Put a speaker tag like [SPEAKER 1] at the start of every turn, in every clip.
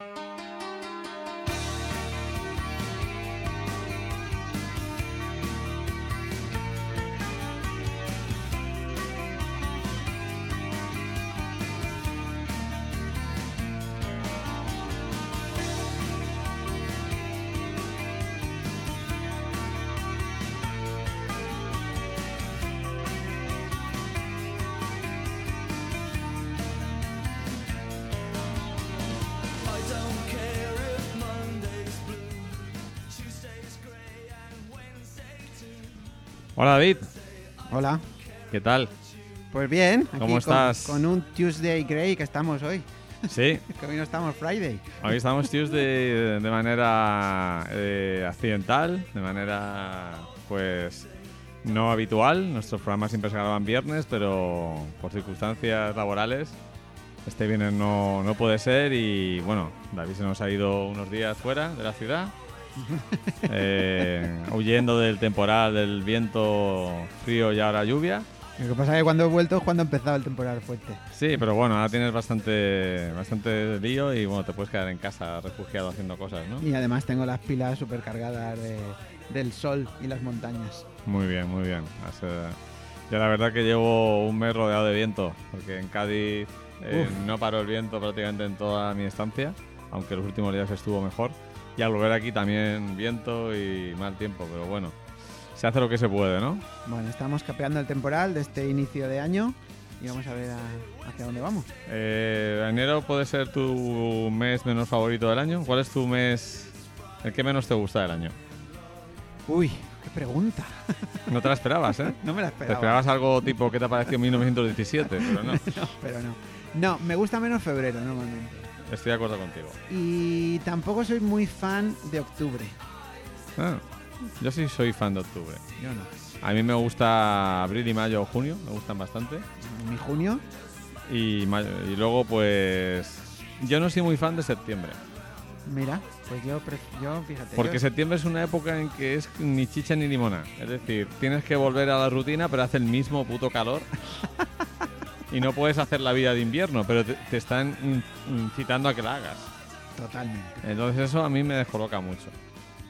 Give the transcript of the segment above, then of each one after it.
[SPEAKER 1] I
[SPEAKER 2] Hola David,
[SPEAKER 3] Hola.
[SPEAKER 2] ¿qué tal?
[SPEAKER 3] Pues bien. aquí
[SPEAKER 2] ¿Cómo
[SPEAKER 3] con-
[SPEAKER 2] estás?
[SPEAKER 3] Con, un Tuesday Grey que estamos hoy.
[SPEAKER 2] Sí,
[SPEAKER 3] Que hoy no estamos Friday.
[SPEAKER 2] hoy estamos Tuesday de manera eh, accidental, de manera pues no habitual. Nuestros programas siempre se graban viernes, pero por circunstancias laborales este viernes no, no puede ser y bueno, David se nos ha ido unos días fuera de la ciudad. eh, huyendo del temporal, del viento frío y ahora lluvia.
[SPEAKER 3] Lo que pasa es que cuando he vuelto es cuando ha empezado el temporal fuerte.
[SPEAKER 2] Sí, pero bueno, ahora tienes bastante, bastante lío y bueno, te puedes quedar en casa refugiado haciendo cosas, ¿no?
[SPEAKER 3] Y además tengo las pilas super cargadas de- del sol y las montañas.
[SPEAKER 2] Muy bien, muy bien. Yo la verdad que llevo un mes rodeado de viento, porque en Cádiz eh, no paró el viento prácticamente en toda mi estancia, aunque los últimos días estuvo mejor. Y al volver aquí también viento y mal tiempo, pero bueno, se hace lo que se puede, ¿no?
[SPEAKER 3] Bueno, estamos capeando el temporal de este inicio de año y vamos a ver a- hacia dónde vamos.
[SPEAKER 2] Eh, enero puede ser tu mes menos favorito del año. ¿Cuál es tu mes, el que menos te gusta del año?
[SPEAKER 3] Uy, qué pregunta.
[SPEAKER 2] No te la esperabas, ¿eh?
[SPEAKER 3] No me la
[SPEAKER 2] Te
[SPEAKER 3] esperaba.
[SPEAKER 2] esperabas algo tipo ¿qué te ha parecido 1917? Pero no,
[SPEAKER 3] No, pero no. No, me gusta menos febrero normalmente.
[SPEAKER 2] Estoy de acuerdo contigo.
[SPEAKER 3] Y tampoco soy muy fan de octubre.
[SPEAKER 2] Ah, yo sí soy fan de octubre.
[SPEAKER 3] Yo no.
[SPEAKER 2] A mí me gusta abril y mayo o junio, me gustan bastante.
[SPEAKER 3] Mi junio,
[SPEAKER 2] Y, mayo- y luego, pues. Yo no soy muy fan de septiembre.
[SPEAKER 3] mira, pues yo, yo fíjate.
[SPEAKER 2] Porque
[SPEAKER 3] yo-
[SPEAKER 2] septiembre es una época en que es ni chicha ni limona. Es decir, tienes que volver a la rutina, pero hace el mismo puto calor. y no puedes hacer la vida de invierno, pero te, te están in- incitando a que la hagas.
[SPEAKER 3] Totalmente.
[SPEAKER 2] Entonces eso a mí me descoloca mucho.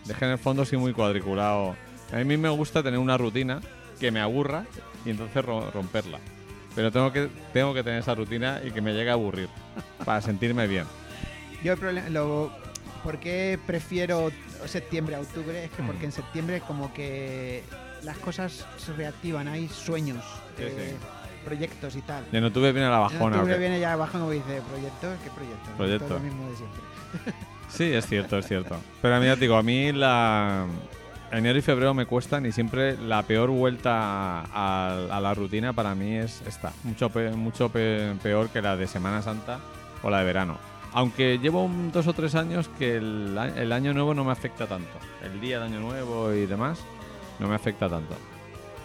[SPEAKER 2] De que en el fondo soy muy cuadriculado. A mí me gusta tener una rutina que me aburra y entonces ro- romperla. Pero tengo que, tengo que tener esa rutina y que me llegue a aburrir para sentirme bien.
[SPEAKER 3] Yo el problema, lo, ¿por qué prefiero septiembre a octubre? Es que porque en septiembre como que las cosas se reactivan, hay sueños,
[SPEAKER 2] Sí,
[SPEAKER 3] eh,
[SPEAKER 2] sí.
[SPEAKER 3] Proyectos y tal.
[SPEAKER 2] Y en octubre viene la bajona. ¿o
[SPEAKER 3] octubre
[SPEAKER 2] qué?
[SPEAKER 3] viene ya abajo y dice, ¿proyectos? ¿Qué proyectos?
[SPEAKER 2] Proyecto.
[SPEAKER 3] Todo lo mismo de siempre.
[SPEAKER 2] Sí, es cierto, es cierto. Pero a mí ya te digo, a mí la enero y febrero me cuestan y siempre la peor vuelta a, a la rutina para mí es esta. Mucho, pe- mucho pe- peor que la de Semana Santa o la de verano. Aunque llevo un- dos o tres años que el, el año nuevo no me afecta tanto. El día de año nuevo y demás no me afecta tanto.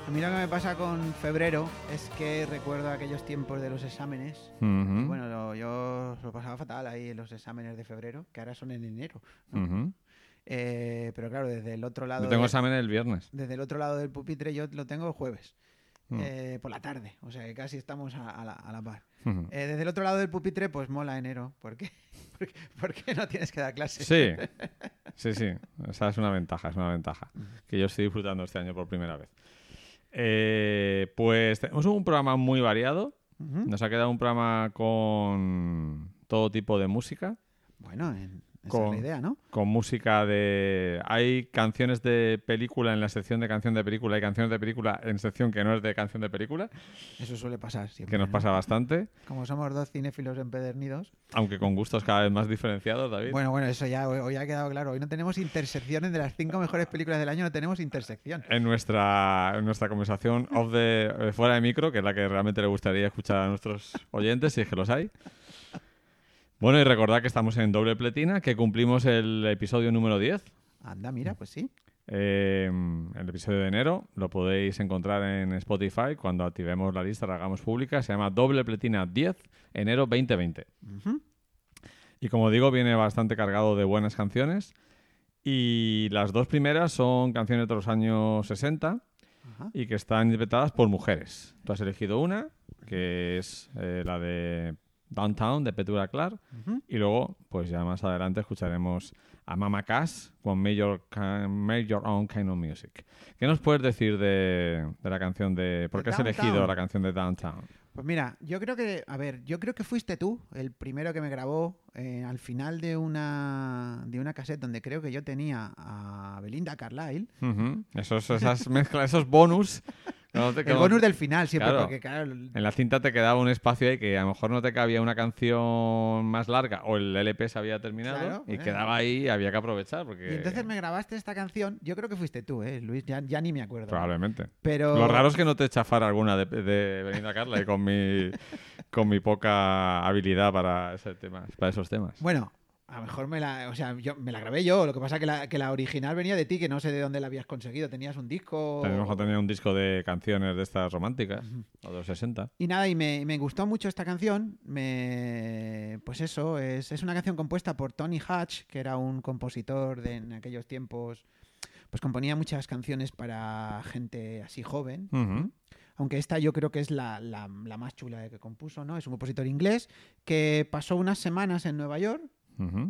[SPEAKER 3] A mí lo que me pasa con febrero es que recuerdo aquellos tiempos de los exámenes.
[SPEAKER 2] Ujú,
[SPEAKER 3] Bueno, lo- yo lo pasaba fatal ahí en los exámenes de febrero, que ahora son en enero. Eh, pero claro, desde el otro lado...
[SPEAKER 2] Yo tengo examen el viernes.
[SPEAKER 3] desde el otro lado del pupitre yo lo tengo el jueves,
[SPEAKER 2] Mm.
[SPEAKER 3] eh, por la tarde, o sea que casi estamos a, a la, a la par. Eh, desde el otro lado del pupitre, pues mola enero, porque porque, porque no tienes que dar clases.
[SPEAKER 2] Sí, sí, sí. Esa es una ventaja, es una ventaja. Que yo estoy disfrutando este año por primera vez. Eh, pues tenemos un programa muy variado. Nos ha quedado un programa con todo tipo de música.
[SPEAKER 3] Bueno, en- esa
[SPEAKER 2] Con-
[SPEAKER 3] es la idea, ¿no?
[SPEAKER 2] Con música de... Hay canciones de película en la sección de canción de película. Hay canciones de película en sección que no es de canción de película.
[SPEAKER 3] Eso suele pasar siempre.
[SPEAKER 2] Que nos
[SPEAKER 3] ¿no?
[SPEAKER 2] pasa bastante.
[SPEAKER 3] Como somos dos cinéfilos empedernidos.
[SPEAKER 2] Aunque con gustos cada vez más diferenciados, David.
[SPEAKER 3] Bueno, bueno, eso ya hoy, hoy ha quedado claro. Hoy no tenemos intersecciones de las cinco mejores películas del año, no tenemos intersección.
[SPEAKER 2] en nuestra, en nuestra conversación off de, eh, fuera de micro, que es la que realmente le gustaría escuchar a nuestros oyentes, si es que los hay. Bueno, y recordad que estamos en doble pletina, que cumplimos el episodio número 10.
[SPEAKER 3] Anda, mira, pues sí.
[SPEAKER 2] eh, el episodio de enero lo podéis encontrar en Spotify cuando activemos la lista, la hagamos pública. Se llama Doble Pletina 10, enero 2020.
[SPEAKER 3] Ujú.
[SPEAKER 2] Y como digo, viene bastante cargado de buenas canciones. Y las dos primeras son canciones de los años 60
[SPEAKER 3] Ajá.
[SPEAKER 2] y que están interpretadas por mujeres. Tú has elegido una, que es eh, la de Downtown de Petula Clark. Y luego, pues ya más adelante escucharemos a Mama Cass con Major, Major Own Kind of Music. ¿Qué nos puedes decir de, de la canción de... ¿Por qué has elegido la canción de Downtown?
[SPEAKER 3] Pues mira, yo creo que, a ver, yo creo que fuiste tú el primero que me grabó eh, al final de una de una cassette donde creo que yo tenía a Belinda Carlisle.
[SPEAKER 2] Ujú. Esos, esas mezclas, esos bonus. No te-
[SPEAKER 3] El bonus del final siempre,
[SPEAKER 2] Claro.
[SPEAKER 3] porque claro,
[SPEAKER 2] En la cinta te quedaba un espacio ahí que a lo mejor no te cabía una canción más larga o el LP se había terminado
[SPEAKER 3] Claro,
[SPEAKER 2] y
[SPEAKER 3] eh.
[SPEAKER 2] quedaba ahí y había que aprovechar porque
[SPEAKER 3] y entonces me grabaste esta canción. Yo creo que fuiste tú, eh, Luis, ya, ya ni me acuerdo.
[SPEAKER 2] probablemente.
[SPEAKER 3] Pero
[SPEAKER 2] Lo raro es que no te chafara alguna de, de Belinda Carla y con mi con mi poca habilidad para ese tema, para esos temas.
[SPEAKER 3] Bueno, a lo mejor me la, o sea, yo me la grabé yo. Lo que pasa que la, que la original venía de ti, que no sé de dónde la habías conseguido. Tenías un disco.
[SPEAKER 2] A lo mejor tenía un disco de canciones de estas románticas, o de los 60.
[SPEAKER 3] Y nada, y me, me gustó mucho esta canción. Me, pues eso, es, es una canción compuesta por Tony Hatch, que era un compositor de en aquellos tiempos. Pues componía muchas canciones para gente así joven. Aunque esta yo creo que es la, la- la más chula que compuso, ¿no? Es un compositor inglés que pasó unas semanas en Nueva York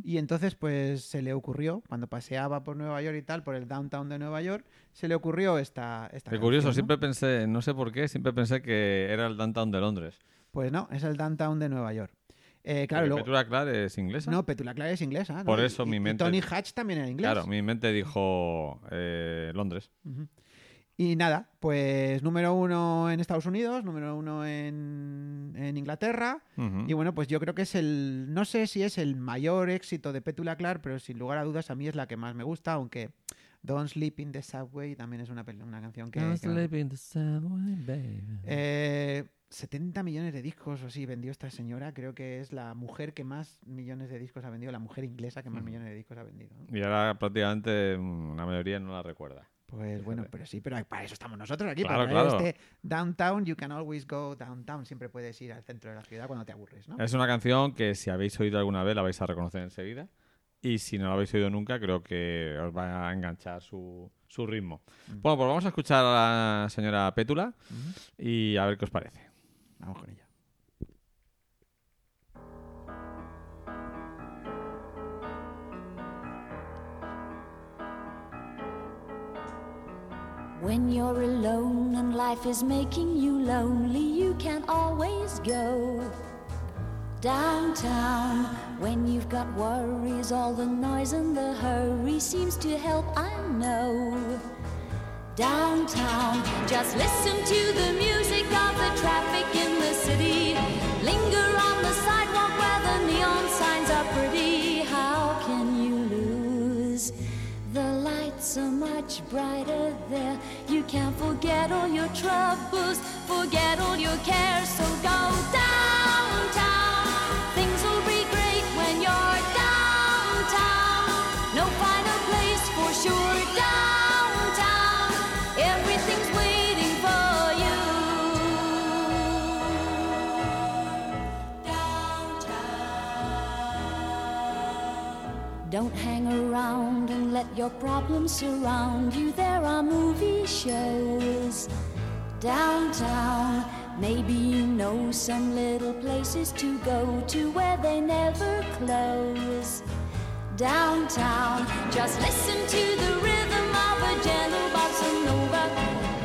[SPEAKER 3] Y entonces pues se le ocurrió, cuando paseaba por Nueva York y tal, por el downtown de Nueva York, se le ocurrió esta, esta
[SPEAKER 2] Qué curioso, siempre pensé, no sé por qué, siempre pensé que era el downtown de Londres.
[SPEAKER 3] Pues no, es el downtown de Nueva York. Eh, claro, luego...
[SPEAKER 2] Petula Clark es inglesa.
[SPEAKER 3] No, Petula Clark es inglesa. ¿no?
[SPEAKER 2] Por eso
[SPEAKER 3] y-
[SPEAKER 2] mi
[SPEAKER 3] y
[SPEAKER 2] mente-
[SPEAKER 3] Tony Hatch también era inglés.
[SPEAKER 2] Claro, mi mente dijo eh, Londres.
[SPEAKER 3] Y nada, pues número uno en Estados Unidos, número uno en, en Inglaterra. Y bueno, pues yo creo que es el. No sé si es el mayor éxito de Petula Clark, pero sin lugar a dudas a mí es la que más me gusta, aunque Don't Sleep in the Subway también es una, una canción que.
[SPEAKER 2] Don't
[SPEAKER 3] que me-
[SPEAKER 2] sleep in the subway, baby.
[SPEAKER 3] Eh, 70 millones de discos o sí vendió esta señora. Creo que es la mujer que más millones de discos ha vendido, la mujer inglesa que más millones de discos ha vendido.
[SPEAKER 2] Y ahora prácticamente mm, la mayoría no la recuerda.
[SPEAKER 3] Pues bueno, pero sí, pero para eso estamos nosotros aquí,
[SPEAKER 2] Claro,
[SPEAKER 3] para
[SPEAKER 2] claro.
[SPEAKER 3] este downtown, you can always go downtown, siempre puedes ir al centro de la ciudad cuando te aburres, ¿no?
[SPEAKER 2] Es una canción que si habéis oído alguna vez la vais a reconocer enseguida. Y si no la habéis oído nunca, creo que os va a enganchar su, su ritmo.
[SPEAKER 3] Mm.
[SPEAKER 2] Bueno, pues vamos a escuchar a la señora Pétula y a ver qué os parece.
[SPEAKER 3] Vamos con ella.
[SPEAKER 4] When you're alone and life is making you lonely, you can always go downtown. When you've got worries, all the noise and the hurry seems to help, I know. Downtown, just listen to the music of the traffic in the city. Linger on the sidewalk where the neon signs are pretty. How can you lose? The lights are much brighter there. You can't forget all your troubles, forget all your cares. So go downtown. Things will your problems surround you. There are movie shows downtown. Maybe you know some little places to go to where they never close. Downtown, just listen to the rhythm of a gentle bossa nova.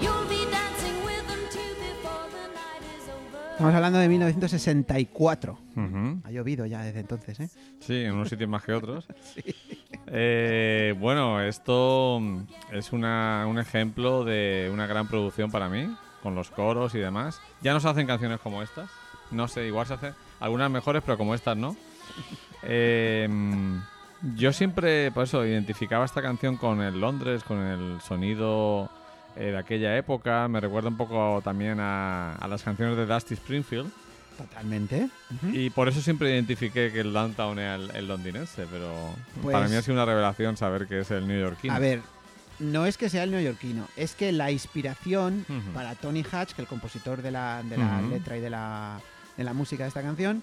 [SPEAKER 4] You'll be dancing with them too before the night is over.
[SPEAKER 3] Estamos hablando de 1964.
[SPEAKER 2] Ujú.
[SPEAKER 3] Ha llovido ya desde entonces, ¿eh?
[SPEAKER 2] Sí, en unos sitios más que otros. Eh, bueno, esto mm, es una- un ejemplo de una gran producción para mí, con los coros y demás. Ya no se hacen canciones como estas. No sé, igual se hacen algunas mejores, pero como estas no. Eh, mm, yo siempre, por eso, identificaba esta canción con el Londres, con el sonido eh, de aquella época. Me recuerda un poco también a, a las canciones de Dusty Springfield.
[SPEAKER 3] Totalmente.
[SPEAKER 2] Y por eso siempre identifiqué que el Downtown era el, el londinense, pero
[SPEAKER 3] Pues-
[SPEAKER 2] para mí ha sido una revelación saber que es el neoyorquino.
[SPEAKER 3] A ver, no es que sea el neoyorquino, es que la inspiración para Tony Hatch, que el compositor de la, de la letra y de la, de la música de esta canción,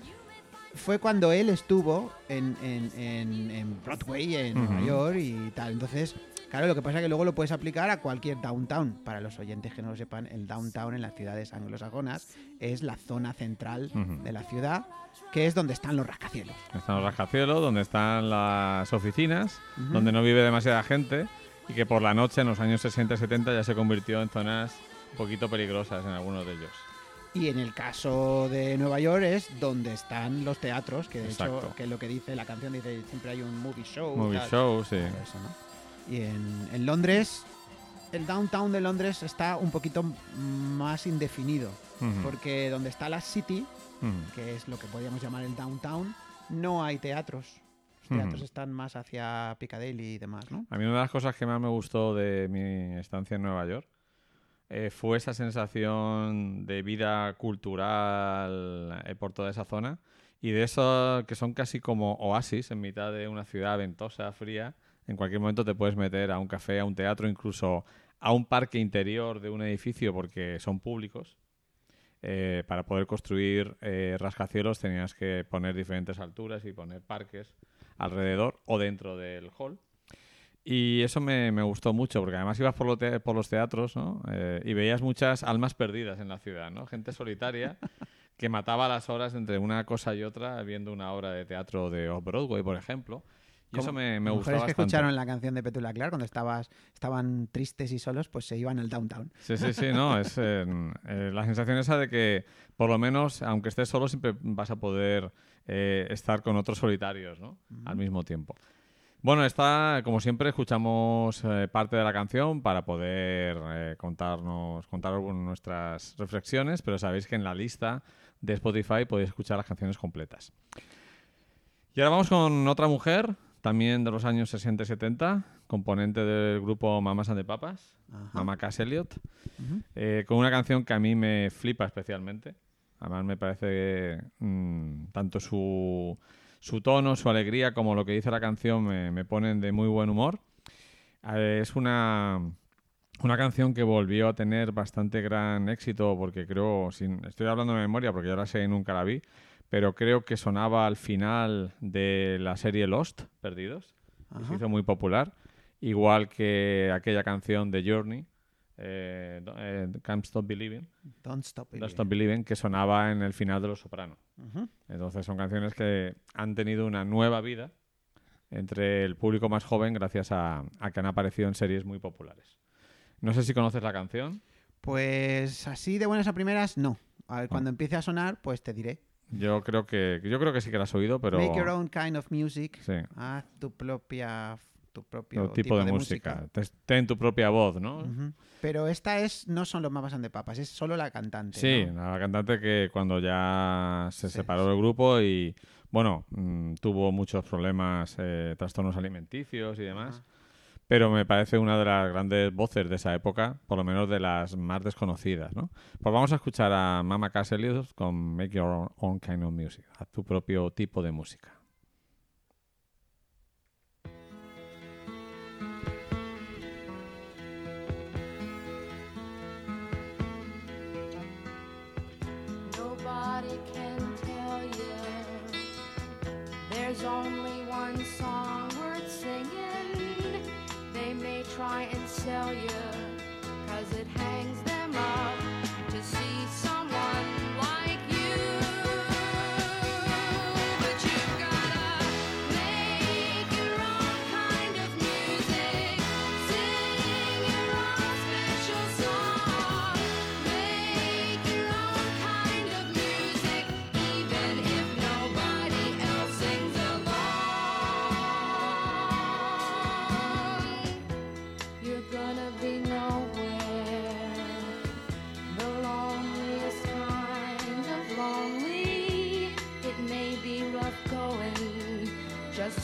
[SPEAKER 3] fue cuando él estuvo en, en- en- en Broadway, en. Nueva York y tal. Entonces, claro, lo que pasa es que luego lo puedes aplicar a cualquier downtown. Para los oyentes que no lo sepan, el downtown en las ciudades anglosajonas es la zona central de la ciudad, que es donde están los rascacielos.
[SPEAKER 2] Están los rascacielos, donde están las oficinas, donde no vive demasiada gente y que por la noche en los años 60 y 70 ya se convirtió en zonas un poquito peligrosas en algunos de ellos.
[SPEAKER 3] Y en el caso de Nueva York es donde están los teatros, que de
[SPEAKER 2] Exacto.
[SPEAKER 3] hecho, que es lo que dice la canción, dice siempre hay un movie show.
[SPEAKER 2] Movie
[SPEAKER 3] tal.
[SPEAKER 2] shows, sí.
[SPEAKER 3] Todo eso, ¿no? Y en, en Londres, el downtown de Londres está un poquito más indefinido,
[SPEAKER 2] Ujú,
[SPEAKER 3] porque donde está la City,
[SPEAKER 2] ujú.
[SPEAKER 3] que es lo que podríamos llamar el downtown, no hay teatros. Los teatros
[SPEAKER 2] Ujú.
[SPEAKER 3] están más hacia Piccadilly y demás, ¿no?
[SPEAKER 2] A mí una de las cosas que más me gustó de mi estancia en Nueva York eh, fue esa sensación de vida cultural eh, por toda esa zona y de eso que son casi como oasis en mitad de una ciudad ventosa, fría. En cualquier momento te puedes meter a un café, a un teatro, incluso a un parque interior de un edificio porque son públicos. Eh, para poder construir eh, rascacielos tenías que poner diferentes alturas y poner parques alrededor o dentro del hall. Y eso me, gustó mucho, porque además ibas por, lo por los teatros. Eh, y veías muchas almas perdidas en la ciudad, ¿no? Gente solitaria que mataba las horas entre una cosa y otra viendo una obra de teatro de Off-Broadway, por ejemplo. Y eso me, me gustó
[SPEAKER 3] Mujeres que
[SPEAKER 2] bastante.
[SPEAKER 3] escucharon la canción de Petula Clark cuando estabas, estaban tristes y solos, pues se iban al downtown.
[SPEAKER 2] Sí, sí, sí, no, es eh, eh, la sensación esa de que por lo menos, aunque estés solo, siempre vas a poder eh, estar con otros solitarios, ¿no? Al mismo tiempo. Bueno, está, como siempre, escuchamos eh, parte de la canción para poder eh, contarnos, contar nuestras reflexiones, pero sabéis que en la lista de Spotify podéis escuchar las canciones completas. Y ahora vamos con otra mujer, también de los años 60 y 70, componente del grupo Mamas and the Papas. Mama Cass Elliot,
[SPEAKER 3] Ujú.
[SPEAKER 2] eh, con una canción que a mí me flipa especialmente. Además me parece mm, tanto su, su tono, su alegría, como lo que dice la canción me, me ponen de muy buen humor. Eh, es una, una canción que volvió a tener bastante gran éxito porque creo, sin, estoy hablando de memoria porque yo la sé y nunca la vi, pero creo que sonaba al final de la serie Lost, Perdidos, que se hizo muy popular, igual que aquella canción de Journey, eh, eh, Can't Stop Believing,
[SPEAKER 3] Don't Stop
[SPEAKER 2] Don't. Stop Believing, que sonaba en el final de Los Soprano.
[SPEAKER 3] Ujú.
[SPEAKER 2] Entonces son canciones que han tenido una nueva vida entre el público más joven gracias a, a que han aparecido en series muy populares. No sé si conoces la canción.
[SPEAKER 3] Pues así de buenas a primeras, no. A ver, cuando empiece a sonar, pues te diré.
[SPEAKER 2] Yo creo que yo creo que sí que la has oído, pero
[SPEAKER 3] Make your own kind of music.
[SPEAKER 2] sí,
[SPEAKER 3] Haz tu propia tu propio
[SPEAKER 2] tipo, de, música. Te- Ten tu propia voz, ¿no?
[SPEAKER 3] Pero esta es no son los mapas de papas, es solo la cantante.
[SPEAKER 2] Sí,
[SPEAKER 3] ¿no?
[SPEAKER 2] la cantante que cuando ya se
[SPEAKER 3] Sí,
[SPEAKER 2] separó del grupo y, bueno, mm, tuvo muchos problemas, eh, trastornos alimenticios y demás. Pero me parece una de las grandes voces de esa época, por lo menos de las más desconocidas, ¿no? Pues vamos a escuchar a Mama Cass Elliot con Make Your Own, Kind of Music, haz tu propio tipo de música.
[SPEAKER 5] Nobody can tell you there's only one song try and sell you, cause it hangs them up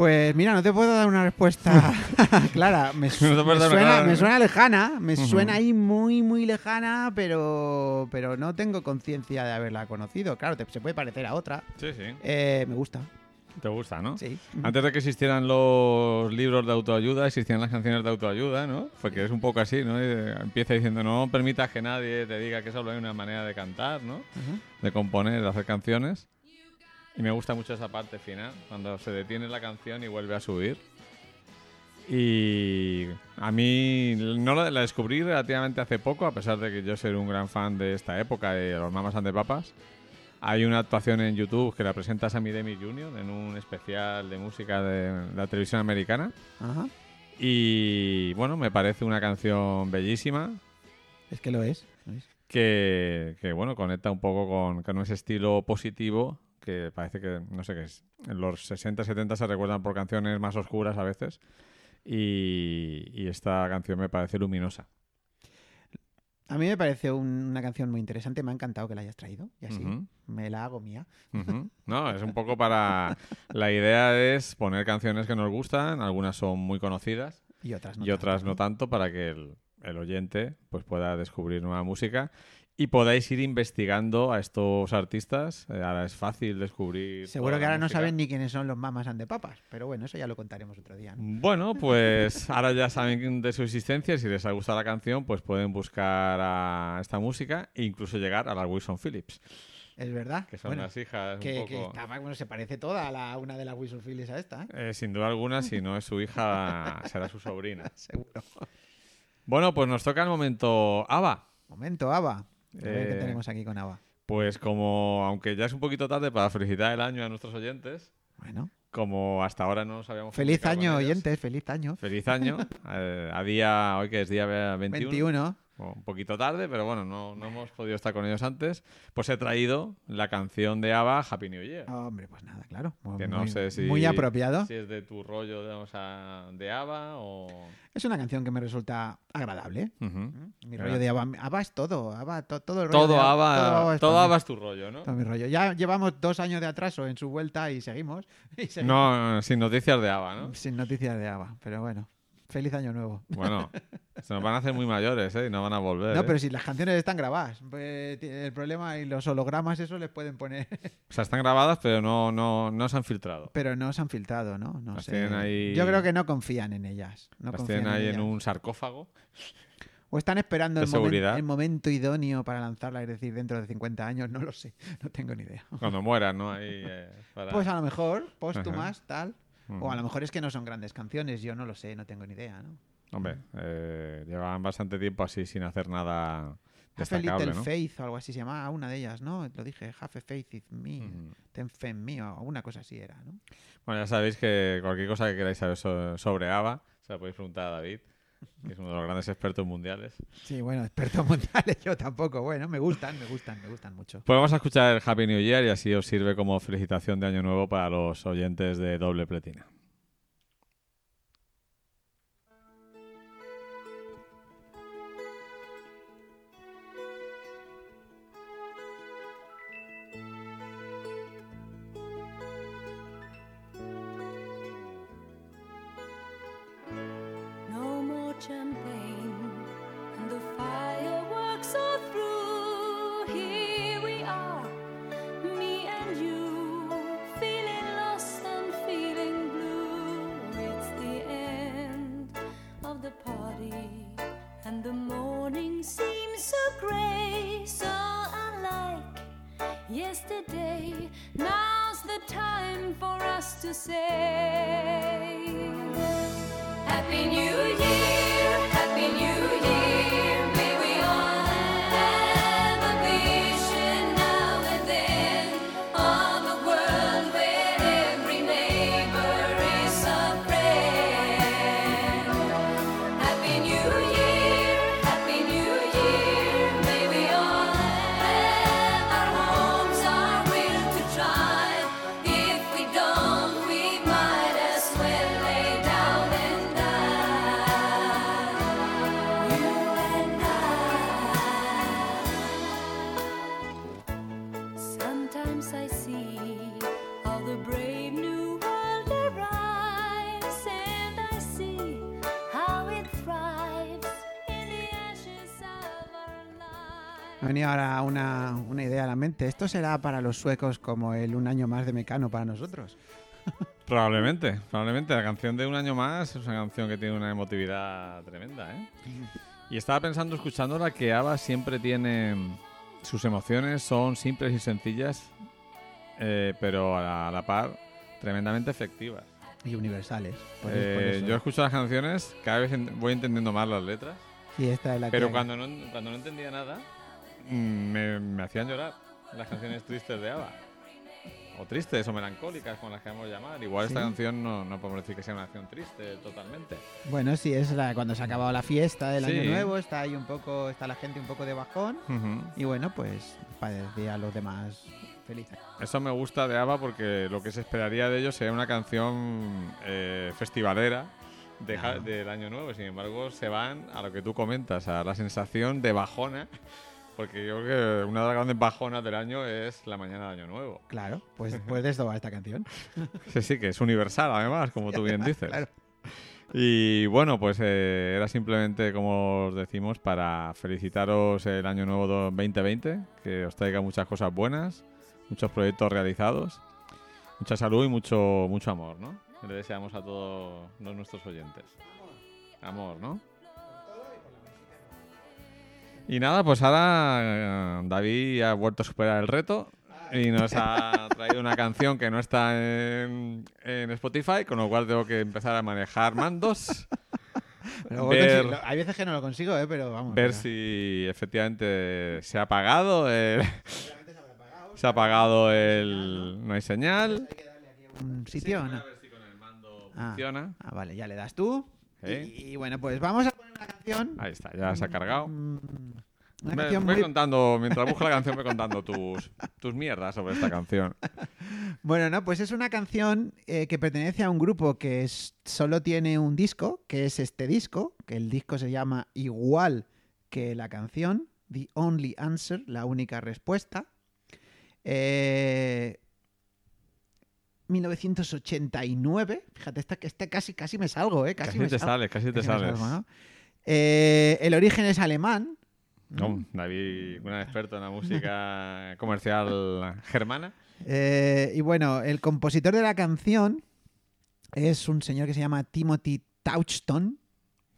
[SPEAKER 3] Pues mira, no te puedo dar una respuesta clara. Me, su-
[SPEAKER 2] No
[SPEAKER 3] me suena,
[SPEAKER 2] clara,
[SPEAKER 3] me suena lejana, me
[SPEAKER 2] Ujú.
[SPEAKER 3] suena ahí muy, muy lejana, pero, pero no tengo conciencia de haberla conocido. Claro, te- se puede parecer a otra.
[SPEAKER 2] Sí, sí.
[SPEAKER 3] Eh, me gusta,
[SPEAKER 2] Te gusta, ¿no?
[SPEAKER 3] sí.
[SPEAKER 2] Antes de que existieran los libros de autoayuda, existían las canciones de autoayuda, ¿no? Porque es un poco así, ¿no? Y empieza diciendo, no permitas que nadie te diga que solo hay una manera de cantar, ¿no?
[SPEAKER 3] Ajá.
[SPEAKER 2] De componer, de hacer canciones. Y me gusta mucho esa parte final, cuando se detiene la canción y vuelve a subir. Y a mí no la, la descubrí relativamente hace poco, a pesar de que yo soy un gran fan de esta época, de los Mamas and the Papas. Hay una actuación en YouTube que la presenta Sammy Demi Jr. en un especial de música de la televisión americana.
[SPEAKER 3] Ajá.
[SPEAKER 2] Y bueno, me parece una canción bellísima
[SPEAKER 3] Es que lo es. lo es.
[SPEAKER 2] que, que, bueno, conecta un poco con, con ese estilo positivo que parece que, no sé qué es, en los 60, 70 se recuerdan por canciones más oscuras a veces y, y esta canción me parece luminosa.
[SPEAKER 3] A mí me parece un- una canción muy interesante, me ha encantado que la hayas traído y así
[SPEAKER 2] Ujú.
[SPEAKER 3] me la hago mía.
[SPEAKER 2] Ujú. No, es un poco para... La idea es poner canciones que nos gustan, algunas son muy conocidas
[SPEAKER 3] Y otras no.
[SPEAKER 2] y otras
[SPEAKER 3] tanto,
[SPEAKER 2] no tanto para que el, el oyente pues pueda descubrir nueva música y podáis ir investigando a estos artistas. Eh, ahora es fácil descubrir.
[SPEAKER 3] Seguro que ahora no saben ni quiénes son los mamas and the papas, pero bueno, eso ya lo contaremos otro día. ¿no?
[SPEAKER 2] Bueno, pues ahora ya saben de su existencia. Si les ha gustado la canción, pues pueden buscar a esta música e incluso llegar a las Wilson Phillips,
[SPEAKER 3] Es verdad.
[SPEAKER 2] que son
[SPEAKER 3] Bueno,
[SPEAKER 2] las hijas
[SPEAKER 3] que,
[SPEAKER 2] un
[SPEAKER 3] que
[SPEAKER 2] poco.
[SPEAKER 3] está- bueno, se parece toda a la, una de las Wilson Phillips a esta, ¿eh?
[SPEAKER 2] Eh, sin duda alguna, si no es su hija, será su sobrina.
[SPEAKER 3] Seguro.
[SPEAKER 2] Bueno, pues nos toca el momento ABBA.
[SPEAKER 3] Momento, Ava. A ver qué
[SPEAKER 2] Eh,
[SPEAKER 3] tenemos aquí con Ava.
[SPEAKER 2] Pues como, aunque ya es un poquito tarde para felicitar el año a nuestros oyentes,
[SPEAKER 3] Bueno,
[SPEAKER 2] como hasta ahora no nos habíamos
[SPEAKER 3] feliz año, oyentes, feliz año.
[SPEAKER 2] Feliz año. eh, a día, hoy que es día 21.
[SPEAKER 3] 21.
[SPEAKER 2] Un poquito tarde, pero bueno, no, no hemos podido estar con ellos antes. Pues he traído la canción de ABBA, Happy New Year.
[SPEAKER 3] Hombre, pues nada, claro. Muy,
[SPEAKER 2] que no
[SPEAKER 3] muy-
[SPEAKER 2] sé si,
[SPEAKER 3] muy apropiado.
[SPEAKER 2] si es de tu rollo digamos, a- de ABBA o...
[SPEAKER 3] Es una canción que me resulta agradable. ¿Mm? Mi rollo de ABBA. ABBA es todo. ABBA, to- todo el rollo
[SPEAKER 2] Todo
[SPEAKER 3] de
[SPEAKER 2] ABBA,
[SPEAKER 3] todo es
[SPEAKER 2] todo. ABBA es tu rollo, ¿no?
[SPEAKER 3] Todo mi rollo. Ya llevamos dos años de atraso en su vuelta y seguimos. y seguimos
[SPEAKER 2] No, sin noticias de ABBA, ¿no?
[SPEAKER 3] Sin noticias de ABBA. Pero bueno, feliz año nuevo.
[SPEAKER 2] Bueno, se nos van a hacer muy mayores, ¿eh? Y no van a volver.
[SPEAKER 3] No,
[SPEAKER 2] ¿eh?
[SPEAKER 3] pero si las canciones están grabadas. pues, ti- el problema y los hologramas, eso les pueden poner.
[SPEAKER 2] O sea, están grabadas, pero no, no, no se han filtrado.
[SPEAKER 3] Pero no se han filtrado, ¿no? no
[SPEAKER 2] Las
[SPEAKER 3] sé.
[SPEAKER 2] ahí-
[SPEAKER 3] Yo creo que no confían en ellas. No
[SPEAKER 2] Las
[SPEAKER 3] confían
[SPEAKER 2] tienen ahí en
[SPEAKER 3] ellas.
[SPEAKER 2] un sarcófago.
[SPEAKER 3] O están esperando el, momen-
[SPEAKER 2] seguridad.
[SPEAKER 3] el momento idóneo para lanzarla, es decir, dentro de 50 años, no lo sé, no tengo ni idea.
[SPEAKER 2] Cuando mueran, ¿no? Ahí, eh, para-
[SPEAKER 3] Pues a lo mejor, póstumas, tal. O a lo mejor es que no son grandes canciones, yo no lo sé, no tengo ni idea, ¿no?
[SPEAKER 2] Hombre, eh, llevan bastante tiempo así sin hacer nada
[SPEAKER 3] Have a
[SPEAKER 2] destacable,
[SPEAKER 3] Little
[SPEAKER 2] ¿no?
[SPEAKER 3] Faith o algo así se llamaba, una de ellas, ¿no? Lo dije, Have a Faith in Me. Ten Faith in Me, o una cosa así era, ¿no?
[SPEAKER 2] Bueno, ya sabéis que cualquier cosa que queráis saber so- sobre ABBA, se la podéis preguntar a David, que es uno de los grandes expertos mundiales.
[SPEAKER 3] Sí, bueno, expertos mundiales yo tampoco, bueno, me gustan, me gustan, me gustan mucho.
[SPEAKER 2] Pues vamos a escuchar el Happy New Year y así os sirve como felicitación de Año Nuevo para los oyentes de Doble Pletina.
[SPEAKER 4] Yesterday. Now's the time for us to say. Happy New Year,
[SPEAKER 3] venido ahora una, una idea a la mente. Esto será para los suecos como el un año más de Mecano para nosotros.
[SPEAKER 2] Probablemente, probablemente. La canción de Un Año Más es una canción que tiene una emotividad tremenda, ¿eh? Y estaba pensando, escuchándola, que ABBA siempre tiene... Sus emociones son simples y sencillas, eh, pero a la, a la par tremendamente efectivas.
[SPEAKER 3] Y universales. Por- por
[SPEAKER 2] Eh,
[SPEAKER 3] eso.
[SPEAKER 2] yo escucho las canciones, cada vez voy entendiendo más las letras,
[SPEAKER 3] Sí, esta es la
[SPEAKER 2] pero
[SPEAKER 3] que-
[SPEAKER 2] cuando no, cuando no entendía nada, me, me hacían llorar las canciones tristes de ABBA. O tristes o melancólicas, como las queramos llamar. Igual esta canción no, no podemos decir que sea una canción triste totalmente.
[SPEAKER 3] Bueno, sí, es la, cuando se ha acabado la fiesta del
[SPEAKER 2] Sí.
[SPEAKER 3] año nuevo, está ahí un poco, está la gente un poco de bajón. Y bueno, pues para decir a los demás felices.
[SPEAKER 2] Eso me gusta de ABBA porque lo que se esperaría de ellos sería una canción eh, festivalera de ja-
[SPEAKER 3] Claro.
[SPEAKER 2] del año nuevo. Sin embargo, se van a lo que tú comentas, a la sensación de bajona. Porque yo creo que una de las grandes bajonas del año es la mañana de año nuevo.
[SPEAKER 3] Claro, pues, pues de esto va esta canción.
[SPEAKER 2] Sí, sí, que es universal además, como tú bien dices.
[SPEAKER 3] Claro.
[SPEAKER 2] Y bueno, pues eh, era simplemente, como os decimos, para felicitaros el año nuevo do- 2020, que os traiga muchas cosas buenas, muchos proyectos realizados, mucha salud y mucho, mucho amor, ¿no? Le deseamos a todos nuestros oyentes. Amor, ¿no? Y nada, pues ahora eh, David ha vuelto a superar el reto y nos ha traído una canción que no está en, en Spotify, con lo cual tengo que empezar a manejar mandos,
[SPEAKER 3] Pero
[SPEAKER 2] Ver-
[SPEAKER 3] consigo- hay veces que no lo consigo, ¿eh? pero vamos.
[SPEAKER 2] ver
[SPEAKER 3] mira.
[SPEAKER 2] si efectivamente se ha apagado el... Se ha apagado el... No hay señal.
[SPEAKER 3] un sitio o no.
[SPEAKER 2] A ver si con el mando
[SPEAKER 3] Ah.
[SPEAKER 2] funciona.
[SPEAKER 3] Ah, vale, ya le das tú.
[SPEAKER 2] Sí.
[SPEAKER 3] Y, y bueno, pues vamos a poner una canción.
[SPEAKER 2] Ahí está, ya se ha cargado.
[SPEAKER 3] Mm, Una
[SPEAKER 2] Me, voy
[SPEAKER 3] muy-
[SPEAKER 2] contando, mientras busco la canción, voy contando tus, tus mierdas sobre esta canción.
[SPEAKER 3] Bueno, no, pues es una canción eh, que pertenece a un grupo que es- solo tiene un disco, que es este disco, que el disco se llama igual que la canción, The Only Answer, la única respuesta. Eh, 1989, fíjate, esta, esta casi, casi me salgo, ¿eh? Casi,
[SPEAKER 2] Casi
[SPEAKER 3] me
[SPEAKER 2] te
[SPEAKER 3] salgo,
[SPEAKER 2] sales, casi te
[SPEAKER 3] casi me
[SPEAKER 2] sales.
[SPEAKER 3] salgo, ¿no? Eh, el origen es alemán.
[SPEAKER 2] No, David, un experto en la música comercial germana.
[SPEAKER 3] Eh, y bueno, el compositor de la canción es un señor que se llama Timothy Touchton.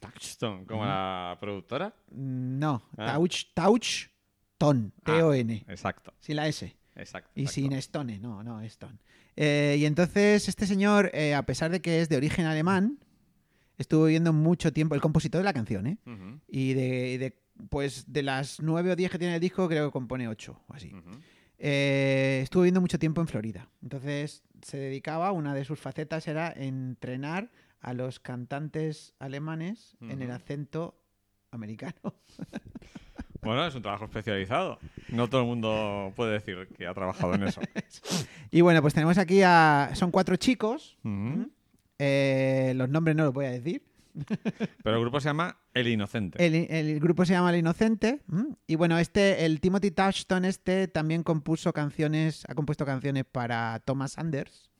[SPEAKER 2] Touchstone, como la productora.
[SPEAKER 3] No,
[SPEAKER 2] Ah.
[SPEAKER 3] Touch, Touchton, T-O-N,
[SPEAKER 2] Exacto,
[SPEAKER 3] sin la S.
[SPEAKER 2] exacto.
[SPEAKER 3] Y
[SPEAKER 2] exacto.
[SPEAKER 3] sin Stone, no, no, Stone. Eh, y entonces este señor, eh, a pesar de que es de origen alemán, estuvo viviendo mucho tiempo, el compositor de la canción, ¿eh? Y de, y de, pues de las nueve o diez que tiene el disco, creo que compone ocho o así. Eh, estuvo viviendo mucho tiempo en Florida. Entonces se dedicaba, una de sus facetas era entrenar a los cantantes alemanes en el acento americano.
[SPEAKER 2] Bueno, es un trabajo especializado. No todo el mundo puede decir que ha trabajado en eso.
[SPEAKER 3] Y bueno, pues tenemos aquí a... Son cuatro chicos. Eh, los nombres no los voy a decir.
[SPEAKER 2] Pero el grupo se llama El Inocente.
[SPEAKER 3] El, el grupo se llama El Inocente. Y bueno, este, el Timothy Touchton este también compuso canciones, ha compuesto canciones para Thomas Anders,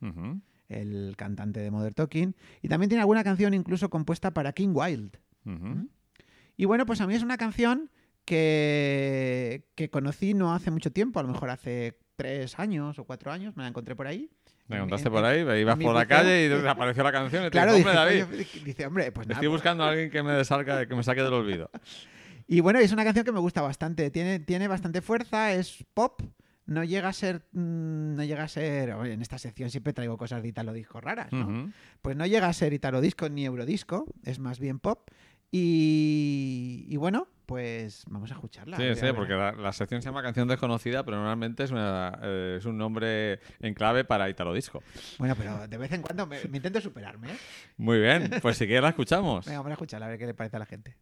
[SPEAKER 3] el cantante de Modern Talking. Y también tiene alguna canción incluso compuesta para King Wild. Y bueno, pues a mí es una canción que, que conocí no hace mucho tiempo, a lo mejor hace tres años o cuatro años, me la encontré por ahí.
[SPEAKER 2] Me
[SPEAKER 3] En-
[SPEAKER 2] contaste
[SPEAKER 3] en-
[SPEAKER 2] por ahí, ibas
[SPEAKER 3] en
[SPEAKER 2] por la
[SPEAKER 3] buceo.
[SPEAKER 2] calle y desapareció la canción. Y
[SPEAKER 3] Claro, dice,
[SPEAKER 2] David,
[SPEAKER 3] dice, hombre, pues nada,
[SPEAKER 2] estoy
[SPEAKER 3] pues-
[SPEAKER 2] buscando a alguien que me, salga, que me saque del olvido.
[SPEAKER 3] Y bueno, es una canción que me gusta bastante. Tiene, tiene bastante fuerza, es pop. No llega a ser. mm, No llega a ser. oye, en esta sección siempre traigo cosas de Italo Disco raras, ¿no?
[SPEAKER 2] Ujú.
[SPEAKER 3] Pues no llega a ser Italo Disco ni Eurodisco. Es más bien pop. Y, y bueno, pues vamos a escucharla.
[SPEAKER 2] Sí, sí, porque la, la sección se llama Canción Desconocida, pero normalmente es, una, eh, es un nombre en clave para Italo Disco.
[SPEAKER 3] Bueno, pero de vez en cuando me, me intento superarme. ¿eh?
[SPEAKER 2] Muy bien, pues si quieres la escuchamos.
[SPEAKER 3] Venga, vamos a escucharla, a ver qué le parece a la gente.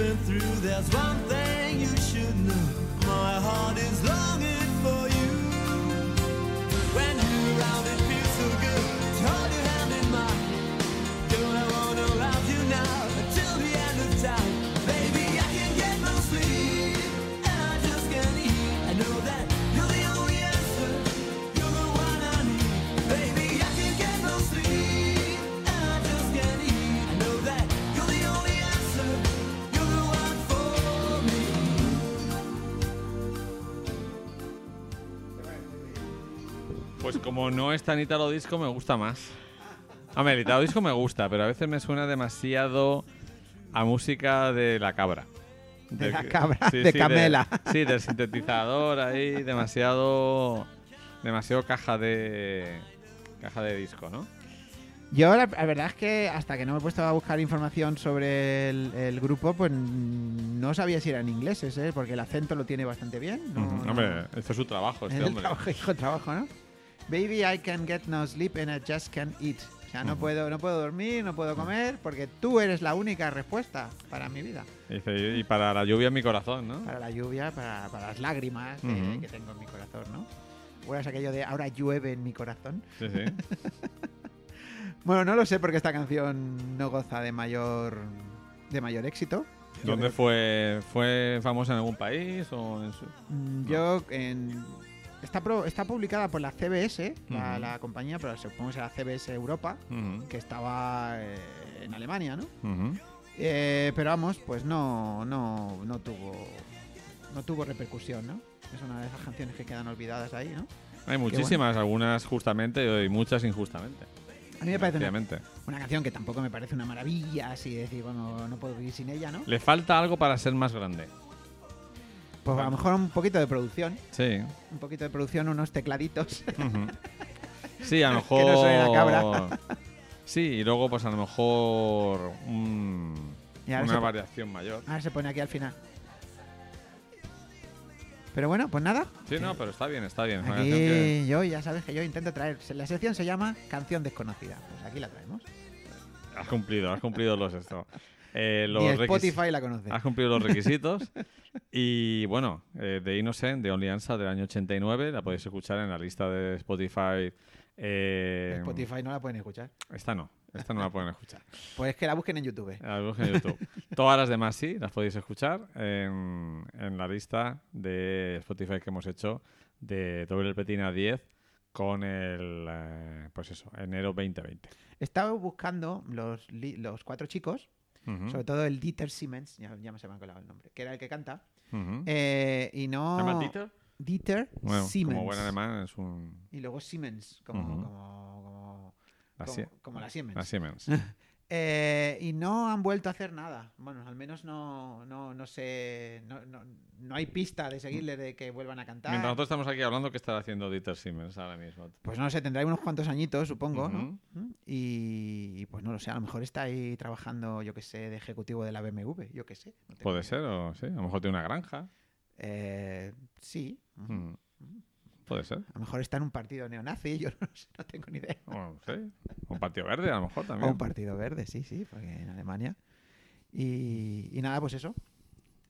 [SPEAKER 1] Been through, there's one thing you should know. My heart is longing
[SPEAKER 2] como no es tan Italo Disco, me gusta más. Hombre, el Italo Disco me gusta, pero a veces me suena demasiado a música de la cabra.
[SPEAKER 3] De la cabra, de Camela.
[SPEAKER 2] sí, del sintetizador ahí, demasiado. Demasiado caja de. Caja de disco, ¿no?
[SPEAKER 3] Yo la, la verdad es que hasta que no me he puesto a buscar información sobre el, el grupo, pues no sabía si eran ingleses, ¿eh? porque el acento lo tiene bastante bien. No,
[SPEAKER 2] Hombre, esto es su trabajo,
[SPEAKER 3] es
[SPEAKER 2] este
[SPEAKER 3] el
[SPEAKER 2] hombre.
[SPEAKER 3] trabajo, hijo de trabajo, ¿no? Baby, I can get no sleep and I just can't eat. O sea, no, puedo, no puedo dormir, no puedo comer, porque tú eres la única respuesta para mi vida.
[SPEAKER 2] Dice, y para la lluvia en mi corazón, ¿no?
[SPEAKER 3] Para la lluvia, para, para las lágrimas que, tengo en mi corazón, ¿no? ¿O es aquello de ahora llueve en mi corazón?
[SPEAKER 2] Sí, sí.
[SPEAKER 3] Bueno, no lo sé porque esta canción no goza de mayor de mayor éxito.
[SPEAKER 2] ¿Dónde fue? ¿Fue famosa en algún país o en su...?
[SPEAKER 3] Mm, Yo en está pro- está publicada por la CBS, la,
[SPEAKER 2] Ujú.
[SPEAKER 3] la compañía, pero supongo que será CBS Europa,
[SPEAKER 2] Ujú,
[SPEAKER 3] que estaba eh, en Alemania, ¿no?
[SPEAKER 2] ujú.
[SPEAKER 3] Eh, pero vamos, pues no no no tuvo no tuvo repercusión, ¿no? Es una de esas canciones que quedan olvidadas ahí, ¿no?
[SPEAKER 2] Hay muchísimas, algunas justamente y muchas injustamente.
[SPEAKER 3] A mí me parece una, una canción que tampoco me parece una maravilla, así de decir, bueno, no puedo vivir sin ella, ¿no?
[SPEAKER 2] Le falta algo para ser más grande.
[SPEAKER 3] Pues a lo mejor un poquito de producción,
[SPEAKER 2] Sí.
[SPEAKER 3] un poquito de producción, unos tecladitos.
[SPEAKER 2] Sí, a lo
[SPEAKER 3] Que no soy la
[SPEAKER 2] mejor.
[SPEAKER 3] cabra.
[SPEAKER 2] Sí, y luego, pues a lo mejor. un- una variación mayor.
[SPEAKER 3] Ahora se pone aquí al final. Pero bueno, pues nada.
[SPEAKER 2] Sí, no, pero está bien, está bien. Que-
[SPEAKER 3] Aquí yo, ya sabes que yo intento traer. La sección se llama Canción Desconocida. Pues aquí la traemos.
[SPEAKER 2] Has cumplido, has cumplido los esto. Eh, los
[SPEAKER 3] Ni
[SPEAKER 2] requis-
[SPEAKER 3] Spotify la conoce.
[SPEAKER 2] Has cumplido los requisitos. y bueno, eh, The Innocent, de Only Answer del año 89, la podéis escuchar en la lista de Spotify. eh,
[SPEAKER 3] Spotify no la pueden escuchar.
[SPEAKER 2] Esta no, esta no la pueden escuchar.
[SPEAKER 3] Pues que la busquen en YouTube.
[SPEAKER 2] La busquen en YouTube. Todas las demás sí, las podéis escuchar en, en la lista de Spotify que hemos hecho de Doble Petina 10 con el, eh, pues eso, enero 2020.
[SPEAKER 3] Estaba buscando los, los cuatro chicos, Sobre todo el Dieter Siemens, ya, ya se me ha colado el nombre, que era el que canta. eh, y no.
[SPEAKER 2] ¿Se llama Dieter?
[SPEAKER 3] Dieter
[SPEAKER 2] Bueno,
[SPEAKER 3] Siemens.
[SPEAKER 2] como buen alemán es un...
[SPEAKER 3] Y luego Siemens, como, como, como,
[SPEAKER 2] La,
[SPEAKER 3] como- como la Siemens.
[SPEAKER 2] la Siemens.
[SPEAKER 3] Eh, y no han vuelto a hacer nada. Bueno, al menos no, no, no sé. No, no, no hay pista de seguirles de que vuelvan a cantar.
[SPEAKER 2] Mientras nosotros estamos aquí hablando, ¿qué estará haciendo Dieter Siemens ahora mismo?
[SPEAKER 3] Pues no sé, tendrá unos cuantos añitos, supongo. ¿no? Y, y pues no lo sé, a lo mejor está ahí trabajando, yo que sé, de ejecutivo de la BMW, yo que sé.
[SPEAKER 2] Puede ser, o sí, a lo mejor tiene una granja.
[SPEAKER 3] Eh, sí.
[SPEAKER 2] Mm. Puede ser.
[SPEAKER 3] A lo mejor está en un partido neonazi, yo no sé, no tengo ni idea.
[SPEAKER 2] O no sé. Un partido verde, a lo mejor
[SPEAKER 3] O
[SPEAKER 2] también.
[SPEAKER 3] un partido verde, sí, sí, porque en Alemania. Y, y nada, pues eso.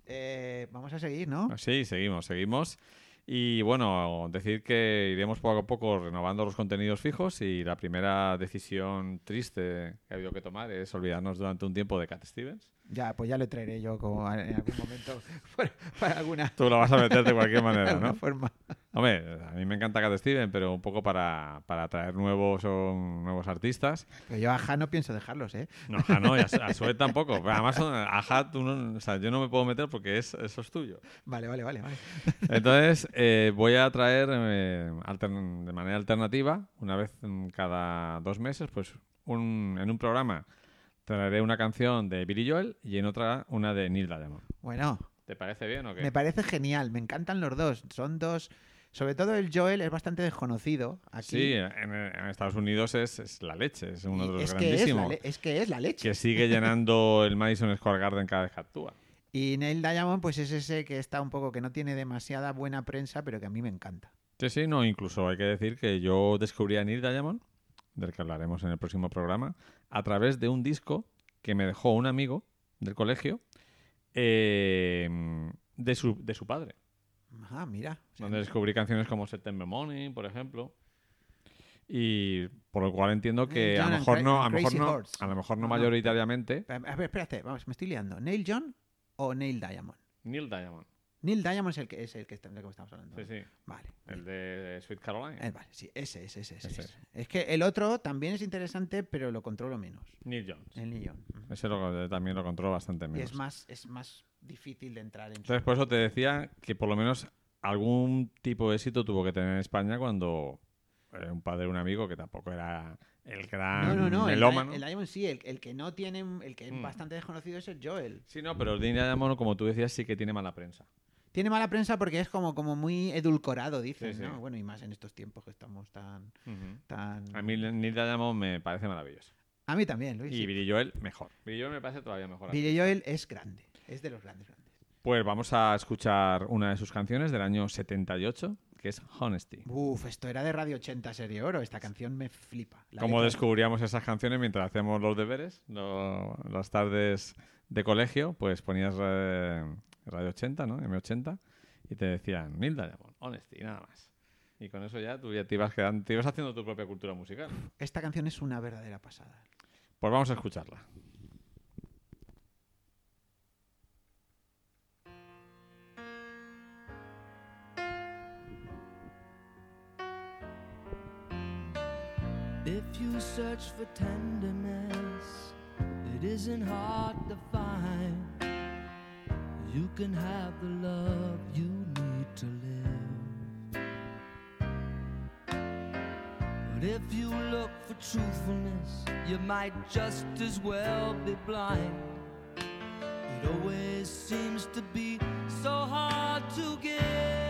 [SPEAKER 3] Eh, vamos a seguir, ¿no?
[SPEAKER 2] Sí, seguimos, seguimos. Y bueno, decir que iremos poco a poco renovando los contenidos fijos y la primera decisión triste que ha habido que tomar es olvidarnos durante un tiempo de Cat Stevens.
[SPEAKER 3] Ya, pues ya lo traeré yo como en algún momento para, para alguna,
[SPEAKER 2] Tú lo vas a meter de cualquier manera, ¿no?
[SPEAKER 3] forma.
[SPEAKER 2] Hombre, a mí me encanta Cat Stevens, pero un poco para, para traer nuevos, o nuevos artistas.
[SPEAKER 3] Pero yo a Ja no pienso dejarlos, ¿eh?
[SPEAKER 2] No, a no, y a, a tampoco. Pero además, a Hat, tú no- o sea, yo no me puedo meter porque es, eso es tuyo.
[SPEAKER 3] Vale, vale, vale. vale.
[SPEAKER 2] Entonces, eh, voy a traer eh, altern- de manera alternativa, una vez cada dos meses, pues un- en un programa traeré una canción de Billy Joel y en otra una de Neil Diamond.
[SPEAKER 3] Bueno,
[SPEAKER 2] ¿Te parece bien o qué?
[SPEAKER 3] me parece genial, me encantan los dos. Son dos. Sobre todo el Joel es bastante desconocido. Aquí.
[SPEAKER 2] Sí, en, en Estados Unidos es, es la leche, es uno de los
[SPEAKER 3] es, que es,
[SPEAKER 2] grandísimos.
[SPEAKER 3] es que es la leche.
[SPEAKER 2] Que sigue llenando el Madison Square Garden cada vez que actúa.
[SPEAKER 3] Y Neil Diamond, pues es ese que está un poco que no tiene demasiada buena prensa, pero que a mí me encanta.
[SPEAKER 2] Sí, sí, no, incluso hay que decir que yo descubrí a Neil Diamond, del que hablaremos en el próximo programa, a través de un disco que me dejó un amigo del colegio eh, de, su, de su padre.
[SPEAKER 3] Ah, mira.
[SPEAKER 2] Donde descubrí canciones como September Morning, por ejemplo. Y por lo cual entiendo que
[SPEAKER 3] John
[SPEAKER 2] a lo mejor no, a
[SPEAKER 3] and
[SPEAKER 2] lo mejor no, a lo mejor
[SPEAKER 3] Ah, no.
[SPEAKER 2] mayoritariamente.
[SPEAKER 3] A ver, espérate, vamos, me estoy liando. ¿Neil John o Neil Diamond?
[SPEAKER 2] Neil Diamond.
[SPEAKER 3] Neil Diamond es el que, es el que, está- que estamos hablando.
[SPEAKER 2] Sí, sí.
[SPEAKER 3] Vale.
[SPEAKER 2] El de Sweet Caroline.
[SPEAKER 3] Eh, vale, sí, ese, ese, ese, ese,
[SPEAKER 2] Ese.
[SPEAKER 3] Es que el otro también es interesante, pero lo controlo menos.
[SPEAKER 2] Neil Jones.
[SPEAKER 3] El Neil. Ujú.
[SPEAKER 2] Ese lo- también lo controlo bastante
[SPEAKER 3] Y
[SPEAKER 2] menos.
[SPEAKER 3] es más, es más difícil de entrar en su-
[SPEAKER 2] Entonces, por eso te decía que por lo menos algún tipo de éxito tuvo que tener en España cuando eh, un padre, un amigo, que tampoco era el gran
[SPEAKER 3] No, no, no. El,
[SPEAKER 2] melómano.
[SPEAKER 3] El Diamond sí, el, el que no tiene, el que es
[SPEAKER 2] Mm.
[SPEAKER 3] bastante desconocido es el Joel.
[SPEAKER 2] Sí, no, pero el Neil Diamond, como tú decías, sí que tiene mala prensa.
[SPEAKER 3] Tiene mala prensa porque es como, como muy edulcorado, dicen,
[SPEAKER 2] Sí, sí.
[SPEAKER 3] ¿no? Bueno, y más en estos tiempos que estamos tan... tan...
[SPEAKER 2] A mí Neil Diamond me parece maravilloso.
[SPEAKER 3] A mí también, Luis.
[SPEAKER 2] Y. Billy Joel, mejor. Billy Joel me parece todavía mejor.
[SPEAKER 3] Billy Joel es grande, es de los grandes, grandes.
[SPEAKER 2] Pues vamos a escuchar una de sus canciones del año 78, que es Honesty.
[SPEAKER 3] Uf, esto era de Radio 80 Serie Oro. Esta canción me flipa. La
[SPEAKER 2] Cómo descubríamos esas canciones mientras hacíamos los deberes, lo- las tardes de colegio, pues ponías eh, Radio 80, ¿no? M80, y te decían Neil Diamond, Honesty, y nada más. Y con eso ya tú ya te ibas, quedando, te ibas haciendo tu propia cultura musical.
[SPEAKER 3] Esta canción es una verdadera pasada.
[SPEAKER 2] Pues vamos a escucharla.
[SPEAKER 6] If you search for tenderness, it isn't hard to find. You can have the love you need to live. But if you look for truthfulness, you might just as well be blind. It always seems to be so hard to give.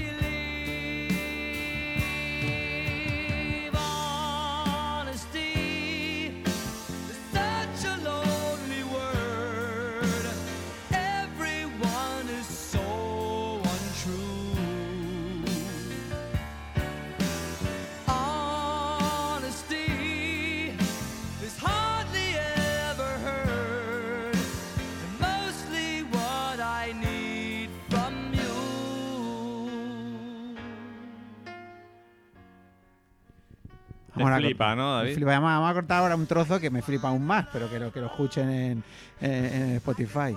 [SPEAKER 2] Te flipa,
[SPEAKER 3] cortar.
[SPEAKER 2] ¿no,
[SPEAKER 3] Me
[SPEAKER 2] David?
[SPEAKER 3] flipa. Vamos a- vamos a cortar ahora un trozo que me flipa aún más, pero que lo, que lo escuchen en, en- en Spotify.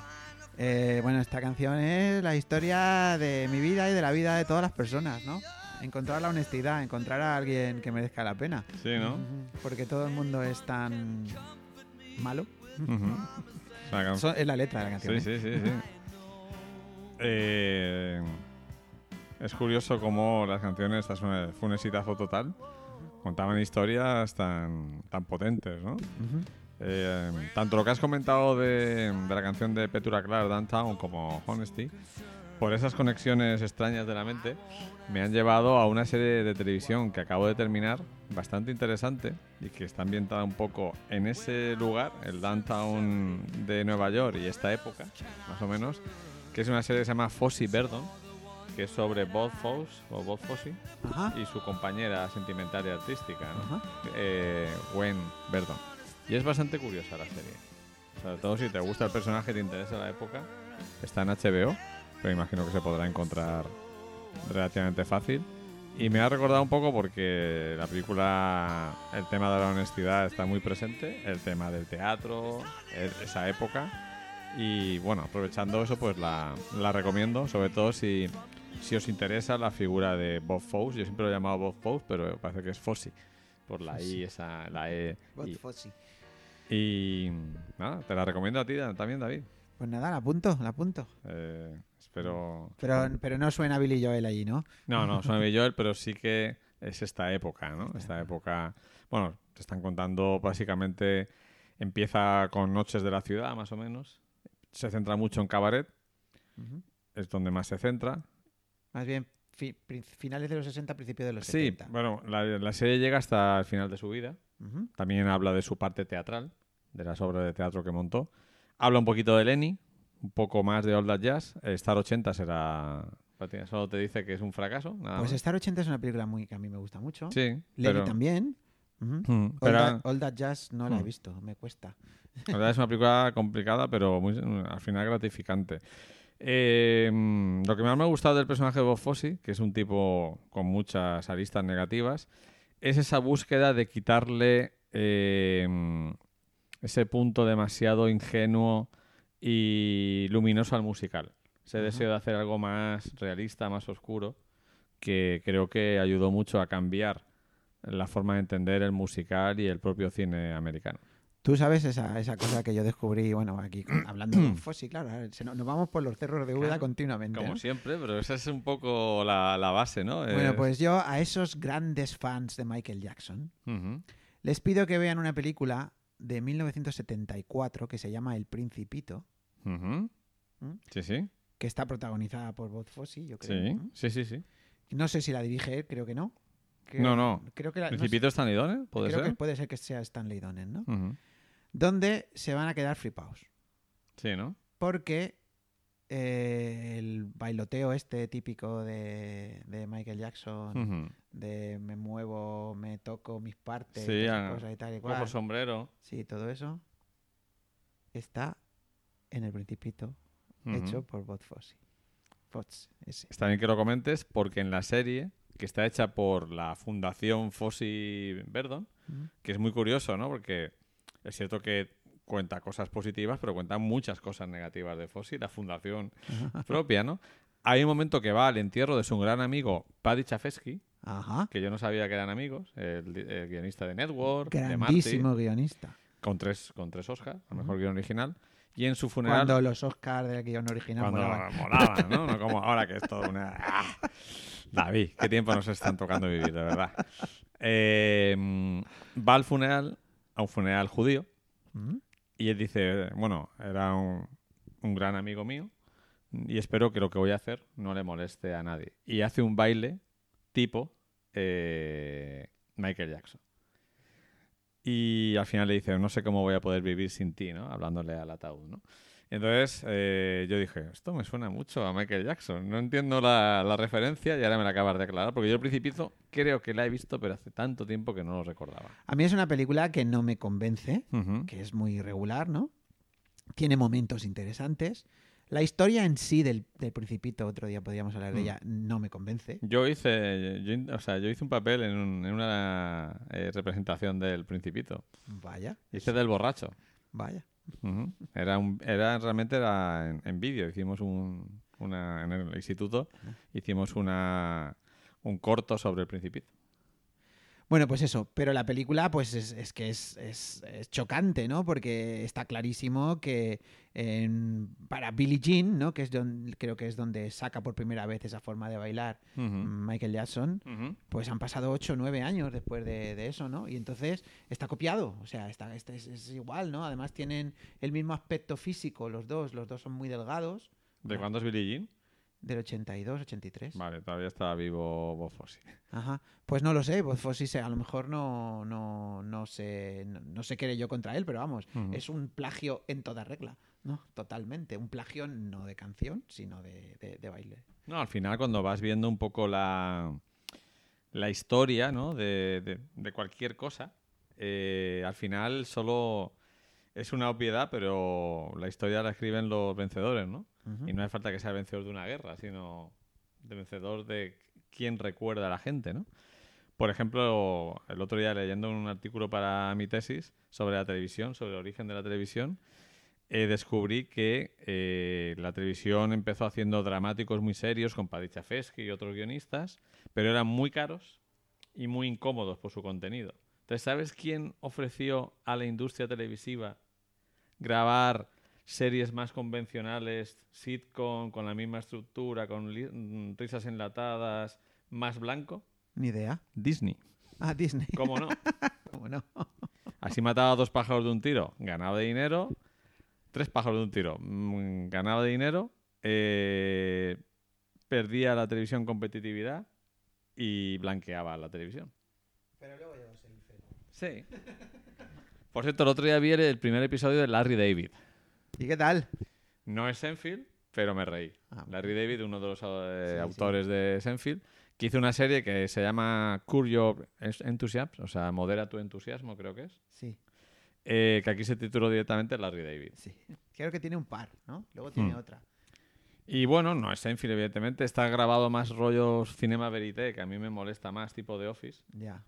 [SPEAKER 3] Eh, bueno, esta canción es la historia de mi vida y de la vida de todas las personas, ¿no? Encontrar la honestidad, encontrar a alguien que merezca la pena.
[SPEAKER 2] Sí, ¿no?
[SPEAKER 3] Porque todo el mundo es tan malo.
[SPEAKER 2] O sea,
[SPEAKER 3] es la letra de la canción.
[SPEAKER 2] Sí,
[SPEAKER 3] ¿eh?
[SPEAKER 2] sí, sí, sí. Eh, es curioso cómo las canciones, esta es una- fue un exitazo total, contaban historias tan, tan potentes, ¿no? Eh, tanto lo que has comentado de, de la canción de Petura Clark, Downtown, como Honesty, por esas conexiones extrañas de la mente, me han llevado a una serie de televisión que acabo de terminar, bastante interesante, y que está ambientada un poco en ese lugar, el Downtown de Nueva York y esta época, más o menos, que es una serie que se llama Fossey Verdon, que es sobre Bob Fosse, o Bob Fosse, y su compañera sentimental y artística, ¿no? Eh, Gwen Verdon. Y es bastante curiosa la serie. Sobre todo si te gusta el personaje te interesa la época, está en HBO, pero imagino que se podrá encontrar relativamente fácil. Y me ha recordado un poco porque la película, el tema de la honestidad está muy presente, el tema del teatro, e- esa época. Y bueno, aprovechando eso, pues la, la recomiendo, sobre todo si, si os interesa la figura de Bob Fosse. Yo siempre lo he llamado Bob Fosse, pero parece que es Fosse, por la I, esa, la E. y- Y nada, te la recomiendo a ti también, David.
[SPEAKER 3] Pues nada, la apunto, la apunto.
[SPEAKER 2] Eh, espero.
[SPEAKER 3] Pero, pero no suena Billy Joel allí, ¿no?
[SPEAKER 2] No, no, son Baby Joel, pero sí que es esta época, ¿no? Esta época. Bueno, te están contando básicamente. Empieza con Noches de la Ciudad, más o menos. Se centra mucho en cabaret, es donde más se centra.
[SPEAKER 3] Más bien fi- finales de los 60, principios de los
[SPEAKER 2] Sí,
[SPEAKER 3] 70.
[SPEAKER 2] bueno, la, la serie llega hasta el final de su vida.
[SPEAKER 3] Ujú.
[SPEAKER 2] También habla de su parte teatral, de las obras de teatro que montó. Habla un poquito de Lenny, un poco más de All That Jazz. Eh, Star 80 será. Solo te dice que es un fracaso. Nada
[SPEAKER 3] Pues. Star 80 es una película muy que a mí me gusta mucho.
[SPEAKER 2] Sí,
[SPEAKER 3] Lenny
[SPEAKER 2] pero,
[SPEAKER 3] también. Ujú.
[SPEAKER 2] Mm,
[SPEAKER 3] All,
[SPEAKER 2] pero-
[SPEAKER 3] That, All That Jazz no la he
[SPEAKER 2] Mm.
[SPEAKER 3] visto, me cuesta.
[SPEAKER 2] La verdad es una película complicada, pero muy, al final gratificante. Eh, mm, lo que más me ha gustado del personaje de Bob Fosse, que es un tipo con muchas aristas negativas, es esa búsqueda de quitarle eh, mm, ese punto demasiado ingenuo y luminoso al musical. Ese deseo de hacer algo más realista, más oscuro, que creo que ayudó mucho a cambiar la forma de entender el musical y el propio cine americano.
[SPEAKER 3] Tú sabes esa, esa cosa que yo descubrí, bueno, aquí con- hablando de Fossi, claro, se nos, nos vamos por los cerros de
[SPEAKER 2] Claro,
[SPEAKER 3] continuamente.
[SPEAKER 2] Como
[SPEAKER 3] ¿no?
[SPEAKER 2] siempre, pero esa es un poco la, la base, ¿no?
[SPEAKER 3] Bueno, pues yo a esos grandes fans de Michael Jackson les pido que vean una película de 1974 que se llama El Principito. ¿Mm?
[SPEAKER 2] Sí, sí.
[SPEAKER 3] que está protagonizada por Bob Fosse, yo creo.
[SPEAKER 2] Sí,
[SPEAKER 3] ¿no?
[SPEAKER 2] sí, sí, sí.
[SPEAKER 3] No sé si la dirige él, creo que no. Creo-
[SPEAKER 2] No, no.
[SPEAKER 3] Creo que la, no sé-
[SPEAKER 2] ¿Principito Stanley Donen? ¿Puede
[SPEAKER 3] creo
[SPEAKER 2] ser?
[SPEAKER 3] que puede ser que sea Stanley Donen, ¿no?
[SPEAKER 2] Ujú.
[SPEAKER 3] Donde se van a quedar flipados.
[SPEAKER 2] Sí, ¿no?
[SPEAKER 3] Porque eh, el bailoteo este típico de, de Michael Jackson, de me muevo, me toco mis partes,
[SPEAKER 2] Sí, ah,
[SPEAKER 3] cosas y tal y cual.
[SPEAKER 2] sombrero.
[SPEAKER 3] Sí, todo eso está en el Principito, hecho por Bob Fosse.
[SPEAKER 2] Está bien que lo comentes porque en la serie, que está hecha por la Fundación Fossi Verdon, que es muy curioso, ¿no? Porque es cierto que cuenta cosas positivas, pero cuenta muchas cosas negativas de Fossi, la fundación propia, ¿no? Hay un momento que va al entierro de su gran amigo Paddy Chafesky,
[SPEAKER 3] Ajá.
[SPEAKER 2] que yo no sabía que eran amigos, el, el guionista de Network, de Marty,
[SPEAKER 3] Grandísimo guionista.
[SPEAKER 2] con tres, con tres Oscars, a mejor guion original. Y en su funeral.
[SPEAKER 3] Cuando los Oscars del guion original
[SPEAKER 2] Cuando
[SPEAKER 3] molaban.
[SPEAKER 2] molaban, ¿no? No como ahora que es todo una... ¡Ah! David, qué tiempo nos están tocando vivir, de verdad. Eh, va al funeral, a un funeral judío,
[SPEAKER 3] Ujú.
[SPEAKER 2] y él dice, bueno, era un, un gran amigo mío, y espero que lo que voy a hacer no le moleste a nadie. Y hace un baile tipo eh, Michael Jackson. Y al final le dice, no sé cómo voy a poder vivir sin ti, ¿no? Hablándole al ataúd, ¿no? Entonces eh, yo dije, esto me suena mucho a Michael Jackson. No entiendo la, la referencia y ahora me la acabas de aclarar, porque yo al principito creo que la he visto, pero hace tanto tiempo que no lo recordaba.
[SPEAKER 3] A mí es una película que no me convence, que es muy irregular, ¿no? Tiene momentos interesantes. La historia en sí del, del Principito, otro día podríamos hablar de
[SPEAKER 2] Mm.
[SPEAKER 3] ella, no me convence.
[SPEAKER 2] Yo hice, yo, o sea, yo hice un papel en, un- en una eh, representación del Principito.
[SPEAKER 3] Vaya,
[SPEAKER 2] Hice del borracho.
[SPEAKER 3] vaya.
[SPEAKER 2] Ujú. Era, un, era realmente era en, en vídeo. Hicimos un, una en el instituto hicimos una un corto sobre el Principito.
[SPEAKER 3] Bueno, pues eso, pero la película pues es, es que es, es- es chocante, ¿no? Porque está clarísimo que en- para Billie Jean, ¿no? Que es don- creo que es donde saca por primera vez esa forma de bailar. Michael Jackson, pues han pasado 8 o 9 años después de, de eso, ¿no? Y entonces está copiado, o sea, está, está- es, es igual, ¿no? Además tienen el mismo aspecto físico los dos, los dos son muy delgados,
[SPEAKER 2] ¿De cuándo es Billie Jean?
[SPEAKER 3] Del 82, 83.
[SPEAKER 2] Vale, todavía estaba vivo Bob Fosse.
[SPEAKER 3] Ajá. Pues no lo sé, Bob Fosse se- a lo mejor no, no, no sé, no, no sé qué yo contra él, pero vamos, es un plagio en toda regla, ¿no? Totalmente. Un plagio no de canción, sino de, de- de baile.
[SPEAKER 2] No, al final cuando vas viendo un poco la, la historia ¿no? de, de- de cualquier cosa, eh, al final solo es una obviedad, pero la historia la escriben los vencedores, ¿no?
[SPEAKER 3] Ujú.
[SPEAKER 2] Y no hace falta que sea el vencedor de una guerra, sino de vencedor de quién recuerda a la gente, ¿no? Por ejemplo, el otro día leyendo un artículo para mi tesis sobre la televisión, sobre el origen de la televisión, eh, descubrí que eh, la televisión empezó haciendo dramáticos muy serios con Paddy Chafesky y otros guionistas, pero eran muy caros y muy incómodos por su contenido. Entonces, ¿sabes quién ofreció a la industria televisiva grabar series más convencionales, sitcom, con la misma estructura, con mm, risas enlatadas, más blanco?
[SPEAKER 3] Ni idea.
[SPEAKER 2] Disney.
[SPEAKER 3] Ah, Disney.
[SPEAKER 2] ¿Cómo no?
[SPEAKER 3] ¿Cómo no?
[SPEAKER 2] Así mataba a dos pájaros de un tiro, ganaba dinero. Tres pájaros de un tiro, mm, ganaba dinero. eh, perdía la televisión competitividad y blanqueaba la televisión.
[SPEAKER 3] Pero luego llegó Seinfeld.
[SPEAKER 2] Sí. Por cierto, el otro día vi el- el primer episodio de Larry David.
[SPEAKER 3] ¿Y qué tal?
[SPEAKER 2] No es Senfield, pero me reí.
[SPEAKER 3] Ah.
[SPEAKER 2] Larry David, uno de los eh,
[SPEAKER 3] Sí, sí.
[SPEAKER 2] autores de Senfield, que hizo una serie que se llama Curb Your Enthusiasm, o sea, modera tu entusiasmo, creo que es.
[SPEAKER 3] Sí,
[SPEAKER 2] eh, que aquí se tituló directamente Larry David.
[SPEAKER 3] sí. Creo que tiene un par, ¿no? Luego tiene
[SPEAKER 2] Hmm.
[SPEAKER 3] otra.
[SPEAKER 2] Y bueno, no es Senfield, evidentemente. Está grabado más rollos cinema verité, que a mí me molesta más, tipo de Office.
[SPEAKER 3] Ya.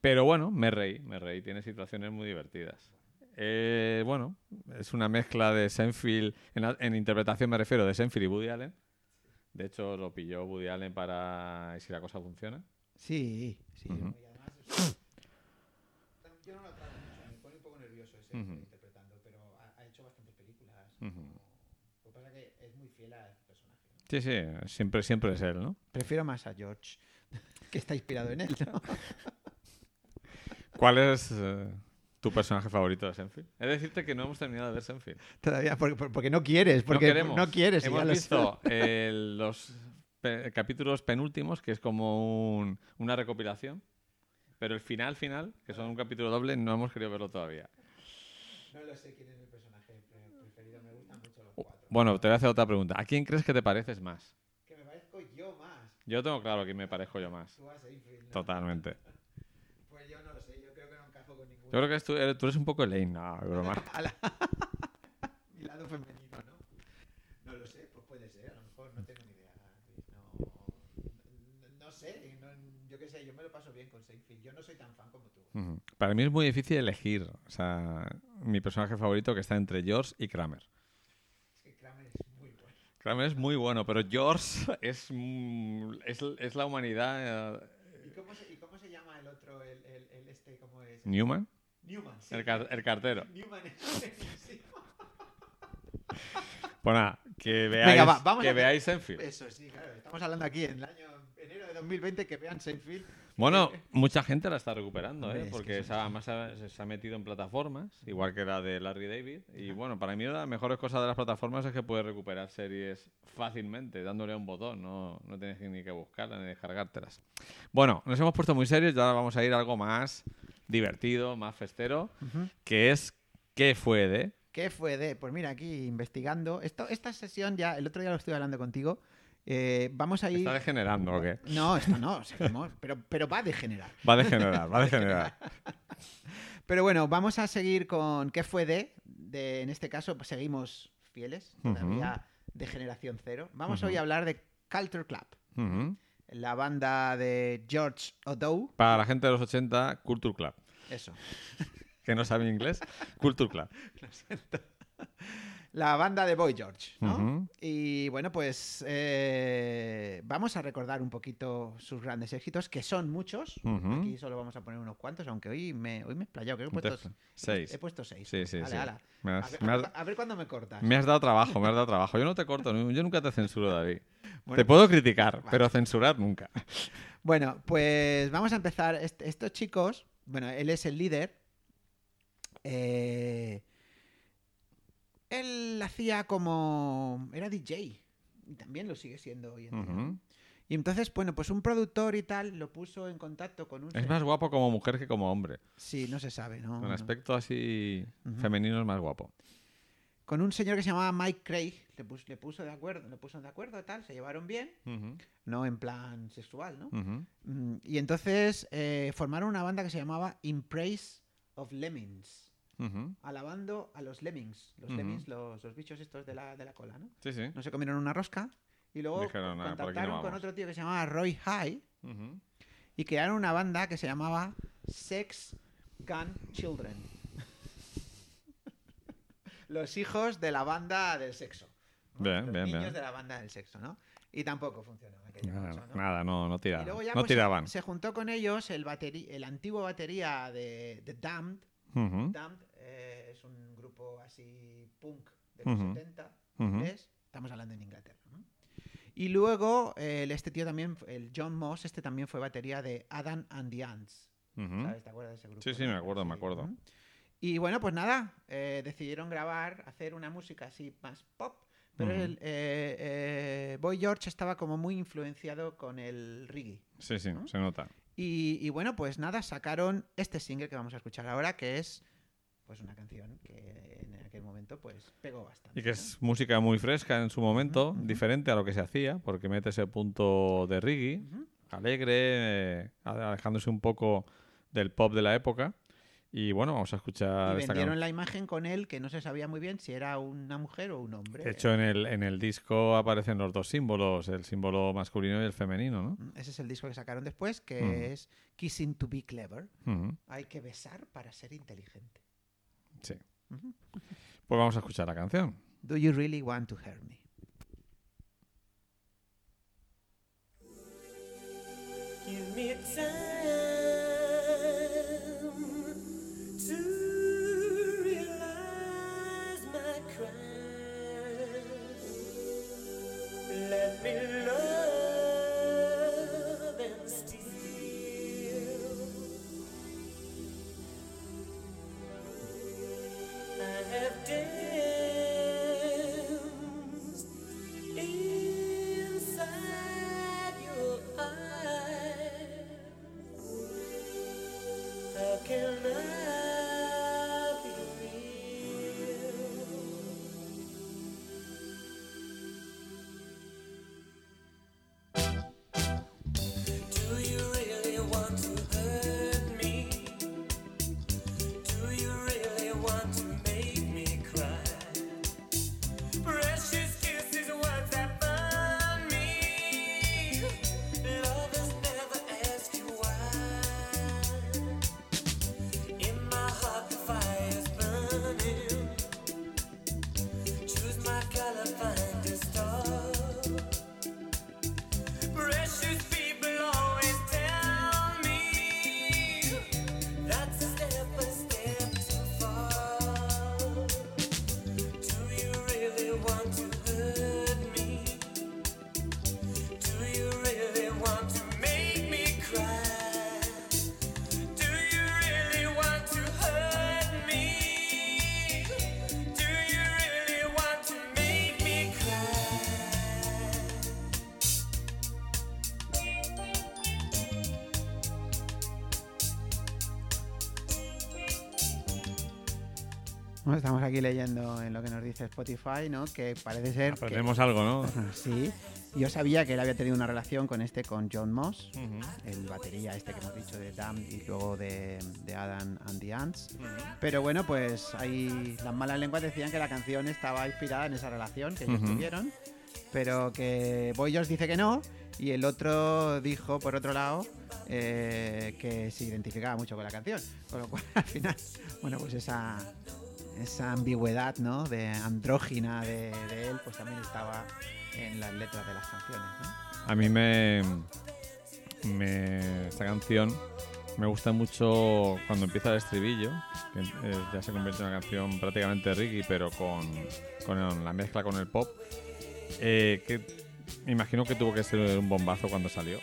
[SPEAKER 2] Pero bueno, me reí, me reí. Tiene situaciones muy divertidas. Eh, bueno, es una mezcla de Senfield, en, en interpretación me refiero, de Senfield y Woody Allen. De hecho, lo pilló Woody Allen para ¿Y si la cosa funciona.
[SPEAKER 3] Sí, sí.
[SPEAKER 2] Ujú.
[SPEAKER 3] Y además es- Yo no lo trago mucho, me pone un poco nervioso ese
[SPEAKER 2] Ujú.
[SPEAKER 3] interpretando, pero ha, ha hecho bastantes películas. Lo que pasa es que es muy fiel al personaje. ¿no?
[SPEAKER 2] Sí, sí, siempre, siempre es él, ¿no?
[SPEAKER 3] Prefiero más a George, que está inspirado en él, ¿no?
[SPEAKER 2] ¿Cuál es eh, tu personaje favorito de Senfield? Es decirte que no hemos terminado de ver Senfield.
[SPEAKER 3] Todavía, porque, porque no quieres, porque
[SPEAKER 2] no queremos.
[SPEAKER 3] no quieres.
[SPEAKER 2] Hemos visto eh, los pe- capítulos penúltimos, que es como un- una recopilación. Pero el final, final, que son un capítulo doble, no hemos querido verlo todavía.
[SPEAKER 3] No lo sé quién es mi personaje pre- preferido, me gustan mucho los cuatro.
[SPEAKER 2] Bueno, te voy a hacer otra pregunta. ¿A quién crees que te pareces más?
[SPEAKER 3] Que me parezco yo más.
[SPEAKER 2] Yo tengo claro a quién me parezco yo más.
[SPEAKER 3] Tú a Seinfeld, ¿no?
[SPEAKER 2] Totalmente.
[SPEAKER 3] Pues yo no lo sé, yo creo que no encajo con ninguno.
[SPEAKER 2] Yo creo que tú, eres, tú eres un poco Elaine. No, broma.
[SPEAKER 3] Mi lado femenino, ¿no? No lo sé, pues puede ser, a lo mejor, no tengo ni idea. No, no sé, no- yo qué sé, yo me lo paso bien con Seinfeld. Yo no soy tan fan como tú.
[SPEAKER 2] Para mí es muy difícil elegir. O sea, mi personaje favorito que está entre George y Kramer.
[SPEAKER 3] Es que Kramer es muy bueno.
[SPEAKER 2] Kramer es muy bueno, pero George es, mm, es, es la humanidad. eh,
[SPEAKER 3] ¿Y cómo se, y cómo se llama el otro, el, el, el este, cómo es?
[SPEAKER 2] Newman,
[SPEAKER 3] Newman, sí.
[SPEAKER 2] el, car- el cartero.
[SPEAKER 3] Newman es.
[SPEAKER 2] Pues nada, que veáis,
[SPEAKER 3] Venga, va, vamos
[SPEAKER 2] que veáis Enfield.
[SPEAKER 3] Eso sí, claro. Estamos hablando aquí en el año enero de 2020 que vean Seinfeld.
[SPEAKER 2] Bueno, mucha gente la está recuperando,
[SPEAKER 3] Hombre,
[SPEAKER 2] ¿eh?
[SPEAKER 3] es que
[SPEAKER 2] porque se, ha, además se ha- metido en plataformas, igual que la de Larry David. Y bueno, para mí una de las mejores cosas de las plataformas es que puedes recuperar series fácilmente, dándole a un botón, no, no tienes ni que buscarlas ni descargártelas. Bueno, nos hemos puesto muy serios y ahora vamos a ir a algo más divertido, más festero, que es ¿qué fue de?
[SPEAKER 3] ¿Qué fue de? Pues mira, aquí investigando. Esto, esta sesión ya, el otro día lo estuve hablando contigo. eh, vamos a ir.
[SPEAKER 2] ¿Está degenerando o qué?
[SPEAKER 3] No, esto no, seguimos, pero, pero va a degenerar.
[SPEAKER 2] Va a degenerar, va a degenerar.
[SPEAKER 3] Pero bueno, vamos a seguir con ¿Qué fue de? de en este caso, pues seguimos fieles, todavía de generación cero. Vamos hoy a hablar de Culture Club,
[SPEAKER 2] Ujú.
[SPEAKER 3] La banda de George O'Dow.
[SPEAKER 2] Para la gente de los 80, Culture Club.
[SPEAKER 3] Eso.
[SPEAKER 2] Que no sabe inglés, Culture Club.
[SPEAKER 3] La banda de Boy George, ¿no? Y bueno, pues eh, vamos a recordar un poquito sus grandes éxitos, que son muchos. Aquí solo vamos a poner unos cuantos, aunque hoy me, hoy me he explayado, creo que he puesto,
[SPEAKER 2] Seis.
[SPEAKER 3] he puesto seis.
[SPEAKER 2] Sí, sí, sí.
[SPEAKER 3] A
[SPEAKER 2] has-
[SPEAKER 3] ver- a ver cuándo me cortas.
[SPEAKER 2] Me has dado trabajo, me has dado trabajo. Yo no te corto, yo nunca te censuro, David.
[SPEAKER 3] Bueno,
[SPEAKER 2] te puedo criticar, pero censurar nunca.
[SPEAKER 3] Bueno, pues vamos a empezar. Est- estos chicos, bueno, él es el líder. Eh, él hacía como. Era DJ. Y también lo sigue siendo hoy en día. Y entonces, bueno, pues un productor y tal lo puso en contacto con un.
[SPEAKER 2] Es más guapo como mujer que como hombre.
[SPEAKER 3] Sí, no se sabe, ¿no?
[SPEAKER 2] Con aspecto así femenino es más guapo.
[SPEAKER 3] Con un señor que se llamaba Mike Craig. Le, pus- le puso de acuerdo, le puso de acuerdo y tal. Se llevaron bien. No en plan sexual, ¿no? Mm, Y entonces eh, formaron una banda que se llamaba In Praise of Lemmings. Alabando a los lemmings. Los lemmings, los, los bichos estos de la, de la cola, ¿no?
[SPEAKER 2] Sí, sí.
[SPEAKER 3] No se comieron una rosca Y luego
[SPEAKER 2] Dijeron, "Ah, no
[SPEAKER 3] contactaron con
[SPEAKER 2] vamos".
[SPEAKER 3] otro tío que se llamaba Roy High y crearon una banda que se llamaba Sex Gun Children. Los hijos de la banda del sexo. ¿no?
[SPEAKER 2] Bien,
[SPEAKER 3] Los
[SPEAKER 2] bien,
[SPEAKER 3] niños
[SPEAKER 2] bien.
[SPEAKER 3] de la banda del sexo, ¿no? Y tampoco funcionó aquella
[SPEAKER 2] Nada,
[SPEAKER 3] cosa, ¿no?
[SPEAKER 2] nada, no, no
[SPEAKER 3] Y
[SPEAKER 2] tiraban.
[SPEAKER 3] luego ya
[SPEAKER 2] no
[SPEAKER 3] pues,
[SPEAKER 2] tiraban.
[SPEAKER 3] se juntó con ellos el, el antiguo batería de, de Damned. Damned eh, es un grupo así punk de los
[SPEAKER 2] Ujú.
[SPEAKER 3] 70,
[SPEAKER 2] ujú.
[SPEAKER 3] inglés. Estamos hablando en Inglaterra. Y luego eh, este tío también, el John Moss, este también fue batería de Adam and the Ants. ¿Sabes? ¿Te acuerdas de ese grupo?
[SPEAKER 2] Sí, sí, me acuerdo, me acuerdo.
[SPEAKER 3] Y bueno, pues nada, eh, decidieron grabar, hacer una música así más pop. Pero el, eh, eh, Boy George estaba como muy influenciado con el reggae.
[SPEAKER 2] Sí, sí,
[SPEAKER 3] ¿no?
[SPEAKER 2] se nota.
[SPEAKER 3] Y, y bueno, pues nada, sacaron este single que vamos a escuchar ahora, que es pues una canción que en aquel momento pues pegó bastante.
[SPEAKER 2] Y que
[SPEAKER 3] ¿no?
[SPEAKER 2] es música muy fresca en su momento, diferente a lo que se hacía, porque mete ese punto de reggae, alegre, eh, alejándose un poco del pop de la época. Y bueno, vamos a escuchar
[SPEAKER 3] Y
[SPEAKER 2] esta
[SPEAKER 3] vendieron
[SPEAKER 2] canción.
[SPEAKER 3] la imagen con él que no se sabía muy bien si era una mujer o un hombre.
[SPEAKER 2] De hecho, en el, en el disco aparecen los dos símbolos, el símbolo masculino y el femenino, ¿no?
[SPEAKER 3] Mm, Ese es el disco que sacaron después, que es Kissing to be Clever. Hay que besar para ser inteligente.
[SPEAKER 2] Sí. Pues vamos a escuchar la canción.
[SPEAKER 3] Do you really want to hurt me?
[SPEAKER 7] Give me time Let me love
[SPEAKER 3] Bueno, estamos aquí leyendo en lo que nos dice Spotify, ¿no? Que parece ser que...
[SPEAKER 2] Aprendemos algo, ¿no?
[SPEAKER 3] Sí. Yo sabía que él había tenido una relación con este, con John Moss, el batería este que hemos dicho de Damned y luego de, de Adam and the Ants. Pero bueno, pues ahí las malas lenguas decían que la canción estaba inspirada en esa relación que ellos tuvieron, pero que Boy George dice que no y el otro dijo, por otro lado, eh, que se identificaba mucho con la canción. Con lo cual, al final, bueno, pues esa, esa ambigüedad, ¿no? De andrógina de, de él, pues también estaba en las letras de las canciones, ¿no?
[SPEAKER 2] A mí me, me- Esta canción me gusta mucho cuando empieza el estribillo, que eh, ya se convierte en una canción prácticamente reggae, pero con, con la mezcla con el pop. eh, que me imagino que tuvo que ser un bombazo cuando salió.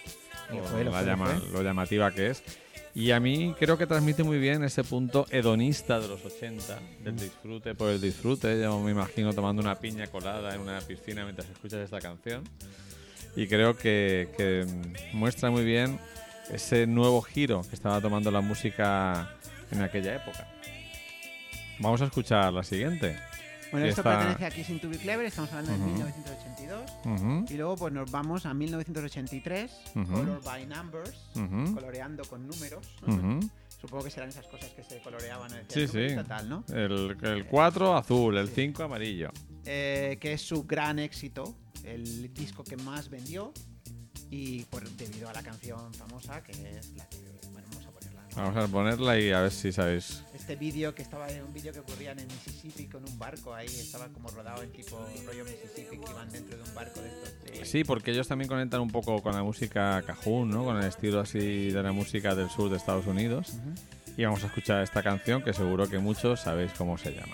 [SPEAKER 2] Por
[SPEAKER 3] fue,
[SPEAKER 2] la
[SPEAKER 3] fue,
[SPEAKER 2] llama-
[SPEAKER 3] fue.
[SPEAKER 2] lo llamativa que es. Y a mí creo que transmite muy bien ese punto hedonista de los 80, del disfrute por el disfrute. Yo me imagino tomando una piña colada en una piscina mientras escuchas esta canción. Y creo que, que muestra muy bien ese nuevo giro que estaba tomando la música en aquella época. Vamos a escuchar la siguiente.
[SPEAKER 3] Bueno, esto
[SPEAKER 2] esta-
[SPEAKER 3] pertenece a Kissing to be Clever, estamos hablando de
[SPEAKER 2] Ujú.
[SPEAKER 3] 1982.
[SPEAKER 2] Ujú,
[SPEAKER 3] Y luego pues nos vamos a 1983,
[SPEAKER 2] Ujú.
[SPEAKER 3] Color by Numbers, coloreando con números. Supongo que serán esas cosas que se coloreaban.
[SPEAKER 2] Sí,
[SPEAKER 3] el numerito
[SPEAKER 2] sí.
[SPEAKER 3] tal, ¿no?
[SPEAKER 2] El, el 4 azul, el 5 amarillo.
[SPEAKER 3] Eh, que es su gran éxito, el disco que más vendió y por, debido a la canción famosa que es la que vamos a ponerla.
[SPEAKER 2] y a ver si sabéis.
[SPEAKER 3] Este vídeo que estaba en un vídeo que ocurría en Mississippi con un barco ahí, estaba como rodado en tipo rollo Mississippi que iban dentro de un barco de estos. de-
[SPEAKER 2] Sí, porque ellos también conectan un poco con la música cajún, ¿no? Con el estilo así de la música del sur de Estados Unidos. Y vamos a escuchar esta canción que seguro que muchos sabéis cómo se llama.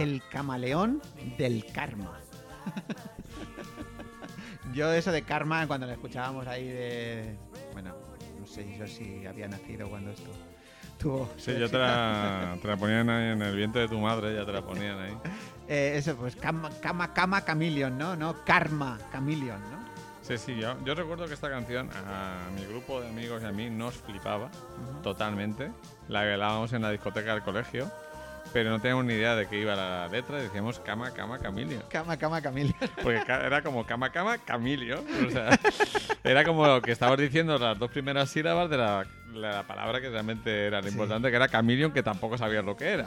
[SPEAKER 3] El camaleón del karma. Yo eso de karma, cuando lo escuchábamos ahí de... Bueno, no sé yo si había nacido cuando esto tuvo...
[SPEAKER 2] Sí, yo te la, te la ponían ahí en el vientre de tu madre, ya te la ponían ahí.
[SPEAKER 3] Eh, eso, pues cama, cama, cama, chameleon, ¿no? No, karma, chameleon, ¿no?
[SPEAKER 2] Sí, sí, yo, yo recuerdo que esta canción a mi grupo de amigos y a mí nos flipaba totalmente. La bailábamos en la discoteca del colegio, pero no teníamos ni idea de qué iba la letra decíamos cama, cama, Camilio.
[SPEAKER 3] Cama, cama, chameleon.
[SPEAKER 2] Porque era como cama, cama, Camilio. O sea, era como lo que estabas diciendo las dos primeras sílabas de la, la palabra que realmente era lo
[SPEAKER 3] Sí.
[SPEAKER 2] importante, que era Camilion, que tampoco sabías lo que era.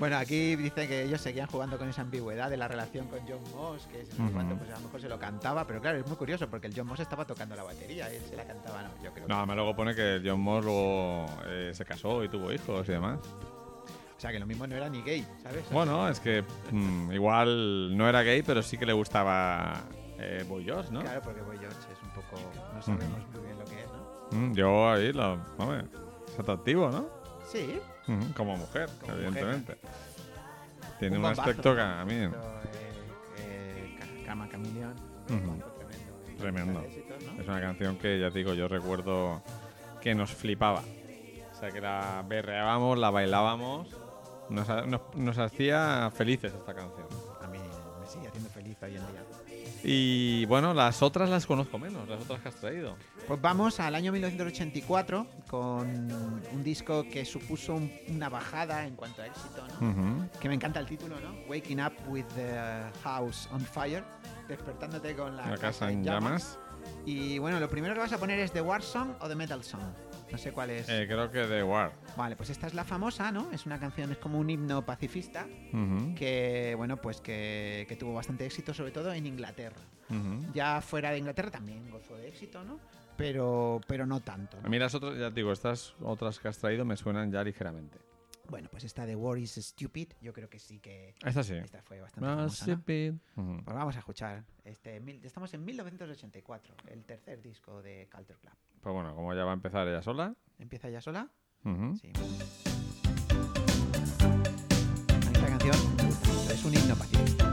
[SPEAKER 3] Bueno, aquí dice que ellos seguían jugando con esa ambigüedad de la relación con John Moss, que es cuando pues a lo mejor se lo cantaba, pero claro, es muy curioso porque el John Moss estaba tocando la batería y él se la cantaba, no, yo creo.
[SPEAKER 2] No, además luego pone que John Moss luego eh, se casó y tuvo hijos y demás.
[SPEAKER 3] O sea, que lo mismo no era ni gay, ¿sabes?
[SPEAKER 2] Bueno, es que mm, igual no era gay, pero sí que le gustaba eh, Boy George, ¿no?
[SPEAKER 3] Claro, porque Boy George es un poco... No sabemos muy bien lo que es, ¿no?
[SPEAKER 2] Mm, yo ahí lo. Hombre, es atractivo, ¿no?
[SPEAKER 3] Sí.
[SPEAKER 2] Como mujer,
[SPEAKER 3] Como
[SPEAKER 2] evidentemente. Tiene un, aspecto que a mí.
[SPEAKER 3] Eh, eh, Ca- Cama un
[SPEAKER 2] Ujú.
[SPEAKER 3] bombazo tremendo.
[SPEAKER 2] Tremendo. Es una canción que ya te digo, yo recuerdo que nos flipaba. O sea, que la berreábamos, la bailábamos. Nos, nos, nos hacía felices esta canción.
[SPEAKER 3] A mí me sigue haciendo feliz hoy en día.
[SPEAKER 2] Y bueno, las otras las conozco menos, las otras que has traído.
[SPEAKER 3] Pues vamos al año 1984 con un disco que supuso un- una bajada en cuanto a éxito, ¿no? Que me encanta el título, ¿no? Waking up with the house on fire. Despertándote con la,
[SPEAKER 2] La casa en llamas.
[SPEAKER 3] Y bueno, lo primero que vas a poner es The War Song o The Metal Song. No sé cuál es.
[SPEAKER 2] Eh, creo que de War.
[SPEAKER 3] Vale, pues esta es la famosa, ¿no? Es una canción, es como un himno pacifista que, bueno, pues que, que tuvo bastante éxito, sobre todo en Inglaterra. Ya fuera de Inglaterra también gozó de éxito, ¿no? Pero, pero no tanto. ¿no?
[SPEAKER 2] A mí las otras, ya te digo, estas otras que has traído me suenan ya ligeramente.
[SPEAKER 3] Bueno, pues esta de War is Stupid, yo creo que sí que
[SPEAKER 2] Esta sí.
[SPEAKER 3] esta fue bastante famosa, ¿no? Pues vamos a escuchar. Este, mil- estamos en 1984, el tercer disco de Culture Club.
[SPEAKER 2] Pues bueno, como ya va a empezar ella sola.
[SPEAKER 3] ¿Empieza ya sola? Sí. Esta canción es un himno pacifista.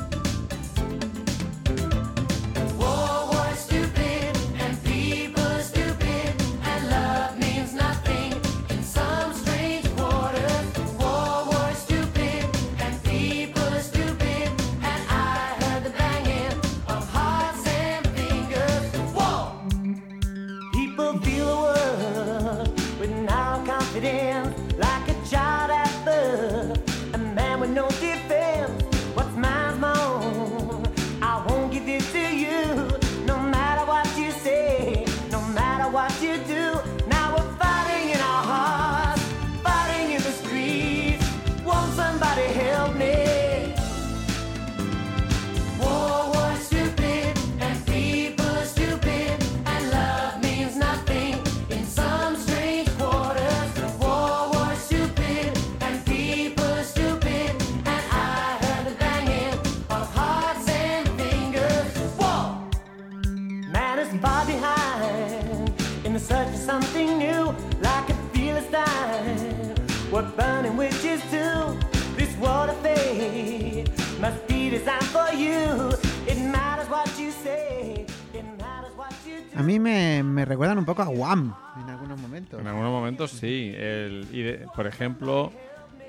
[SPEAKER 7] A
[SPEAKER 3] mí me, me recuerdan un poco a Wham en algunos momentos.
[SPEAKER 2] En algunos momentos sí. El- y de- por ejemplo,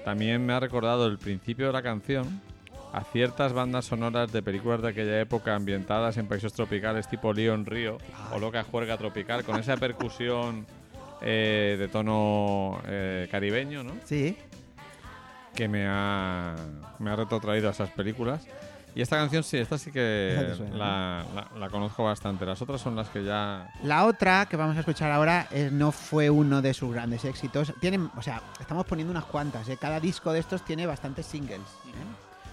[SPEAKER 2] también me ha recordado el principio de la canción a ciertas bandas sonoras de películas de aquella época ambientadas en países tropicales tipo Leon Río o Loca Juerga Tropical, con esa percusión eh, de tono eh, caribeño, ¿no?
[SPEAKER 3] Sí,
[SPEAKER 2] que me ha, me ha retrotraído a esas películas. Y esta canción sí, esta sí que
[SPEAKER 3] suena,
[SPEAKER 2] la, la- la conozco bastante. Las otras son las que ya...
[SPEAKER 3] La otra que vamos a escuchar ahora eh, no fue uno de sus grandes éxitos. Tienen, o sea, estamos poniendo unas cuantas. ¿eh? Cada disco de estos tiene bastantes singles. ¿eh?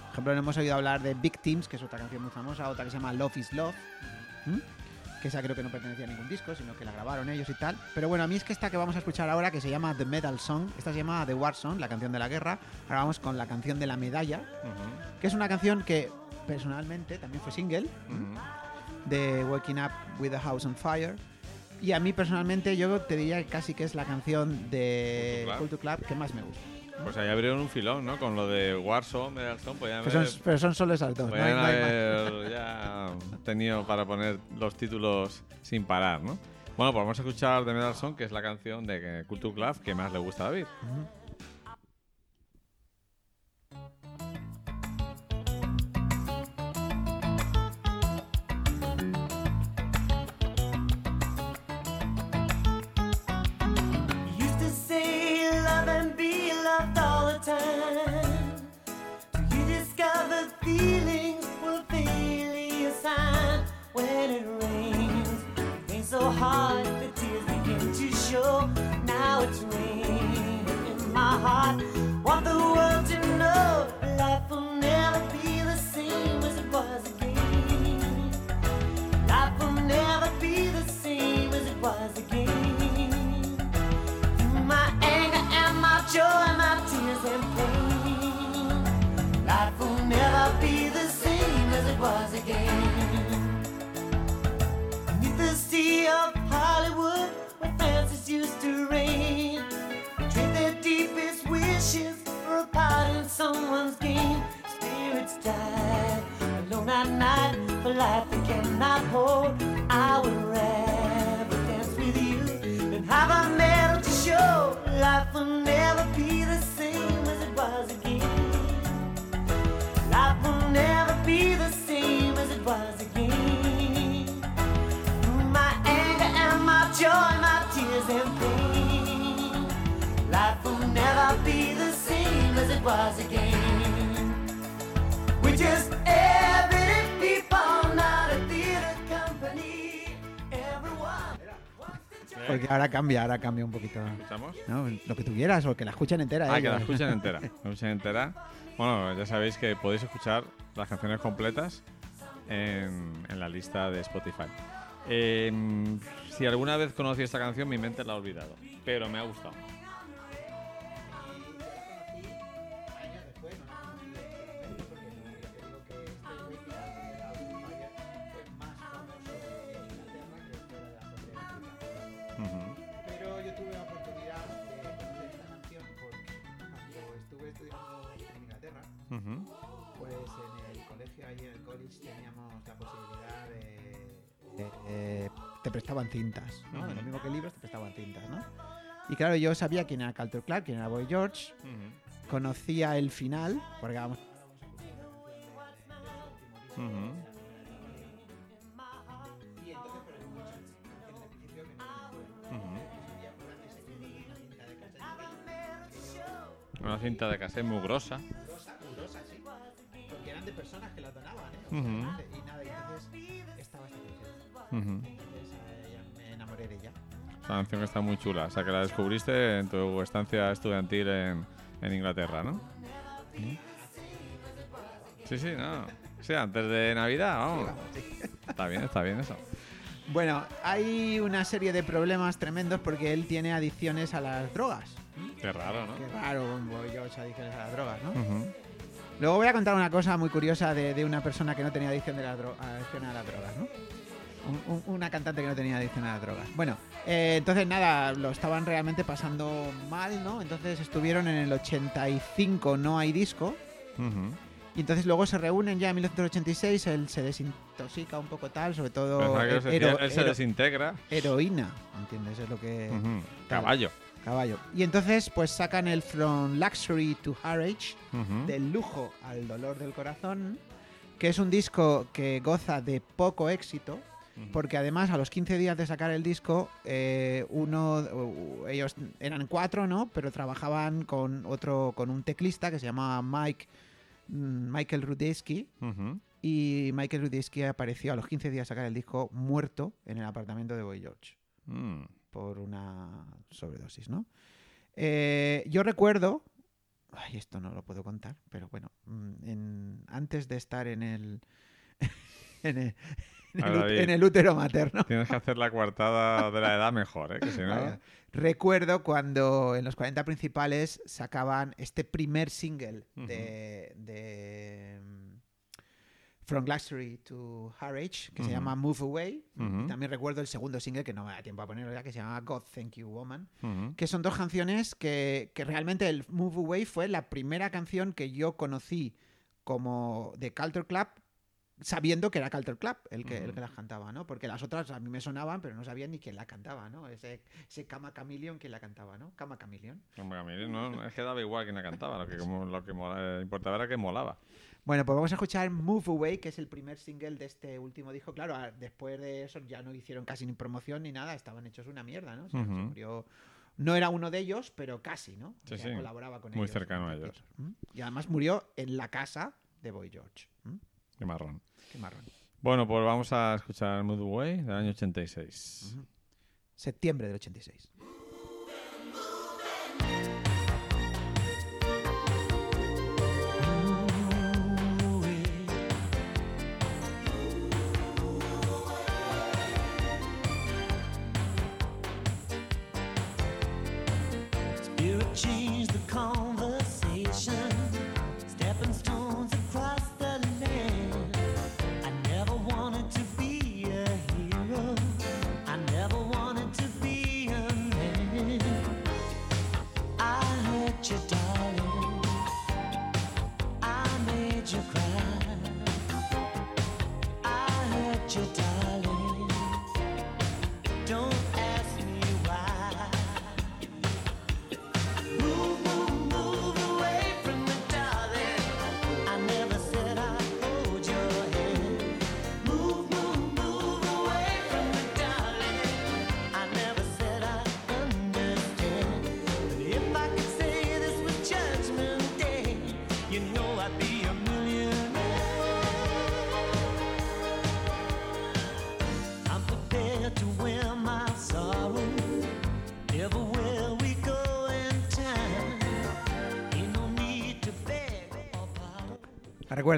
[SPEAKER 3] Por ejemplo, hemos oído hablar de Victims, que es otra canción muy famosa, otra que se llama Love is Love, que esa creo que no pertenecía a ningún disco, sino que la grabaron ellos y tal. Pero bueno, a mí es que esta que vamos a escuchar ahora, que se llama The Medal Song, esta se llama The War Song, la canción de la guerra. Ahora vamos con la canción de la medalla, que es una canción que personalmente también fue single de Waking Up with the House on Fire. Y a mí personalmente yo te diría que casi que es la canción de
[SPEAKER 2] Culture Club.
[SPEAKER 3] Club que más me gusta.
[SPEAKER 2] Pues ahí abrieron un filón, ¿no? Con lo de Warzone, Medalson, podían
[SPEAKER 3] Pero
[SPEAKER 2] haber,
[SPEAKER 3] son, pero son solo esas dos. no hay- no hay
[SPEAKER 2] ya tenido para poner los títulos sin parar, ¿no? Bueno, pues vamos a escuchar de Medalson, que es la canción de Culture Club que más le gusta a David.
[SPEAKER 7] You time. Till you discover feelings were failing a sign when it rains. It rains so hard the tears begin to show. Now it's raining in my heart. Want the world to know life will never be the same as it was again. Life will never be the same as it was again. Through my anger and my joy, as it was again. Beneath the sea of Hollywood, where fancies used to reign, trade their deepest wishes for a part in someone's game. Spirits died alone at night for life they cannot hold. I would rather dance with you than have a medal to show. Life will never be the same as it was again. Was again. Through my anger and my joy, my tears and pain. Life will never be the same as it was again. We're just everyday people, not a theater company. Everyone.
[SPEAKER 3] Porque ahora cambia, ahora cambia un poquito.
[SPEAKER 2] ¿Escuchamos?
[SPEAKER 3] ¿no? Lo que tú quieras, o que la escuchen entera.
[SPEAKER 2] Ah,
[SPEAKER 3] eh,
[SPEAKER 2] que la
[SPEAKER 3] que-
[SPEAKER 2] escuchen entera. La escuchen entera. Bueno, ya sabéis que podéis escuchar las canciones completas en, en la lista de Spotify. Em, si alguna vez conocí esta canción, mi mente la ha olvidado. Pero me ha gustado. Ujú.
[SPEAKER 3] prestaban cintas, ¿no? Uh -huh.
[SPEAKER 2] Lo
[SPEAKER 3] mismo que libros, te prestaban cintas, ¿no? Y claro, yo sabía quién era Calter Clark, quién era Boy George,
[SPEAKER 2] uh -huh.
[SPEAKER 3] conocía el final, porque vamos... Uh -huh.
[SPEAKER 2] Una cinta de cassette muy grosa.
[SPEAKER 3] Grosa, grosa, sí. Porque eran de personas que la donaban, ¿eh?
[SPEAKER 2] Uh -huh.
[SPEAKER 3] Y nada, y entonces estaba esta canción. Uh
[SPEAKER 2] -huh una canción que está muy chula. O sea, que la descubriste en tu estancia estudiantil en, en Inglaterra, ¿no? Sí, sí, no. Sí, antes de Navidad, vamos. Está bien, está bien eso.
[SPEAKER 3] Bueno, hay una serie de problemas tremendos porque él tiene adicciones a las drogas.
[SPEAKER 2] Qué raro, ¿no?
[SPEAKER 3] Qué raro George adicciones a las drogas, ¿no?
[SPEAKER 2] Ujú.
[SPEAKER 3] Luego voy a contar una cosa muy curiosa de, de una persona que no tenía adicción, de la adicción a las drogas, ¿no? Un- un- una cantante que no tenía adicción a las drogas. Bueno, eh, entonces nada, lo estaban realmente pasando mal, ¿no? Entonces estuvieron en el 85, no hay disco. Y entonces luego se reúnen ya en 1986, él se desintoxica un poco tal, sobre todo
[SPEAKER 2] decía,
[SPEAKER 3] hero-
[SPEAKER 2] él se
[SPEAKER 3] hero-
[SPEAKER 2] desintegra.
[SPEAKER 3] heroína, ¿entiendes? Es lo que...
[SPEAKER 2] Caballo.
[SPEAKER 3] Caballo. Y entonces pues sacan el From Luxury to Harage,
[SPEAKER 2] Ujú.
[SPEAKER 3] del lujo al dolor del corazón, que es un disco que goza de poco éxito. Porque además a los 15 días de sacar el disco, eh, uno, ellos eran cuatro, ¿no? Pero trabajaban con otro, con un teclista que se llamaba Mike, mm, Michael Rudetsky,
[SPEAKER 2] Ujú.
[SPEAKER 3] y Michael Rudetsky apareció a los 15 días de sacar el disco muerto en el apartamento de Boy George
[SPEAKER 2] Mm.
[SPEAKER 3] por una sobredosis, ¿no? Eh, yo recuerdo, ay, esto no lo puedo contar, pero bueno, mm, en- antes de estar en el, en el, en el ú-
[SPEAKER 2] David.
[SPEAKER 3] en el útero materno,
[SPEAKER 2] Tienes que hacer la coartada de la edad mejor, ¿eh? Que si no...
[SPEAKER 3] vaya, recuerdo cuando en los 40 principales sacaban este primer single de, de, mm, From Luxury to Harage, que se llama Move Away. También recuerdo el segundo single, que no me da tiempo a ponerlo ya, que se llama God Thank You Woman. Que son dos canciones que, que realmente el Move Away fue la primera canción que yo conocí como de Culture Club, sabiendo que era Culture Club el que, el que las cantaba, ¿no? Porque las otras a mí me sonaban, pero no sabía ni quién la cantaba, ¿no? Ese, ese Kama Chameleon, ¿quién la cantaba, ¿no? Kama Chameleon.
[SPEAKER 2] Hombre, a mí no, es que daba igual quién la cantaba, lo que, como, lo que mola- importaba era que molaba.
[SPEAKER 3] Bueno, pues vamos a escuchar Move Away, que es el primer single de este último disco. Claro, después de eso ya no hicieron casi ni promoción ni nada, estaban hechos una mierda, ¿no? O sea, se murió- No era uno de ellos, pero casi, ¿no? O
[SPEAKER 2] Sí,
[SPEAKER 3] sea,
[SPEAKER 2] sí.
[SPEAKER 3] colaboraba con
[SPEAKER 2] Muy
[SPEAKER 3] ellos.
[SPEAKER 2] cercano a ellos.
[SPEAKER 3] Y además murió en la casa de Boy George.
[SPEAKER 2] Qué marrón.
[SPEAKER 3] Qué marrón.
[SPEAKER 2] Bueno, pues vamos a escuchar Mood Way del año 86.
[SPEAKER 3] Septiembre del 86.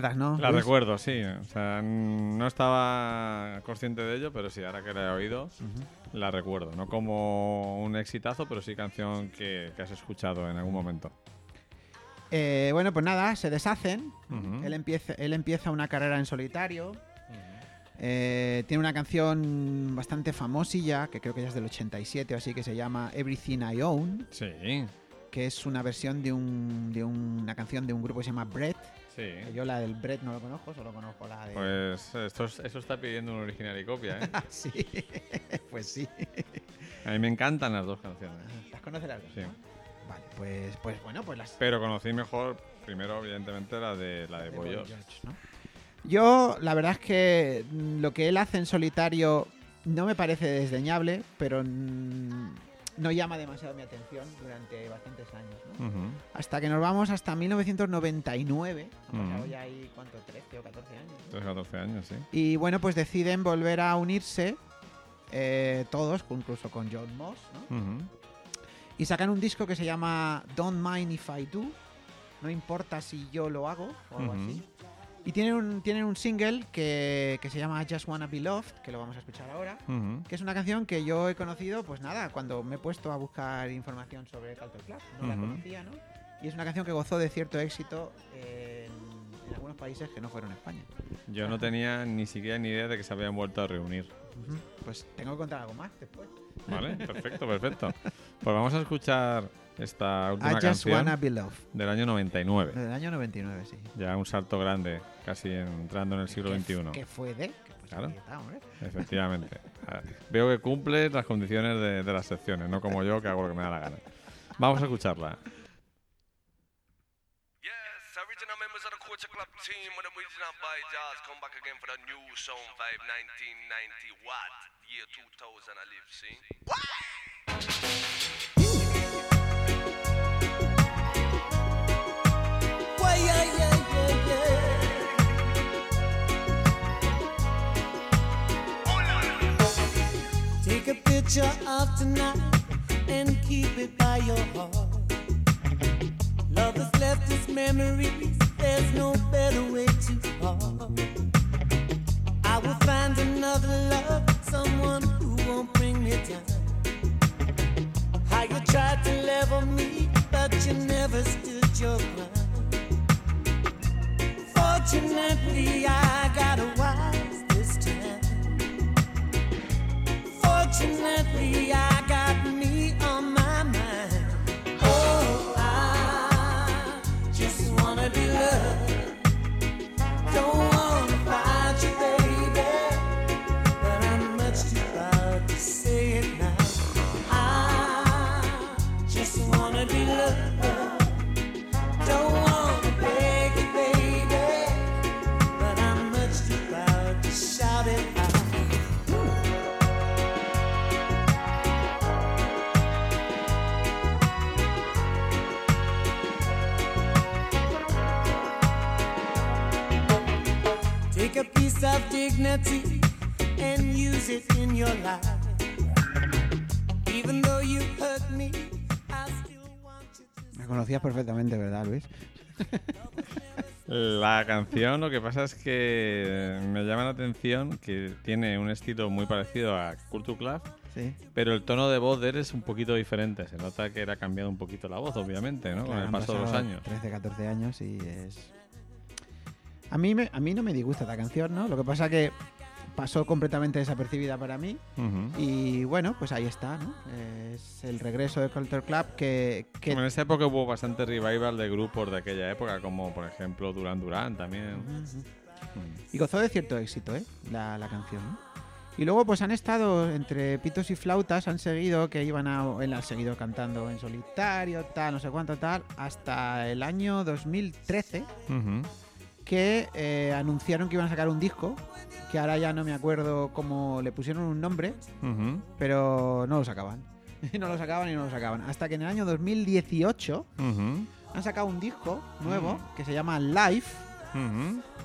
[SPEAKER 3] Recuerdas, no?
[SPEAKER 2] La
[SPEAKER 3] Luis?
[SPEAKER 2] recuerdo, sí. O sea, n- no estaba consciente de ello, pero sí, ahora que la he oído, la recuerdo. No como un exitazo, pero sí canción que, que has escuchado en algún momento.
[SPEAKER 3] Eh, bueno, pues nada, se deshacen. Él, empieza, él empieza una carrera en solitario. Eh, tiene una canción bastante famosilla, que creo que ya es del 87 o así, que se llama Everything I Own,
[SPEAKER 2] Sí,
[SPEAKER 3] que es una versión de, un, de una canción de un grupo que se llama Brett.
[SPEAKER 2] Sí.
[SPEAKER 3] Yo la del Brett no lo conozco, solo conozco la de...
[SPEAKER 2] Pues esto, es- eso está pidiendo un original y copia, ¿eh?
[SPEAKER 3] Sí, pues sí.
[SPEAKER 2] A mí me encantan las dos canciones.
[SPEAKER 3] ¿Las conoces las dos?
[SPEAKER 2] Sí.
[SPEAKER 3] no? Vale, pues, pues bueno, pues las...
[SPEAKER 2] Pero conocí mejor, primero, evidentemente, la de la de
[SPEAKER 3] de
[SPEAKER 2] Boy
[SPEAKER 3] Boy
[SPEAKER 2] George.
[SPEAKER 3] George, ¿no? Yo, la verdad es que mm, lo que él hace en solitario no me parece desdeñable, pero mm, no llama demasiado mi atención durante bastantes años. ¿no? Hasta que nos vamos hasta 1999. Han pasado
[SPEAKER 2] Mm.
[SPEAKER 3] ya ahí, ¿cuánto? 13 o 14 años. ¿no?
[SPEAKER 2] 13, 14 años, sí.
[SPEAKER 3] Y bueno, pues deciden volver a unirse eh, todos, incluso con John Moss, ¿no? Y sacan un disco que se llama Don't Mind If I Do. No importa si yo lo hago o algo así. Y tienen un, tienen un single que, que se llama I Just Wanna Be Loved, que lo vamos a escuchar ahora.
[SPEAKER 2] Ujú.
[SPEAKER 3] Que es una canción que yo he conocido, pues nada, cuando me he puesto a buscar información sobre Culture Club. No la
[SPEAKER 2] Ujú.
[SPEAKER 3] conocía, ¿no? Y es una canción que gozó de cierto éxito en, en algunos países que no fueron España.
[SPEAKER 2] Yo no tenía ni siquiera ni idea de que se habían vuelto a reunir.
[SPEAKER 3] Ujú. Pues tengo que contar algo más después.
[SPEAKER 2] ¿Vale? Perfecto, perfecto. Pues vamos a escuchar esta
[SPEAKER 3] I
[SPEAKER 2] última
[SPEAKER 3] Just
[SPEAKER 2] canción
[SPEAKER 3] Wanna Be Loved.
[SPEAKER 2] del año 99.
[SPEAKER 3] Del año 99, sí.
[SPEAKER 2] Ya un salto grande, casi entrando en el siglo
[SPEAKER 3] ¿Qué-
[SPEAKER 2] XXI.
[SPEAKER 3] ¿Qué fue de? Pues
[SPEAKER 2] Claro.
[SPEAKER 3] está.
[SPEAKER 2] Efectivamente. Veo que cumple las condiciones de, de las secciones, no como yo que hago lo que me da la gana. Vamos a escucharla.
[SPEAKER 8] Yes, original members of the Culture Club team with the original by Jazz come back again for the new sound vibe 1990 what? Year 2000 I live, see?
[SPEAKER 7] Why, Take a picture of tonight and keep it by your heart. Love has left its memories, there's no better way to part. I will find another love, someone who won't bring me down. How you tried to level me, but you never stood your ground. Fortunately, I got a wise I got me on my mind. Oh, I just wanna be loved. Don't piece of dignity and use it in your life. Even though you hurt me, I still want you to
[SPEAKER 3] Me conocías perfectamente, ¿verdad, Luis?
[SPEAKER 2] La canción, lo que pasa es que me llama la atención que tiene un estilo muy parecido a Culture Club,
[SPEAKER 3] Sí.
[SPEAKER 2] pero el tono de voz de él es un poquito diferente. Se nota que él ha cambiado un poquito la voz, obviamente, ¿no? Con
[SPEAKER 3] Claro,
[SPEAKER 2] el
[SPEAKER 3] han
[SPEAKER 2] paso de los años.
[SPEAKER 3] 13, 14 años y es... A mí, me, a mí no me disgusta esta canción, ¿no? Lo que pasa que pasó completamente desapercibida para mí y bueno, pues ahí está, ¿no? Es el regreso de Culture Club que... que
[SPEAKER 2] En esa época hubo bastante revival de grupos de aquella época, como por ejemplo Duran Duran también.
[SPEAKER 3] Ujú. Y gozó de cierto éxito, ¿eh? La, la canción, ¿no? Y luego pues han estado entre pitos y flautas, han seguido que iban a... Él ha seguido cantando en solitario, tal, no sé cuánto, tal, hasta el año 2013
[SPEAKER 2] Ujú.
[SPEAKER 3] Que eh, anunciaron que iban a sacar un disco, que ahora ya no me acuerdo cómo le pusieron un nombre, pero no lo sacaban. no lo sacaban y no lo sacaban. Hasta que en el año 2018
[SPEAKER 2] Ujú.
[SPEAKER 3] han sacado un disco nuevo que se llama Life,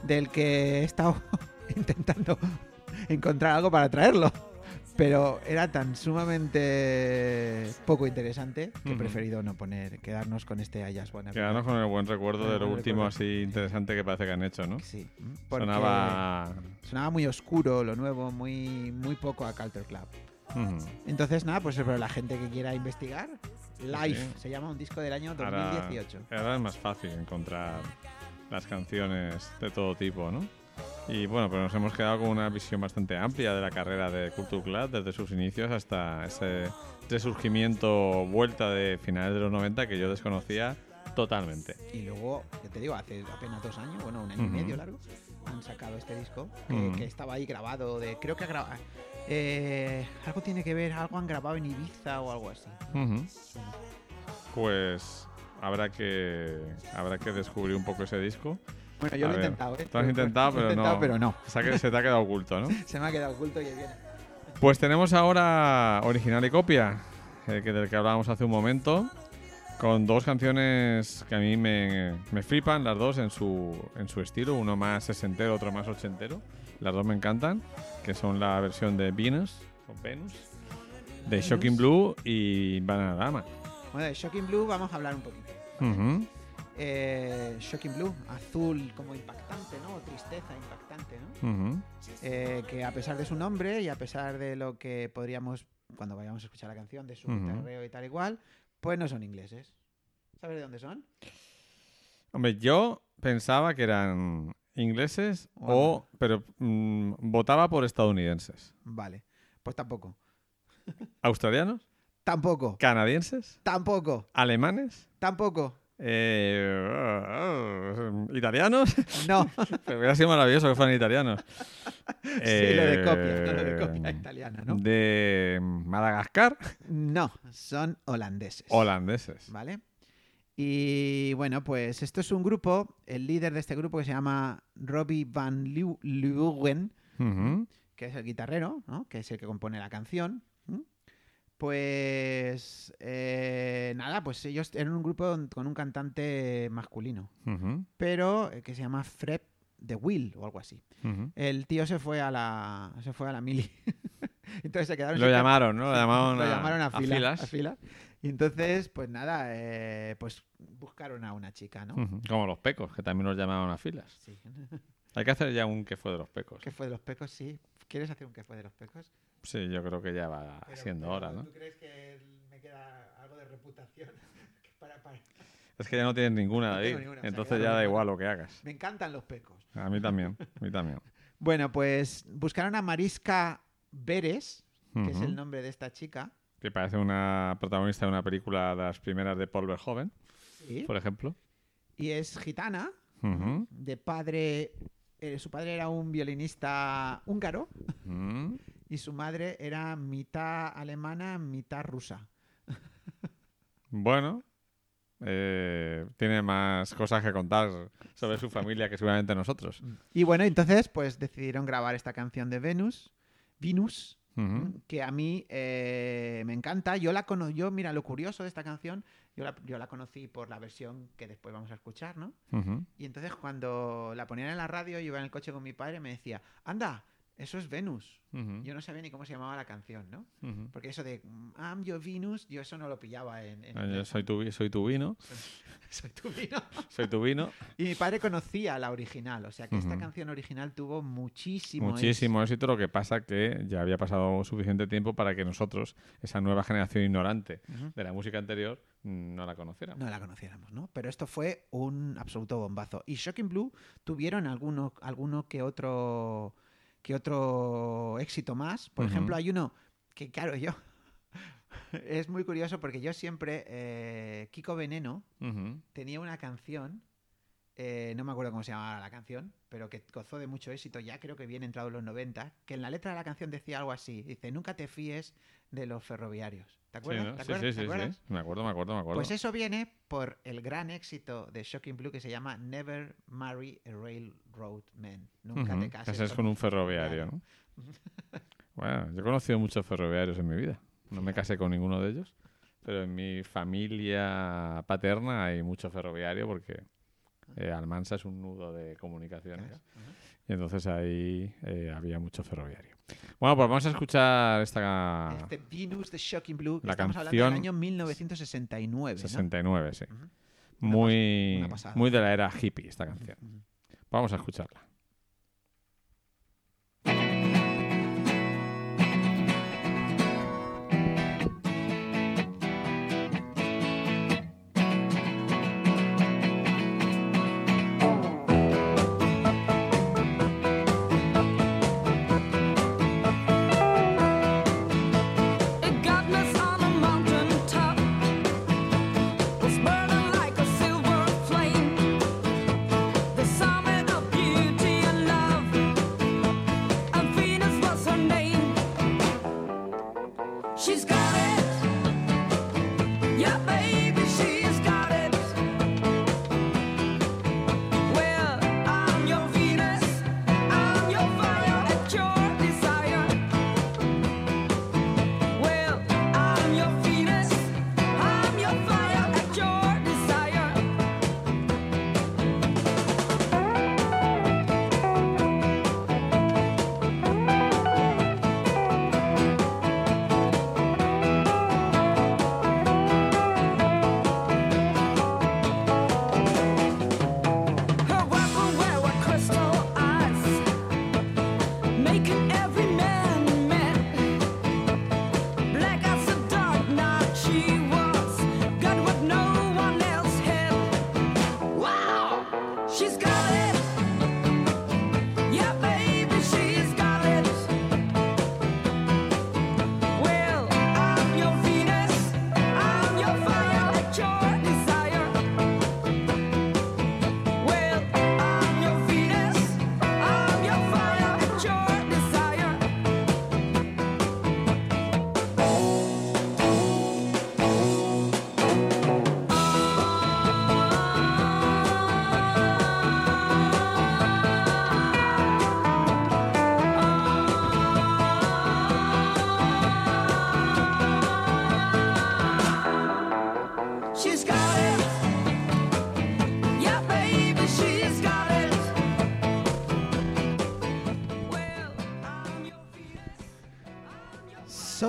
[SPEAKER 3] del que he estado intentando encontrar algo para traerlo. Pero era tan sumamente poco interesante que he preferido no poner, quedarnos con este Wanna Be
[SPEAKER 2] Quedarnos con el buen recuerdo de lo último así interesante que parece que han hecho, ¿no?
[SPEAKER 3] Sí, porque
[SPEAKER 2] Sonaba...
[SPEAKER 3] sonaba muy oscuro lo nuevo, muy, muy poco a Culture Club. Entonces, nada, pues para la gente que quiera investigar, Life
[SPEAKER 2] Sí.
[SPEAKER 3] se llama un disco del año
[SPEAKER 2] Ahora,
[SPEAKER 3] 2018.
[SPEAKER 2] ahora es más fácil encontrar las canciones de todo tipo, ¿no? Y bueno, pues nos hemos quedado con una visión bastante amplia de la carrera de Culture Club desde sus inicios hasta ese resurgimiento, vuelta de finales de los 90 que yo desconocía totalmente.
[SPEAKER 3] Y luego, ya te digo, hace apenas dos años, bueno, un año
[SPEAKER 2] Ujú.
[SPEAKER 3] y medio largo, han sacado este disco que,
[SPEAKER 2] Ujú.
[SPEAKER 3] que estaba ahí grabado. de Creo que ha grabado. eh, algo tiene que ver, algo han grabado en Ibiza o algo así.
[SPEAKER 2] Ujú. Pues habrá que habrá que descubrir un poco ese disco.
[SPEAKER 3] Bueno, yo
[SPEAKER 2] A
[SPEAKER 3] lo he
[SPEAKER 2] ver,
[SPEAKER 3] intentado, ¿eh?
[SPEAKER 2] Tú has intentado, pero
[SPEAKER 3] intentado,
[SPEAKER 2] no.
[SPEAKER 3] pero no.
[SPEAKER 2] O sea que se te ha quedado oculto, ¿no?
[SPEAKER 3] Se me ha quedado oculto y viene.
[SPEAKER 2] Pues tenemos ahora original y copia. eh, que del que hablábamos hace un momento, con dos canciones que a mí me, me flipan, las dos en su, en su estilo, uno más sesentero, otro más ochentero. Las dos me encantan, que son la versión de Venus, o Venus, de Shocking Blue y Banana Dama.
[SPEAKER 3] Bueno, de Shocking Blue vamos a hablar un poquito.
[SPEAKER 2] Ujú,
[SPEAKER 3] Eh, Shocking Blue, azul como impactante, ¿no? Tristeza impactante, ¿no? Eh, que a pesar de su nombre y a pesar de lo que podríamos, cuando vayamos a escuchar la canción, de su
[SPEAKER 2] Ujú.
[SPEAKER 3] guitarreo y tal igual, pues no son ingleses. ¿Sabes de dónde son?
[SPEAKER 2] Hombre, yo pensaba que eran ingleses o... pero mm, votaba por estadounidenses.
[SPEAKER 3] Vale, pues tampoco.
[SPEAKER 2] ¿Australianos?
[SPEAKER 3] Tampoco.
[SPEAKER 2] ¿Canadienses?
[SPEAKER 3] Tampoco.
[SPEAKER 2] ¿Alemanes?
[SPEAKER 3] Tampoco.
[SPEAKER 2] Eh, ¿Italianos?
[SPEAKER 3] No.
[SPEAKER 2] Pero hubiera sido maravilloso que fueran italianos.
[SPEAKER 3] Sí, lo de copia,
[SPEAKER 2] Eh,
[SPEAKER 3] lo de copia italiana, ¿no?
[SPEAKER 2] De Madagascar,
[SPEAKER 3] No, son holandeses.
[SPEAKER 2] holandeses.
[SPEAKER 3] ¿Vale? Y bueno, pues esto es un grupo, el líder de este grupo que se llama Robbie Van Leeu- Leeuwen, que es el guitarrero, ¿no? que es el que compone la canción. Pues eh, nada, pues ellos eran un grupo con un cantante masculino, pero eh, que se llama Fred de Will o algo así. El tío se fue a la se fue a la mili. Entonces se quedaron
[SPEAKER 2] Lo llamaron, ¿no? Lo llamaron,
[SPEAKER 3] lo
[SPEAKER 2] a,
[SPEAKER 3] llamaron a,
[SPEAKER 2] a
[SPEAKER 3] fila-
[SPEAKER 2] filas.
[SPEAKER 3] a. Y entonces, pues nada, eh, pues buscaron a una chica, ¿no?
[SPEAKER 2] Como los pecos, que también los llamaban a filas.
[SPEAKER 3] Sí.
[SPEAKER 2] Hay que hacer ya un que fue de los pecos.
[SPEAKER 3] ¿Qué fue de los pecos? Sí. ¿Quieres hacer un qué fue de los pecos?
[SPEAKER 2] Sí, yo creo que ya va siendo hora, ¿no?
[SPEAKER 3] ¿Tú crees que me queda algo de reputación? para, para-
[SPEAKER 2] Es que ya no tienes ninguna,
[SPEAKER 3] No
[SPEAKER 2] David.
[SPEAKER 3] tengo ninguna, o sea,
[SPEAKER 2] Entonces
[SPEAKER 3] ya
[SPEAKER 2] da igual lo que hagas.
[SPEAKER 3] Me encantan los pecos.
[SPEAKER 2] A mí también, a mí también.
[SPEAKER 3] Bueno, pues buscaron a Mariska Beres, que es el nombre de esta chica.
[SPEAKER 2] Que parece una protagonista de una película de las primeras de Paul Verhoeven,
[SPEAKER 3] Sí.
[SPEAKER 2] por ejemplo.
[SPEAKER 3] Y es gitana, de padre. eh, su padre era un violinista húngaro. Y su madre era mitad alemana, mitad rusa.
[SPEAKER 2] Bueno, eh, tiene más cosas que contar sobre su familia que seguramente nosotros.
[SPEAKER 3] Y bueno, entonces pues decidieron grabar esta canción de Venus, Venus, que a mí eh, me encanta. Yo la cono yo, mira, lo curioso de esta canción, yo la, yo la conocí por la versión que después vamos a escuchar, ¿no? Y entonces cuando la ponían en la radio, yo iba en el coche con mi padre y me decía, anda, eso es Venus. Yo no sabía ni cómo se llamaba la canción, ¿no? Porque eso de I'm your Venus, yo eso no lo pillaba en...
[SPEAKER 2] yo soy tu, soy tu vino,
[SPEAKER 3] Soy tu vino.
[SPEAKER 2] soy tu vino.
[SPEAKER 3] Y mi padre conocía la original, o sea que esta canción original tuvo muchísimo
[SPEAKER 2] Muchísimo éxito, lo que pasa que ya había pasado suficiente tiempo para que nosotros, esa nueva generación ignorante de la música anterior, mm, no la conociéramos.
[SPEAKER 3] no la conociéramos, ¿no? Pero esto fue un absoluto bombazo. Y Shocking Blue tuvieron alguno, alguno que otro que otro éxito más. Por ejemplo, hay uno que, claro, yo... es muy curioso porque yo siempre... eh, Kiko Veneno tenía una canción, eh, no me acuerdo cómo se llamaba la canción, pero que gozó de mucho éxito, ya creo que bien entrado en los 90, que en la letra de la canción decía algo así, dice, nunca te fíes de los ferroviarios. ¿Te
[SPEAKER 2] Sí,
[SPEAKER 3] acuerdas?
[SPEAKER 2] ¿no?
[SPEAKER 3] ¿Te
[SPEAKER 2] sí,
[SPEAKER 3] acuerdas?
[SPEAKER 2] sí,
[SPEAKER 3] ¿Te
[SPEAKER 2] sí,
[SPEAKER 3] acuerdas?
[SPEAKER 2] Me acuerdo, me acuerdo, me acuerdo.
[SPEAKER 3] Pues eso viene por el gran éxito de Shocking Blue que se llama Never Marry a Railroad Man. Nunca te cases
[SPEAKER 2] Cases con un ferroviario, ¿no? Bueno, yo he conocido muchos ferroviarios en mi vida. No me casé con ninguno de ellos, pero en mi familia paterna hay mucho ferroviario porque eh, Almansa es un nudo de comunicaciones. Y entonces ahí eh, había mucho ferroviario. Bueno, pues vamos a escuchar esta
[SPEAKER 3] Este Venus de Shocking Blue, que
[SPEAKER 2] La
[SPEAKER 3] estamos hablando del
[SPEAKER 2] canción
[SPEAKER 3] año 1969. ¿no?
[SPEAKER 2] 69, sí.
[SPEAKER 3] Ujú. Una
[SPEAKER 2] Muy, muy de la era hippie esta canción. Vamos a escucharla.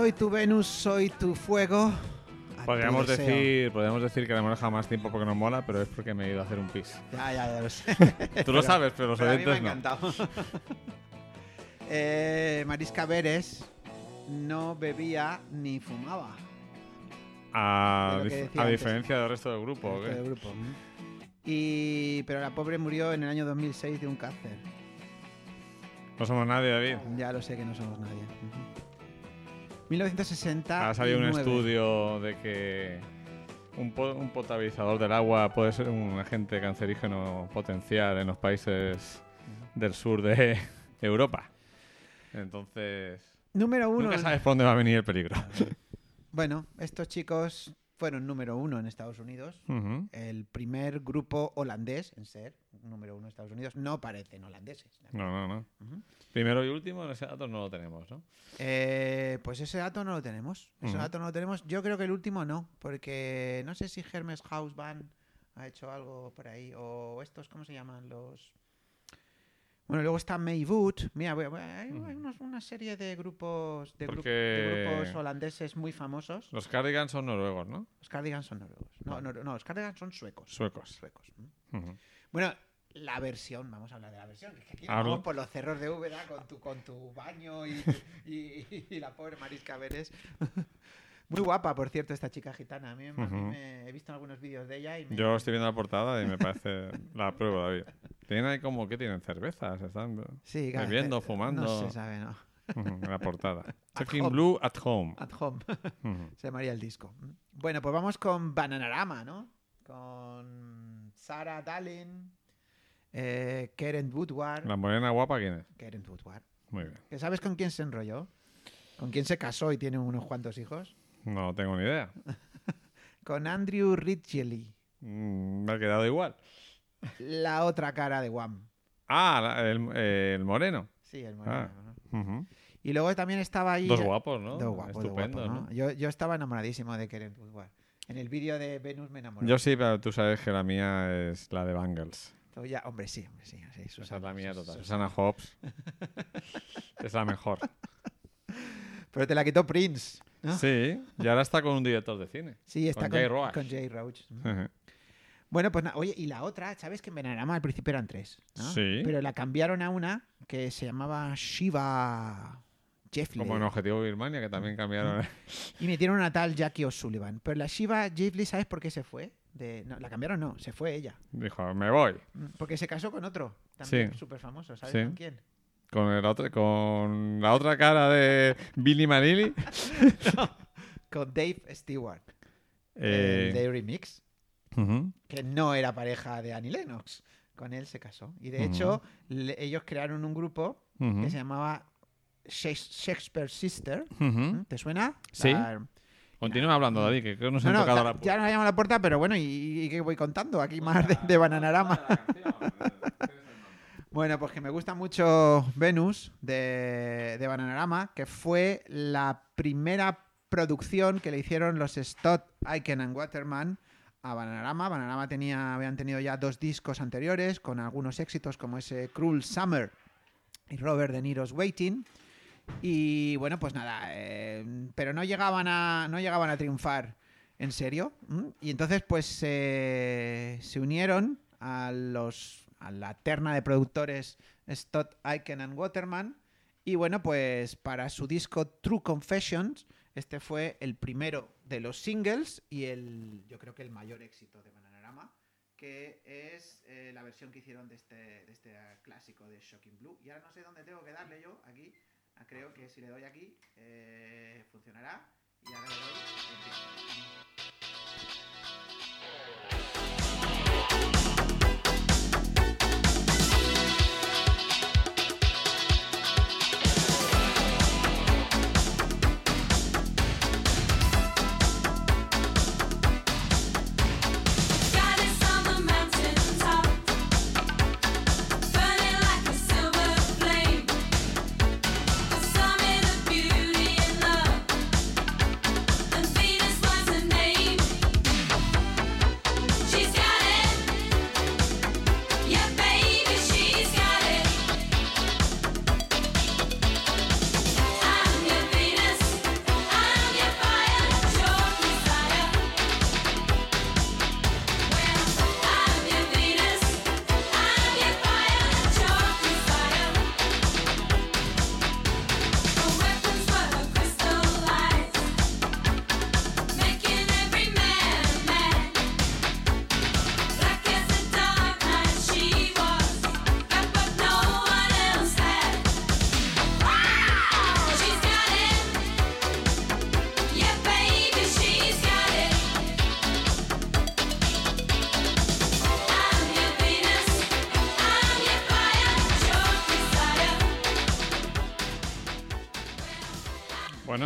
[SPEAKER 3] Soy tu Venus, soy tu fuego.
[SPEAKER 2] Podríamos decir, podríamos decir que le hemos dejado más tiempo porque nos mola, pero es porque me he ido a hacer un pis.
[SPEAKER 3] Ya, ya, ya lo sé.
[SPEAKER 2] Tú lo sabes, pero los
[SPEAKER 3] Pero a mí me ha
[SPEAKER 2] oyentes no.
[SPEAKER 3] encantado. Eh, Marisca Veres no bebía ni fumaba.
[SPEAKER 2] A, dif- diferencia del resto del grupo, ¿o qué?
[SPEAKER 3] del grupo. Y, pero la pobre murió en el año 2006 de un cáncer.
[SPEAKER 2] No somos nadie, David.
[SPEAKER 3] Ya lo sé que no somos nadie. 1960.
[SPEAKER 2] Ha salido un estudio de que un, po- un potabilizador del agua puede ser un agente cancerígeno potencial en los países del sur de Europa. Entonces,
[SPEAKER 3] Número uno.
[SPEAKER 2] nunca sabes por dónde va a venir el peligro.
[SPEAKER 3] Bueno, estos chicos fueron número uno en Estados Unidos. El primer grupo holandés en ser número uno en Estados Unidos. No parecen holandeses.
[SPEAKER 2] No, no, no. Primero y último, ese dato no lo tenemos, ¿no?
[SPEAKER 3] Eh, pues ese dato no lo tenemos. Ese
[SPEAKER 2] Ujú.
[SPEAKER 3] dato no lo tenemos. Yo creo que el último no, porque no sé si Hermes House Band ha hecho algo por ahí o estos, ¿cómo se llaman? Los. Bueno, luego está Maywood. Mira, voy a- voy a- hay unos- una serie de grupos de, grupos holandeses muy famosos.
[SPEAKER 2] Los cardigans son noruegos, ¿no?
[SPEAKER 3] Los Cardigans son noruegos. No, no, no, los Cardigans son suecos.
[SPEAKER 2] Suecos.
[SPEAKER 3] Suecos. Bueno, la versión, vamos a hablar de la versión. es que aquí vamos por los cerros de Úbeda con tu, con tu baño y, y- y la pobre Marisca Veres. Muy guapa, por cierto, esta chica gitana. A mí, me- he visto algunos vídeos de ella y me...
[SPEAKER 2] Yo estoy viendo la portada y me parece la prueba, David. Tienen ahí como que tienen cervezas, están
[SPEAKER 3] Sí,
[SPEAKER 2] bebiendo, fumando.
[SPEAKER 3] No se sabe, ¿no?
[SPEAKER 2] en la portada. Talking. Blue at Home.
[SPEAKER 3] At home. Se llamaría el disco. Bueno, pues vamos con Bananarama, ¿no? Con Sarah Dallin, eh, Karen Woodward.
[SPEAKER 2] La morena guapa, ¿quién es?
[SPEAKER 3] Karen Woodward.
[SPEAKER 2] Muy bien.
[SPEAKER 3] ¿Que ¿Sabes con quién se enrolló? ¿Con quién se casó y tiene unos cuantos hijos?
[SPEAKER 2] No tengo ni idea.
[SPEAKER 3] Con Andrew Ridgely,
[SPEAKER 2] Mm, me ha quedado igual.
[SPEAKER 3] la otra cara de Wham.
[SPEAKER 2] Ah, la- el, eh, el moreno.
[SPEAKER 3] Sí, el moreno,
[SPEAKER 2] Ah.
[SPEAKER 3] ¿no?
[SPEAKER 2] Ujú.
[SPEAKER 3] Y luego también estaba ahí...
[SPEAKER 2] Dos guapos, ¿no?
[SPEAKER 3] Dos guapos, dos
[SPEAKER 2] Estupendo,
[SPEAKER 3] guapos,
[SPEAKER 2] ¿no?
[SPEAKER 3] ¿no? Yo, yo estaba enamoradísimo de Karen Woodward. En el vídeo de Venus me enamoré.
[SPEAKER 2] Yo sí, pero tú sabes que la mía es la de Bangles.
[SPEAKER 3] Ya- hombre, sí, hombre, sí. sí,
[SPEAKER 2] Esa
[SPEAKER 3] Susana,
[SPEAKER 2] es la mía total.
[SPEAKER 3] Susana.
[SPEAKER 2] Susana Hobbs. es la mejor.
[SPEAKER 3] Pero te la quitó Prince. ¿No?
[SPEAKER 2] Sí, y ahora está con un director de cine.
[SPEAKER 3] Sí, está
[SPEAKER 2] Con
[SPEAKER 3] con,
[SPEAKER 2] Jay Roach.
[SPEAKER 3] con Jay Roach. Bueno, pues oye, y la otra, ¿sabes que en al principio eran tres? ¿no?
[SPEAKER 2] Sí.
[SPEAKER 3] Pero la cambiaron a una que se llamaba Shiva Jeffley.
[SPEAKER 2] Como en Objetivo Birmania, que también cambiaron.
[SPEAKER 3] Y metieron una tal Jackie O'Sullivan. Pero la Shiva Jeffley, ¿sabes por qué se fue? De, no, la cambiaron, no, se fue ella.
[SPEAKER 2] Dijo, me voy.
[SPEAKER 3] Mm, Porque se casó con otro, también
[SPEAKER 2] Sí.
[SPEAKER 3] súper famoso, ¿sabes
[SPEAKER 2] Sí.
[SPEAKER 3] con quién?
[SPEAKER 2] Con, el otro, con la otra cara de Billy Manili.
[SPEAKER 3] Con Dave Stewart,
[SPEAKER 2] Eh,
[SPEAKER 3] el de Remix, que no era pareja de Annie Lennox. Con él se casó. Y de hecho, le- ellos crearon un grupo que se llamaba Shakes- Shakespeare Sister. ¿Mm? ¿Te suena?
[SPEAKER 2] Sí.
[SPEAKER 3] La-
[SPEAKER 2] Continúa hablando, David, que creo que nos
[SPEAKER 3] No,
[SPEAKER 2] han
[SPEAKER 3] no,
[SPEAKER 2] tocado la
[SPEAKER 3] ya nos ha llamado la puerta, pero bueno, ¿y, y qué voy contando? Aquí más de, de Bananarama. Bueno, pues que me gusta mucho Venus de, de Bananarama, que fue la primera producción que le hicieron los Stott, Aiken and Waterman a Bananarama. Bananarama tenía, habían tenido ya dos discos anteriores con algunos éxitos como ese Cruel Summer y Robert De Niro's Waiting. Y bueno, pues nada, eh, pero no llegaban a, no llegaban a triunfar en serio. Y entonces pues se- se unieron a, los, a la terna de productores Stott, Aiken and Waterman. Y bueno, pues para su disco True Confessions, este fue el primero de los singles y el, yo creo que el mayor éxito de Bananarama, que es eh, la versión que hicieron de este, de este clásico de Shocking Blue. Y ahora no sé dónde tengo que darle yo, aquí. Ah, Creo que si le doy aquí eh, funcionará. Y ahora le doy.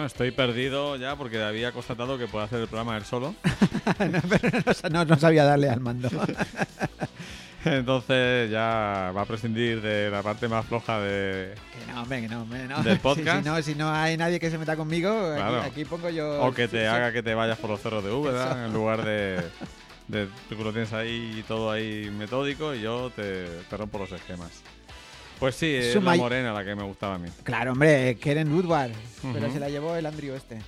[SPEAKER 2] Estoy perdido ya porque había constatado que puede hacer el programa él solo.
[SPEAKER 3] no, pero no, sabía darle al mando.
[SPEAKER 2] Entonces ya va a prescindir de la parte más floja de...
[SPEAKER 3] que no, hombre, que no, hombre, no.
[SPEAKER 2] ¿Del podcast?
[SPEAKER 3] Si, no, si no hay nadie que se meta conmigo, aquí-
[SPEAKER 2] Claro.
[SPEAKER 3] aquí, pongo yo.
[SPEAKER 2] O que te
[SPEAKER 3] sí.
[SPEAKER 2] haga que te vayas por los cerros de Úbeda en lugar de... de tú lo tienes ahí todo ahí metódico y yo te, te rompo los esquemas. Pues sí, es
[SPEAKER 3] Su
[SPEAKER 2] la
[SPEAKER 3] may-
[SPEAKER 2] morena la que me gustaba a mí.
[SPEAKER 3] Claro, hombre, Keren Woodward. Pero
[SPEAKER 2] Ujú.
[SPEAKER 3] se la llevó el Andrew este.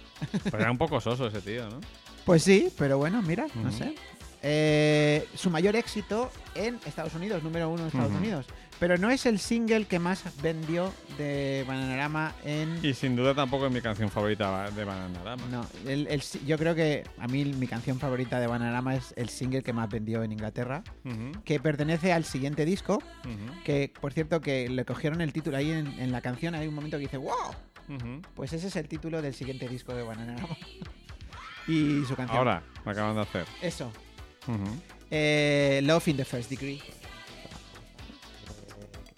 [SPEAKER 2] Pero era un poco soso ese tío, ¿no?
[SPEAKER 3] Pues sí, pero bueno, mira, no
[SPEAKER 2] Ujú.
[SPEAKER 3] sé. Eh, su mayor éxito en Estados Unidos, número uno en Estados
[SPEAKER 2] Ujú.
[SPEAKER 3] Unidos. Pero no es el single que más vendió de Bananarama en.
[SPEAKER 2] Y sin duda tampoco es mi canción favorita de Bananarama.
[SPEAKER 3] No, el- el yo creo que a mí mi canción favorita de Bananarama es el single que más vendió en Inglaterra, que pertenece al siguiente disco, que por cierto que le cogieron el título ahí en, en la canción, hay un momento que dice ¡Wow! Pues ese es el título del siguiente disco de Bananarama. y su canción.
[SPEAKER 2] Ahora, lo acaban de hacer.
[SPEAKER 3] Eso. Eh, Love in the First Degree.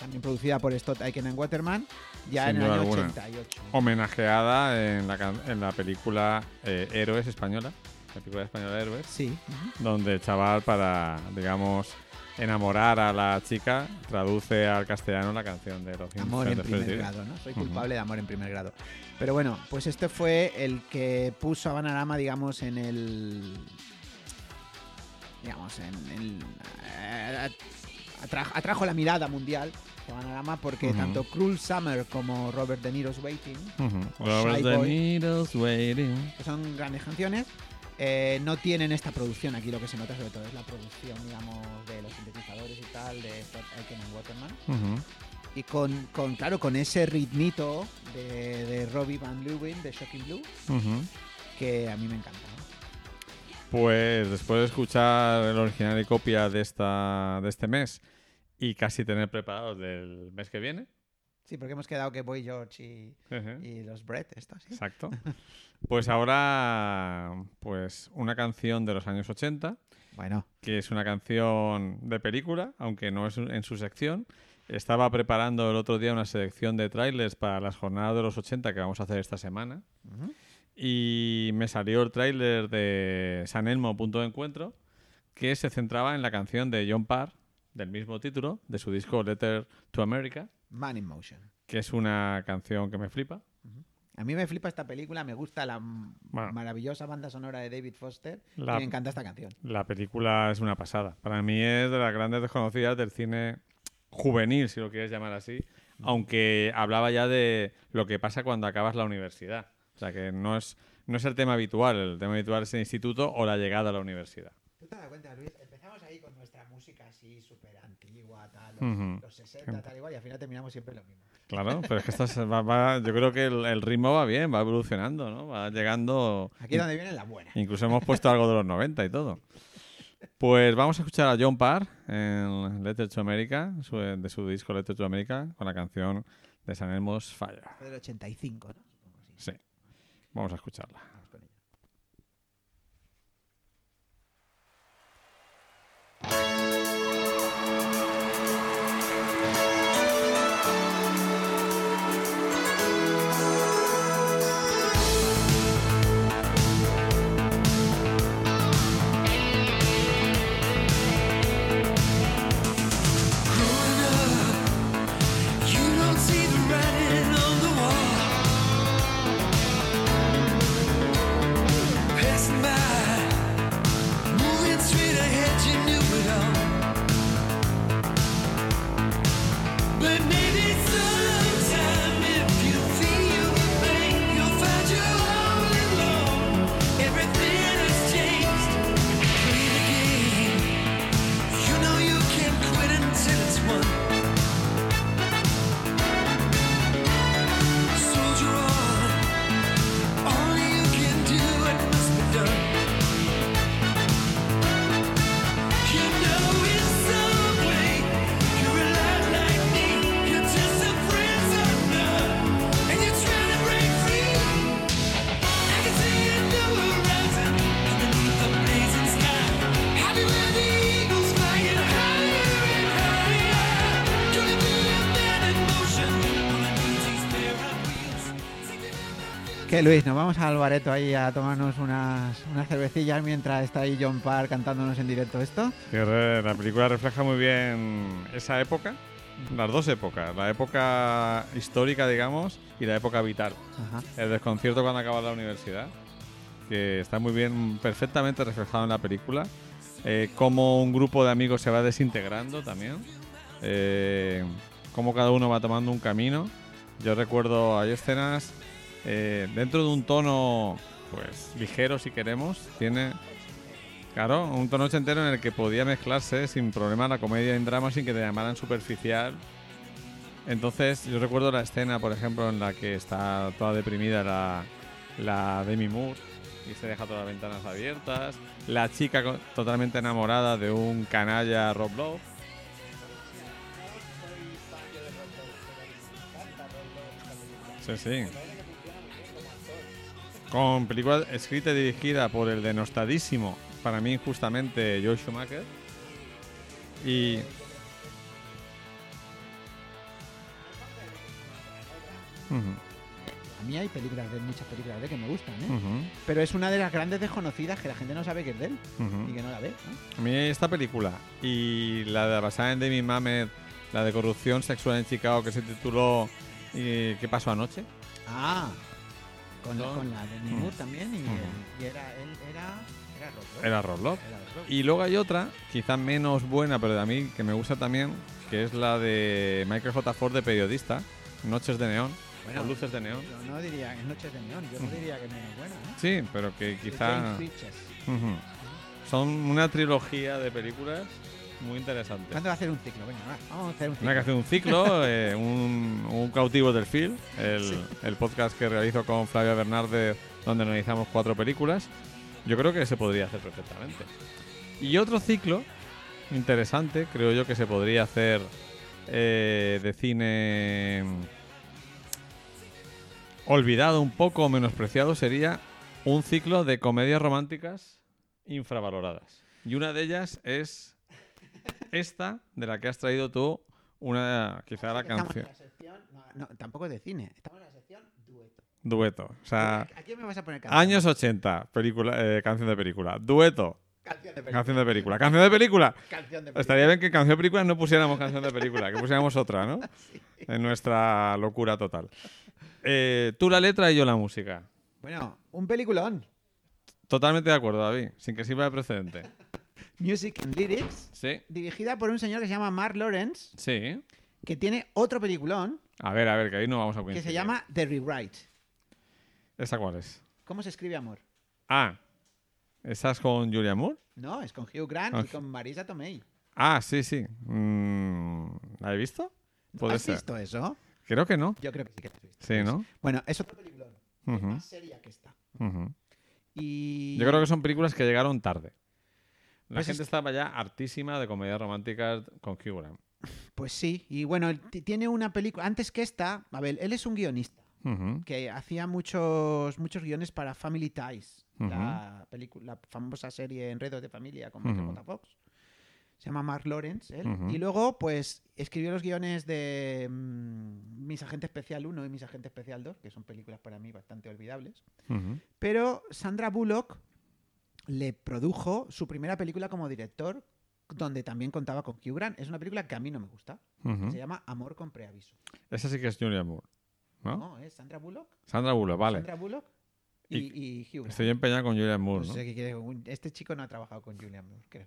[SPEAKER 3] También producida por Stott Aiken and Waterman, ya
[SPEAKER 2] Sin
[SPEAKER 3] en el año
[SPEAKER 2] alguna.
[SPEAKER 3] 88.
[SPEAKER 2] Homenajeada en la, en la película eh, Héroes española. La película española Héroes.
[SPEAKER 3] Sí.
[SPEAKER 2] donde el chaval para, digamos, enamorar a la chica, traduce al castellano la canción de los
[SPEAKER 3] Amor en primer grado, ¿no? Soy culpable de amor en primer grado. Pero bueno, pues este fue el que puso a Bananarama, digamos, en el. Digamos, en el. eh, atra- atrajo la mirada mundial de Bananarama porque
[SPEAKER 2] Ujú.
[SPEAKER 3] tanto Cruel Summer como Robert De Niro's Waiting
[SPEAKER 2] Robert De. Niro's
[SPEAKER 3] que son grandes canciones, eh, no tienen esta producción. Aquí lo que se nota sobre todo es la producción, digamos, de los sintetizadores y tal, de Aiken and Waterman. Y con, con, claro, con ese ritmito de, de Robbie Van Leeuwen, de Shocking Blue, que a mí me encanta. ¿no?
[SPEAKER 2] Pues después de escuchar el original y copia de, esta, de este mes y casi tener preparados del mes que viene.
[SPEAKER 3] Sí, porque hemos quedado que Boy George y, y los Brett, estos, ¿sí?
[SPEAKER 2] Exacto. Pues ahora, pues una canción de los años 80
[SPEAKER 3] Bueno,
[SPEAKER 2] que es una canción de película, aunque no es en su sección. Estaba preparando el otro día una selección de trailers para las jornadas de los 80 que vamos a hacer esta semana. Y me salió el tráiler de San Elmo Punto de Encuentro, que se centraba en la canción de John Parr, del mismo título, de su disco Letter to America,
[SPEAKER 3] Man in Motion.
[SPEAKER 2] que es una canción que me flipa.
[SPEAKER 3] A mí me flipa esta película, me gusta la
[SPEAKER 2] Bueno.
[SPEAKER 3] maravillosa banda sonora de David Foster
[SPEAKER 2] La-
[SPEAKER 3] y me encanta esta canción.
[SPEAKER 2] La película es una pasada. Para mí es de las grandes desconocidas del cine juvenil, si lo quieres llamar así. Aunque hablaba ya de lo que pasa cuando acabas la universidad. O sea que no es, no es el tema habitual. El tema habitual es el instituto o la llegada a la universidad.
[SPEAKER 3] ¿Tú te das cuenta, Luis? Empezamos ahí con nuestra música así súper antigua, tal, los 60, tal igual, y al final terminamos siempre lo mismo.
[SPEAKER 2] Claro, pero es que esta se va- va- yo creo que el, el ritmo va bien, va evolucionando, ¿no? Va llegando.
[SPEAKER 3] Aquí es donde viene la buena.
[SPEAKER 2] Incluso hemos puesto algo de los 90 y todo. Pues vamos a escuchar a John Parr en Letter to America, su- de su disco Letter to America, con la canción de San Elmo's Fire.
[SPEAKER 3] Del 85, ¿no? Sí.
[SPEAKER 2] Vamos a escucharla.
[SPEAKER 9] You
[SPEAKER 3] ¿Qué, Luis? ¿Nos vamos al bareto ahí a tomarnos unas, unas cervecillas mientras está ahí John Parr cantándonos en directo esto?
[SPEAKER 2] La película refleja muy bien esa época, las dos épocas, la época histórica, digamos, y la época vital.
[SPEAKER 3] Ajá.
[SPEAKER 2] El desconcierto cuando acaba la universidad, que está muy bien, perfectamente reflejado en la película. Eh, cómo un grupo de amigos se va desintegrando también. Eh, cómo cada uno va tomando un camino. Yo recuerdo, hay escenas eh, dentro de un tono, pues, ligero si queremos. Tiene, claro, un tono ochentero en el que podía mezclarse sin problema la comedia y el drama sin que te llamaran superficial. Entonces, yo recuerdo la escena, por ejemplo, en la que está toda deprimida la, la Demi Moore y se deja todas las ventanas abiertas. La chica totalmente enamorada de un canalla Rob Love. Sí, sí. Con película escrita y dirigida por el denostadísimo, para mí injustamente, Joe Schumacher. Y
[SPEAKER 3] A mí hay películas de muchas películas de que me gustan, ¿eh? Pero es una de las grandes desconocidas que la gente no sabe que es de él y que no la ve. ¿no?
[SPEAKER 2] A mí esta película y la de basada en Demi Mamet, la de corrupción sexual en Chicago que se tituló ¿Y ¿Qué pasó anoche?
[SPEAKER 3] Ah, con, la-
[SPEAKER 2] No.
[SPEAKER 3] con la de
[SPEAKER 2] Mm.
[SPEAKER 3] Moore también y, era él era era Rob, ¿no?
[SPEAKER 2] Era Rob Love.
[SPEAKER 3] Era Rob.
[SPEAKER 2] Y luego hay otra, quizá menos buena, pero de a mí que me gusta también, que es la de Michael J. Ford de periodista, Noches de Neón,
[SPEAKER 3] Bueno,
[SPEAKER 2] o Luces de Neón.
[SPEAKER 3] Yo no diría que Noches de Neón, yo no diría que no es buena, ¿eh?
[SPEAKER 2] Sí, pero que quizá... Son una trilogía de películas muy interesantes.
[SPEAKER 3] ¿Cuándo va a hacer un ciclo? Venga, va, vamos a hacer un ciclo.
[SPEAKER 2] Hay que hacer un ciclo, eh, un, un cautivo del film, el, el podcast que realizo con Flavia Bernarde, donde analizamos cuatro películas. Yo creo que se podría hacer perfectamente. Y otro ciclo interesante, creo yo que se podría hacer eh, de cine olvidado un poco o menospreciado, sería un ciclo de comedias románticas infravaloradas. Y una de ellas es esta, de la que has traído tú, una quizá la
[SPEAKER 3] Estamos
[SPEAKER 2] canción.
[SPEAKER 3] en la sección, no, no, tampoco de cine, estamos en la sección dueto.
[SPEAKER 2] Dueto. O sea,
[SPEAKER 3] ¿A quién me vas a poner canción?
[SPEAKER 2] años 80, película, eh, canción de película. Dueto,
[SPEAKER 3] Canción de película.
[SPEAKER 2] canción de película. Canción de película.
[SPEAKER 3] Canción de película.
[SPEAKER 2] Estaría bien que en canción de película no pusiéramos canción de película, que pusiéramos otra, ¿no? En nuestra locura total. Eh, tú la letra y yo la música.
[SPEAKER 3] Bueno, un peliculón.
[SPEAKER 2] Totalmente de acuerdo, David, sin que sirva de precedente.
[SPEAKER 3] Music and Lyrics,
[SPEAKER 2] Sí,
[SPEAKER 3] dirigida por un señor que se llama Mark Lawrence,
[SPEAKER 2] sí.
[SPEAKER 3] que tiene otro peliculón
[SPEAKER 2] A ver, a ver, que ahí no vamos a
[SPEAKER 3] que
[SPEAKER 2] coincidir.
[SPEAKER 3] se llama The Rewrite.
[SPEAKER 2] ¿Esa cuál es?
[SPEAKER 3] ¿Cómo se escribe amor?
[SPEAKER 2] Ah, ¿esa es con Julia Moore?
[SPEAKER 3] No, es con Hugh Grant y con Marisa Tomei.
[SPEAKER 2] Ah, sí, sí. Mm, ¿La he visto? Puede
[SPEAKER 3] ¿Has
[SPEAKER 2] ser.
[SPEAKER 3] visto eso?
[SPEAKER 2] Creo que no.
[SPEAKER 3] Yo creo que sí que lo has visto.
[SPEAKER 2] Sí, ¿no?
[SPEAKER 3] Bueno, es otro peliculón. Es
[SPEAKER 2] Ujú,
[SPEAKER 3] más seria que esta. Y...
[SPEAKER 2] Yo creo que son películas que llegaron tarde. La
[SPEAKER 3] Pues
[SPEAKER 2] gente
[SPEAKER 3] es-
[SPEAKER 2] estaba ya hartísima de comedias románticas con Hugh Grant.
[SPEAKER 3] Pues sí, y bueno, tiene una película... Antes que esta, a ver, él es un guionista que hacía muchos, muchos guiones para Family Ties, la, pelicu- la famosa serie Enredos de Familia con Michael. J. Fox. Se llama Mark Lawrence. Y luego, pues, escribió los guiones de mm, Mis Agente Especial 1 y Mis Agente Especial 2, que son películas para mí bastante olvidables. Pero Sandra Bullock le produjo su primera película como director, donde también contaba con Hugh Grant. Es una película que a mí no me gusta. Se llama Amor con preaviso.
[SPEAKER 2] Esa sí que es Julia Moore. ¿no?
[SPEAKER 3] No, es Sandra Bullock.
[SPEAKER 2] Sandra Bullock, vale.
[SPEAKER 3] Sandra Bullock y, y Hugh Grant.
[SPEAKER 2] Estoy empeñado con Julia Moore,
[SPEAKER 3] No
[SPEAKER 2] ¿no?
[SPEAKER 3] sé un- Este chico no ha trabajado con Julian Moore, creo.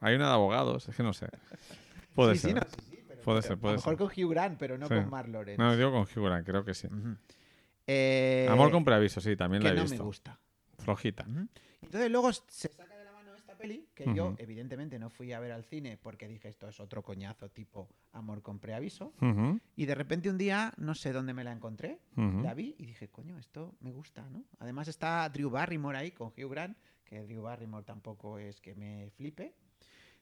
[SPEAKER 2] Hay una de abogados, es que no sé. Puede
[SPEAKER 3] Sí, sí,
[SPEAKER 2] ser.
[SPEAKER 3] no, sí, sí, pero-
[SPEAKER 2] Puede ser, puede
[SPEAKER 3] A lo mejor
[SPEAKER 2] ser.
[SPEAKER 3] con Hugh Grant, pero no con Mark Lawrence.
[SPEAKER 2] No, digo con Hugh Grant, creo que sí.
[SPEAKER 3] Eh,
[SPEAKER 2] Amor con preaviso, sí, también
[SPEAKER 3] que
[SPEAKER 2] la he
[SPEAKER 3] no
[SPEAKER 2] visto.
[SPEAKER 3] me gusta.
[SPEAKER 2] Flojita.
[SPEAKER 3] Entonces luego se saca de la mano esta peli, que yo evidentemente no fui a ver al cine porque dije esto es otro coñazo tipo Amor con preaviso. Y de repente un día, no sé dónde me la encontré,
[SPEAKER 2] ujú.
[SPEAKER 3] la vi y dije, coño, esto me gusta, ¿no? Además está Drew Barrymore ahí con Hugh Grant, que Drew Barrymore tampoco es que me flipe.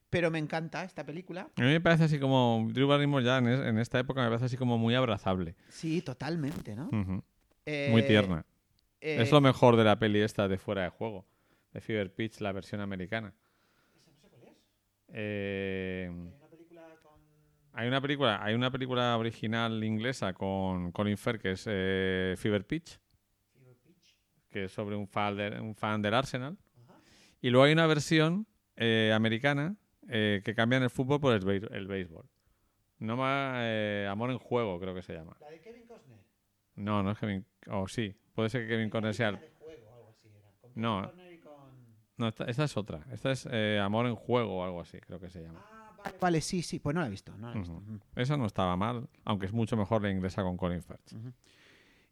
[SPEAKER 3] Pero me encanta esta película.
[SPEAKER 2] A mí me parece así como. Drew Barrymore ya en, es- en esta época me parece así como muy abrazable.
[SPEAKER 3] Sí, totalmente, ¿no? Eh,
[SPEAKER 2] Muy tierna.
[SPEAKER 3] eh,
[SPEAKER 2] Es lo mejor de la peli esta de fuera de juego. De Fever Pitch, la versión americana. Eh, hay una película, hay una película original inglesa con Colin Firth que es eh, Fever Pitch. que es sobre un fan, de- un fan del Arsenal. Y luego hay una versión eh, americana eh, que cambian el fútbol por el, béis- el béisbol. No más eh, Amor en Juego, creo que se llama.
[SPEAKER 3] La de Kevin Costner.
[SPEAKER 2] No, no es Kevin. O sí, puede ser que Kevin Conner sea el-
[SPEAKER 3] de juego, algo así era. Con
[SPEAKER 2] No.
[SPEAKER 3] Kevin Costner y con...
[SPEAKER 2] No, esta, esta es otra. Esta es eh, Amor en Juego o algo así, creo que se llama.
[SPEAKER 3] Ah, vale, vale, sí, sí. Pues no la he visto, no la he visto.
[SPEAKER 2] Esa no estaba mal, aunque es mucho mejor la inglesa con Colin Firth.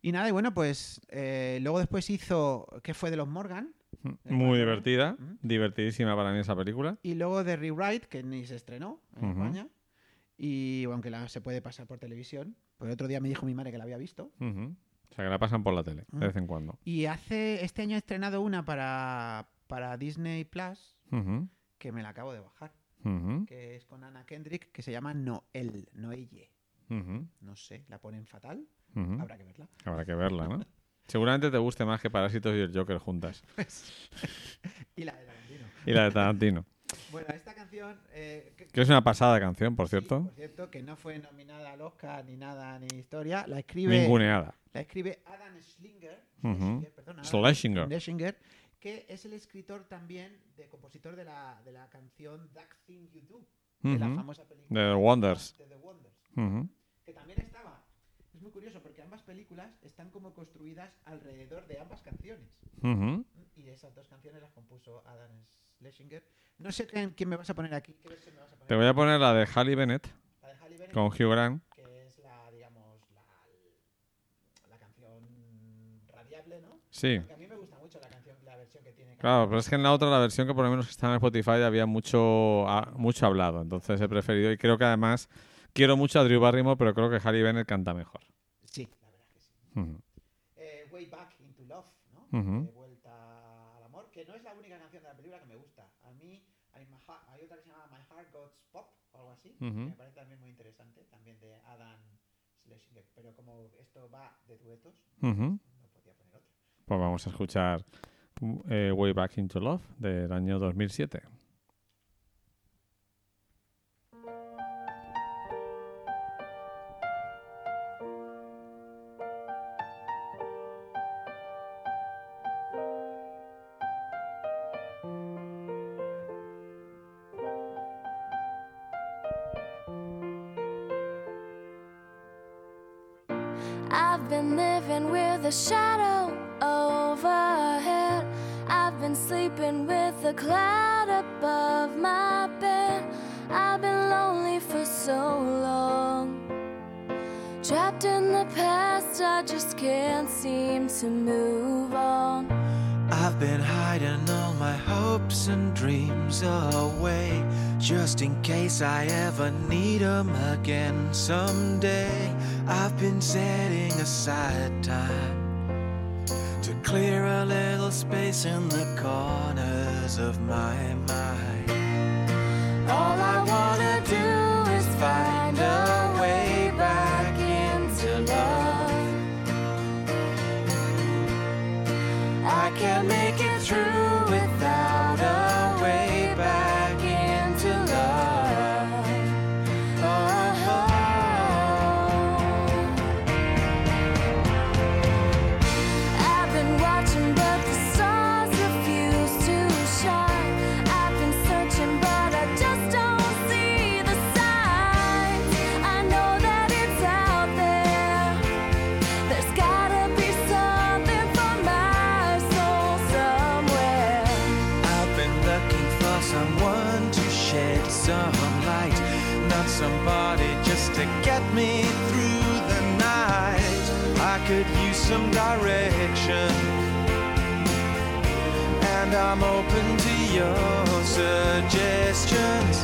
[SPEAKER 3] Y nada, y bueno, pues eh, luego después hizo... ¿Qué fue de los Morgan?
[SPEAKER 2] Muy divertida, divertidísima para mí esa película.
[SPEAKER 3] Y luego de Rewrite, que ni se estrenó en. España. Y aunque la, se puede pasar por televisión. Pues el otro día me dijo mi madre que la había visto.
[SPEAKER 2] O sea, que la pasan por la tele, de vez en cuando.
[SPEAKER 3] Y hace este año he estrenado una para, para Disney Plus que me la acabo de bajar. Que es con Anna Kendrick, que se llama Noel, Noelle. No sé, la ponen fatal. Habrá que verla.
[SPEAKER 2] Habrá que verla, ¿no? Seguramente te guste más que Parásitos y el Joker juntas.
[SPEAKER 3] Y la de Tarantino.
[SPEAKER 2] Y la de Tarantino.
[SPEAKER 3] Bueno, esta canción. eh, que-
[SPEAKER 2] Que es una pasada canción, por
[SPEAKER 3] sí,
[SPEAKER 2] cierto.
[SPEAKER 3] por cierto, que no fue nominada al Oscar ni nada ni historia. La escribe.
[SPEAKER 2] Ninguneada.
[SPEAKER 3] La escribe Adam Schlinger. Schlesinger, perdón, Adam
[SPEAKER 2] Schlesinger.
[SPEAKER 3] Schlesinger, que es el escritor también, de compositor de la, de la canción That Thing You Do, de la famosa película
[SPEAKER 2] The Wonders.
[SPEAKER 3] de The Wonders,
[SPEAKER 2] Ujú,
[SPEAKER 3] que también estaba. Es muy curioso porque ambas películas están como construidas alrededor de ambas canciones.
[SPEAKER 2] ujú.
[SPEAKER 3] Y esas dos canciones las compuso Adam Schlesinger. No sé quién, quién me vas a poner aquí. ¿Qué versión me vas a poner?
[SPEAKER 2] Te voy a poner la de Halle Bennett
[SPEAKER 3] La de Halle Berry,
[SPEAKER 2] con Hugh Grant.
[SPEAKER 3] que es la, digamos, la, la canción radiable, ¿no?
[SPEAKER 2] Sí
[SPEAKER 3] a mí me gusta mucho la canción, la versión que tiene.
[SPEAKER 2] Claro, pero es que en la otra, la versión que por lo menos está en Spotify, había mucho, ah, mucho hablado. Entonces he preferido. Y creo que además quiero mucho a Drew Barrymore, pero creo que Halle Bennett canta mejor.
[SPEAKER 3] Sí, la verdad que sí.
[SPEAKER 2] Ujú.
[SPEAKER 3] Eh, Way Back into Love, ¿no?
[SPEAKER 2] Ujú.
[SPEAKER 3] De vuelta al amor, que no es la única canción de la película que me gusta. A mí hay, hay otra que se llama My Heart Goes Pop o algo así, que
[SPEAKER 2] Ujú.
[SPEAKER 3] me parece también muy interesante, también de Adam Schlesinger. Pero como esto va de duetos, no podía poner otra.
[SPEAKER 2] Pues vamos a escuchar eh, Way Back into Love del año 2007.
[SPEAKER 4] I've been living with a shadow overhead. I've been sleeping with a cloud above my bed. I've been lonely for so long. Trapped in the past, I just can't seem to move on.
[SPEAKER 10] I've been hiding all my hopes and dreams away just in case I ever need 'em again someday. I've been setting aside time clear a little space in the corners of my mind. All I wanna do is find a way back into love. I can't make it through some direction, and I'm open to your suggestions.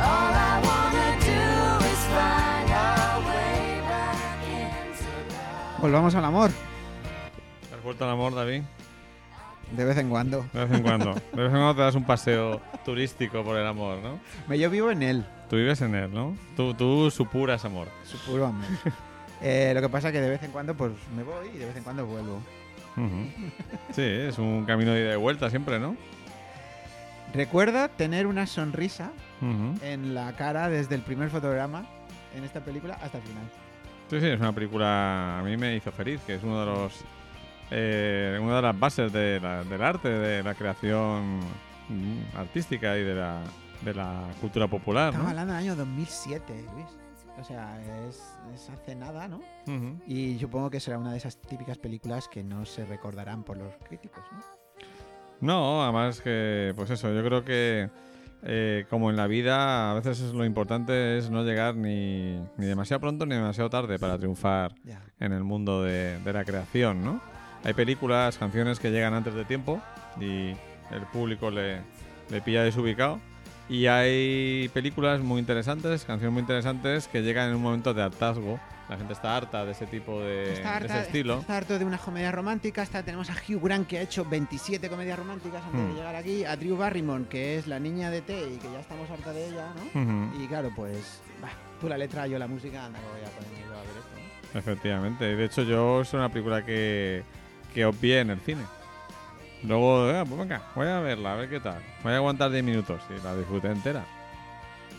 [SPEAKER 4] All I wanna do is find our way back into love.
[SPEAKER 3] Volvamos al amor,
[SPEAKER 2] ¿Has vuelto al amor, David?
[SPEAKER 3] de vez en cuando.
[SPEAKER 2] De vez en cuando. De vez en cuando te das un paseo turístico por el amor, ¿no?
[SPEAKER 3] Me- Yo vivo en él,
[SPEAKER 2] Tú vives en él, ¿no? Tú, tú supuras amor.
[SPEAKER 3] su puro amor. Eh, lo que pasa es que de vez en cuando pues me voy y de vez en cuando vuelvo.
[SPEAKER 2] Sí, es un camino de ida y vuelta siempre, ¿no?
[SPEAKER 3] Recuerda tener una sonrisa en la cara desde el primer fotograma en esta película hasta el final.
[SPEAKER 2] Sí, sí, es una película. A mí me hizo feliz, que es uno de los eh, una de las bases de la- del arte, de la creación mm, artística y de la, de la cultura popular,
[SPEAKER 3] Estamos
[SPEAKER 2] ¿no?
[SPEAKER 3] hablando del año 2007, Luis. O sea, es, es hace nada, ¿no? Y supongo que será una de esas típicas películas que no se recordarán por los críticos, ¿no?
[SPEAKER 2] No, además que, pues eso, yo creo que eh, como en la vida, a veces es lo importante es no llegar ni, ni demasiado pronto ni demasiado tarde para triunfar en el mundo de, de la creación, ¿no? Hay películas, canciones que llegan antes de tiempo y el público le, le pilla desubicado. Y hay películas muy interesantes, canciones muy interesantes que llegan en un momento de hartazgo. La gente está harta de ese tipo de,
[SPEAKER 3] Está
[SPEAKER 2] de
[SPEAKER 3] harta-
[SPEAKER 2] ese estilo.
[SPEAKER 3] Está harto de una comedia romántica. Está, tenemos a Hugh Grant que ha hecho 27 comedias románticas antes de
[SPEAKER 2] Hmm.
[SPEAKER 3] llegar aquí. A Drew Barrymore que es la niña de T y que ya estamos harta de ella, ¿no? Y claro, pues, bah, tú la letra, yo la música, anda que voy a ponerme a ver esto, ¿no?
[SPEAKER 2] Efectivamente. De hecho, yo es una película que, que obvié en el cine. Luego, eh, pues venga, voy a verla, a ver qué tal. Voy a aguantar 10 minutos y la disfruté entera.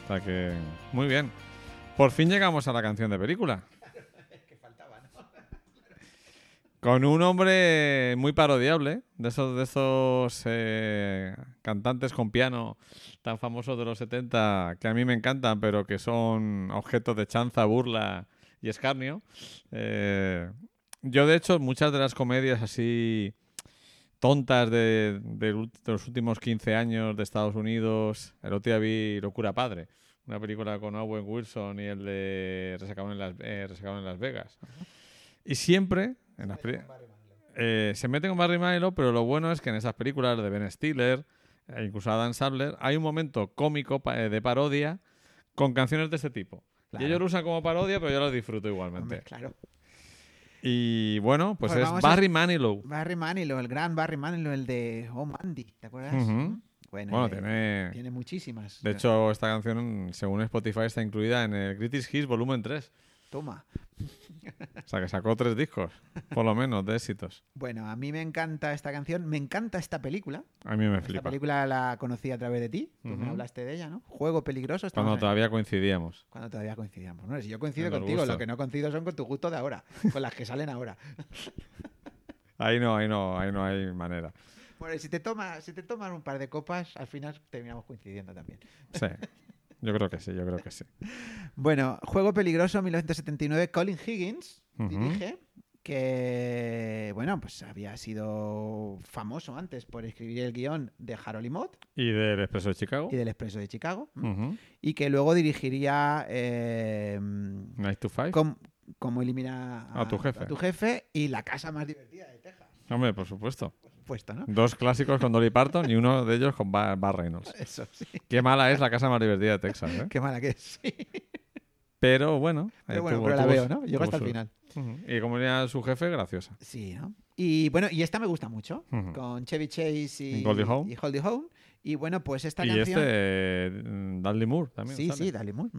[SPEAKER 2] O sea que, muy bien. Por fin llegamos a la canción de película. Con un hombre muy parodiable, de esos, de esos eh, cantantes con piano tan famosos de los 70 que a mí me encantan, pero que son objetos de chanza, burla y escarnio. Eh, yo, de hecho, muchas de las comedias así tontas de, de de los últimos 15 años de Estados Unidos, el otro día vi Locura Padre, una película con Owen Wilson y el de Resacado en Las, eh, en Las Vegas. Y siempre, en las eh, se mete con Barry Manilow, pero lo bueno es que en esas películas de Ben Stiller, e incluso Adam Sandler, hay un momento cómico eh, de parodia con canciones de ese tipo.
[SPEAKER 3] Claro.
[SPEAKER 2] Y ellos lo usan como parodia, pero yo lo disfruto igualmente.
[SPEAKER 3] Hombre, claro.
[SPEAKER 2] Y bueno, pues,
[SPEAKER 3] Pues
[SPEAKER 2] es
[SPEAKER 3] vamos a-
[SPEAKER 2] Barry Manilow.
[SPEAKER 3] Barry Manilow, el gran Barry Manilow, el de Oh Mandy, ¿te acuerdas? Bueno, eh,
[SPEAKER 2] tiene...
[SPEAKER 3] tiene muchísimas.
[SPEAKER 2] De hecho, esta canción, según Spotify, está incluida en el Greatest Hits Volumen 3.
[SPEAKER 3] Toma.
[SPEAKER 2] O sea, que sacó tres discos, por lo menos, de éxitos.
[SPEAKER 3] Bueno, a mí me encanta esta canción, me encanta esta película.
[SPEAKER 2] A mí me
[SPEAKER 3] Esta
[SPEAKER 2] flipa.
[SPEAKER 3] película la conocí a través de ti, tú me hablaste de ella, ¿no? Juego peligroso.
[SPEAKER 2] Cuando
[SPEAKER 3] ahí.
[SPEAKER 2] todavía coincidíamos.
[SPEAKER 3] Cuando todavía coincidíamos. ¿no? Si yo coincido
[SPEAKER 2] En
[SPEAKER 3] contigo, lo que no coincido son con tu gusto de ahora, con las que salen ahora.
[SPEAKER 2] Ahí no, ahí no, ahí no hay manera.
[SPEAKER 3] Bueno, si te tomas, si te tomas un par de copas, al final terminamos coincidiendo también.
[SPEAKER 2] Sí. Yo creo que sí, yo creo que sí.
[SPEAKER 3] Bueno, Juego Peligroso 1979, Colin Higgins
[SPEAKER 2] Ujú.
[SPEAKER 3] dirige, que, bueno, pues había sido famoso antes por escribir el guion de Harold y Maude
[SPEAKER 2] ¿Y del Expreso de Chicago?
[SPEAKER 3] y del Expreso de Chicago, y que luego dirigiría eh,
[SPEAKER 2] Night to Five.
[SPEAKER 3] com- Cómo eliminar
[SPEAKER 2] A tu jefe.
[SPEAKER 3] a tu jefe y La Casa Más Divertida de Texas.
[SPEAKER 2] Hombre, por supuesto.
[SPEAKER 3] Por supuesto, ¿no?
[SPEAKER 2] Dos clásicos con Dolly Parton y uno de ellos con Bar, Bar Reynolds.
[SPEAKER 3] Eso sí.
[SPEAKER 2] Qué mala es la casa más divertida de Texas, ¿eh?
[SPEAKER 3] Qué mala que es. sí.
[SPEAKER 2] Pero bueno. eh,
[SPEAKER 3] Pero bueno,
[SPEAKER 2] tuvo-
[SPEAKER 3] pero la
[SPEAKER 2] tuvo
[SPEAKER 3] veo, ¿no? Llegó hasta el final.
[SPEAKER 2] Y como era su jefe, graciosa.
[SPEAKER 3] Sí, ¿no? Y bueno, y esta me gusta mucho, con Chevy Chase y
[SPEAKER 2] Y Goldie Hawn.
[SPEAKER 3] Y. Y bueno, pues esta
[SPEAKER 2] y
[SPEAKER 3] canción...
[SPEAKER 2] este, mm, Dudley Moore también.
[SPEAKER 3] sí,
[SPEAKER 2] sale.
[SPEAKER 3] sí, Dale Moore.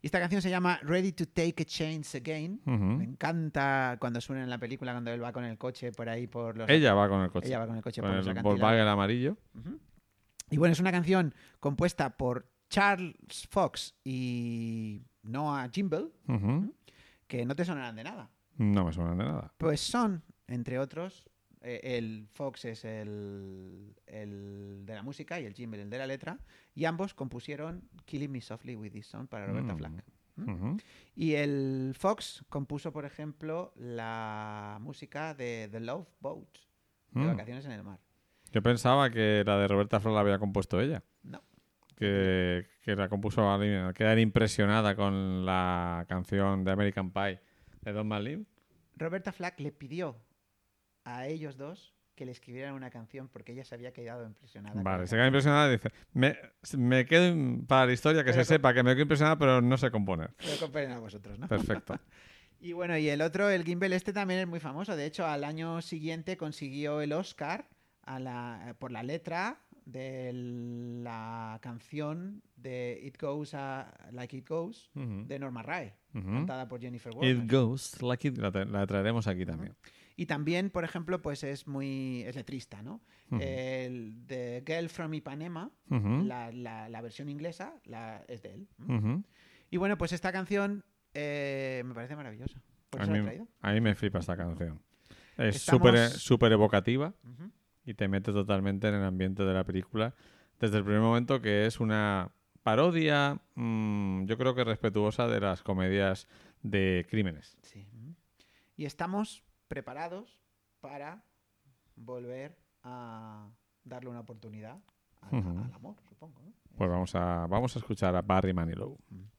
[SPEAKER 3] Y esta canción se llama Ready to Take a Chance Again. Me encanta cuando suena en la película, cuando él va con el coche por ahí por los...
[SPEAKER 2] Ella va con el coche.
[SPEAKER 3] Ella va con el coche por los
[SPEAKER 2] el. Volkswagen amarillo.
[SPEAKER 3] Y bueno, es una canción compuesta por Charles Fox y Noah Jimble, que no te sonarán de nada.
[SPEAKER 2] No me suena de nada.
[SPEAKER 3] Pues son, entre otros, eh, el Fox es el, el de la música y el Jimble el de la letra, y ambos compusieron Killing Me Softly with This Song para Roberta
[SPEAKER 2] Mm.
[SPEAKER 3] Flack. ¿Mm? Y el Fox compuso, por ejemplo, la música de The Love Boat, de
[SPEAKER 2] Mm.
[SPEAKER 3] Vacaciones en el Mar.
[SPEAKER 2] Yo pensaba que la de Roberta Flack la había compuesto ella.
[SPEAKER 3] No.
[SPEAKER 2] Que, que la compuso alguien, que era impresionada con la canción de American Pie de Don McLean.
[SPEAKER 3] Roberta Flack le pidió a ellos dos que le escribieran una canción porque ella se había quedado impresionada.
[SPEAKER 2] Vale, se queda impresionada y dice, me, me quedo para la historia que
[SPEAKER 3] Pero
[SPEAKER 2] se
[SPEAKER 3] con-
[SPEAKER 2] sepa que me quedo impresionada, pero no sé componer.
[SPEAKER 3] Lo comparen a vosotros, ¿no?
[SPEAKER 2] Perfecto.
[SPEAKER 3] Y bueno, y el otro, el Gimbal este también es muy famoso. De hecho, al año siguiente consiguió el Oscar a la, por la letra de la canción de It Goes a- Like It Goes de Norma Rae, cantada por Jennifer
[SPEAKER 2] It
[SPEAKER 3] Warnes.
[SPEAKER 2] goes like it. La, tra- la traeremos aquí también.
[SPEAKER 3] Y también, por ejemplo, pues es muy es letrista, ¿no? El de Girl from Ipanema, la, la- la versión inglesa, la, es de él. Y bueno, pues esta canción eh, me parece maravillosa. Por
[SPEAKER 2] A
[SPEAKER 3] eso la he
[SPEAKER 2] mí,
[SPEAKER 3] traído.
[SPEAKER 2] a mí me flipa esta canción. Es
[SPEAKER 3] Estamos-
[SPEAKER 2] súper súper evocativa
[SPEAKER 3] Ujú.
[SPEAKER 2] y te mete totalmente en el ambiente de la película desde el primer momento que es una parodia, mm, yo creo que respetuosa de las comedias de crímenes.
[SPEAKER 3] Sí. Y estamos preparados para volver a darle una oportunidad al, amor, supongo. ¿no?
[SPEAKER 2] Pues vamos a, vamos a escuchar a Barry Manilow.
[SPEAKER 1] You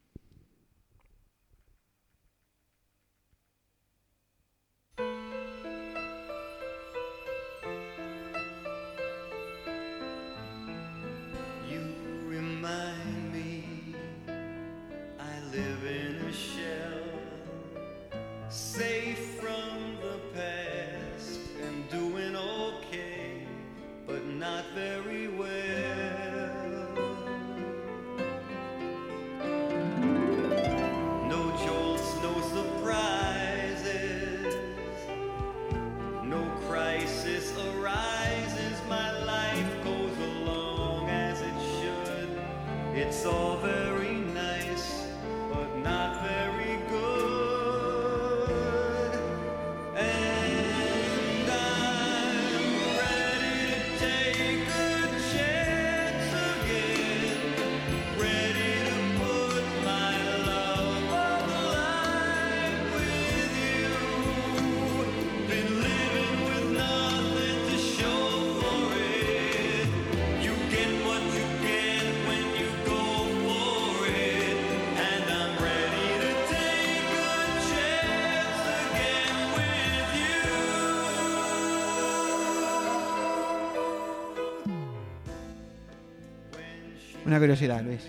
[SPEAKER 3] Una curiosidad, Luis.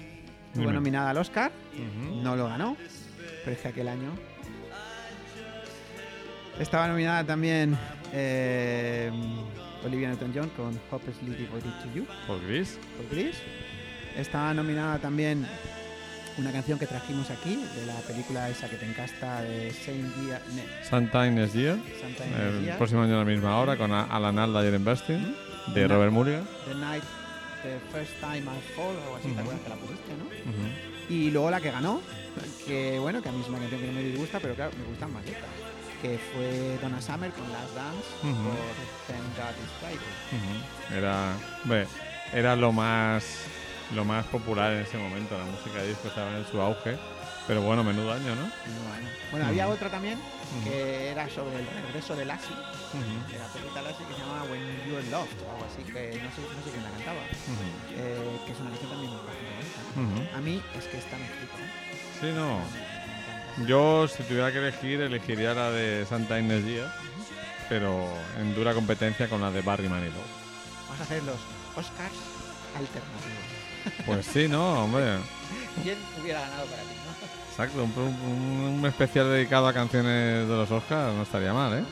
[SPEAKER 2] Dime.
[SPEAKER 3] nominada al Oscar, no lo ganó, pero es que aquel año estaba nominada también eh, Olivia Newton-John con Hopelessly Devoted to You
[SPEAKER 2] Por Gris.
[SPEAKER 3] por Gris. Estaba nominada también una canción que trajimos aquí de la película esa que te encasta de Saint Dia, ne-
[SPEAKER 2] Sometime Next Year.
[SPEAKER 3] Santa
[SPEAKER 2] El próximo año a la misma hora con Alan Alda y Ellen Burstyn. De Robert Mulligan.
[SPEAKER 3] The Night, The First Time I Fall, o algo así,
[SPEAKER 2] Ujú.
[SPEAKER 3] ¿te acuerdas que la pusiste, no? Y luego la que ganó, que bueno, que a mí es una canción que no me disgusta, pero claro, me gustan más letras. Que fue Donna Summer con Last Dance
[SPEAKER 2] Ujú.
[SPEAKER 3] por Thank God It's Friday.
[SPEAKER 2] Era, hombre, era lo más lo más popular en ese momento. La música disco estaba en su auge. Pero bueno, menudo año, ¿no?
[SPEAKER 3] Bueno, bueno había otra también que era sobre el regreso de Lassie, de la película Lassie que se llamaba When You're Loved o algo así, que no sé, no sé quién la cantaba. Eh, que es una canción también bastante bonita. A mí es que esta me flipa, ¿eh?
[SPEAKER 2] Sí, no. Yo, si tuviera que elegir, elegiría la de Santa Inés Díaz, pero en dura competencia con la de Barry Manilow.
[SPEAKER 3] Vamos a hacer los Oscars alternativos.
[SPEAKER 2] Pues sí, no, hombre.
[SPEAKER 3] ¿Quién hubiera ganado para ti?
[SPEAKER 2] Exacto, un, un- un especial dedicado a canciones de los Oscars no estaría mal, ¿eh?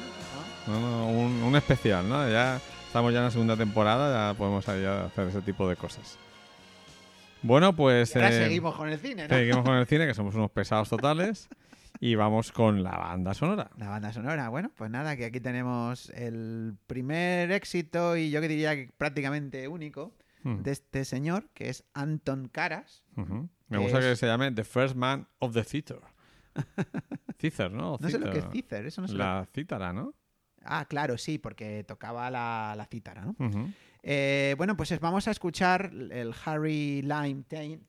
[SPEAKER 3] ¿No?
[SPEAKER 2] No, un, un especial, ¿no? Ya estamos ya en la segunda temporada, ya podemos hacer ese tipo de cosas. Bueno, pues...
[SPEAKER 3] Ahora
[SPEAKER 2] eh,
[SPEAKER 3] seguimos con el cine, ¿no?
[SPEAKER 2] seguimos con el cine, que somos unos pesados totales, y vamos con la banda sonora.
[SPEAKER 3] La banda sonora, bueno, pues nada, que aquí tenemos el primer éxito y yo que diría que prácticamente único de este señor, que es Anton Caras.
[SPEAKER 2] Ujú. Me gusta que se llame The First Man of the Theater. Theater, ¿no?
[SPEAKER 3] No sé lo que es. Cícer, eso no sé lo-
[SPEAKER 2] La cítara, ¿no?
[SPEAKER 3] Ah, claro, sí, porque tocaba la, la cítara, ¿no? Eh, bueno, pues es- vamos a escuchar el Harry Lime theme,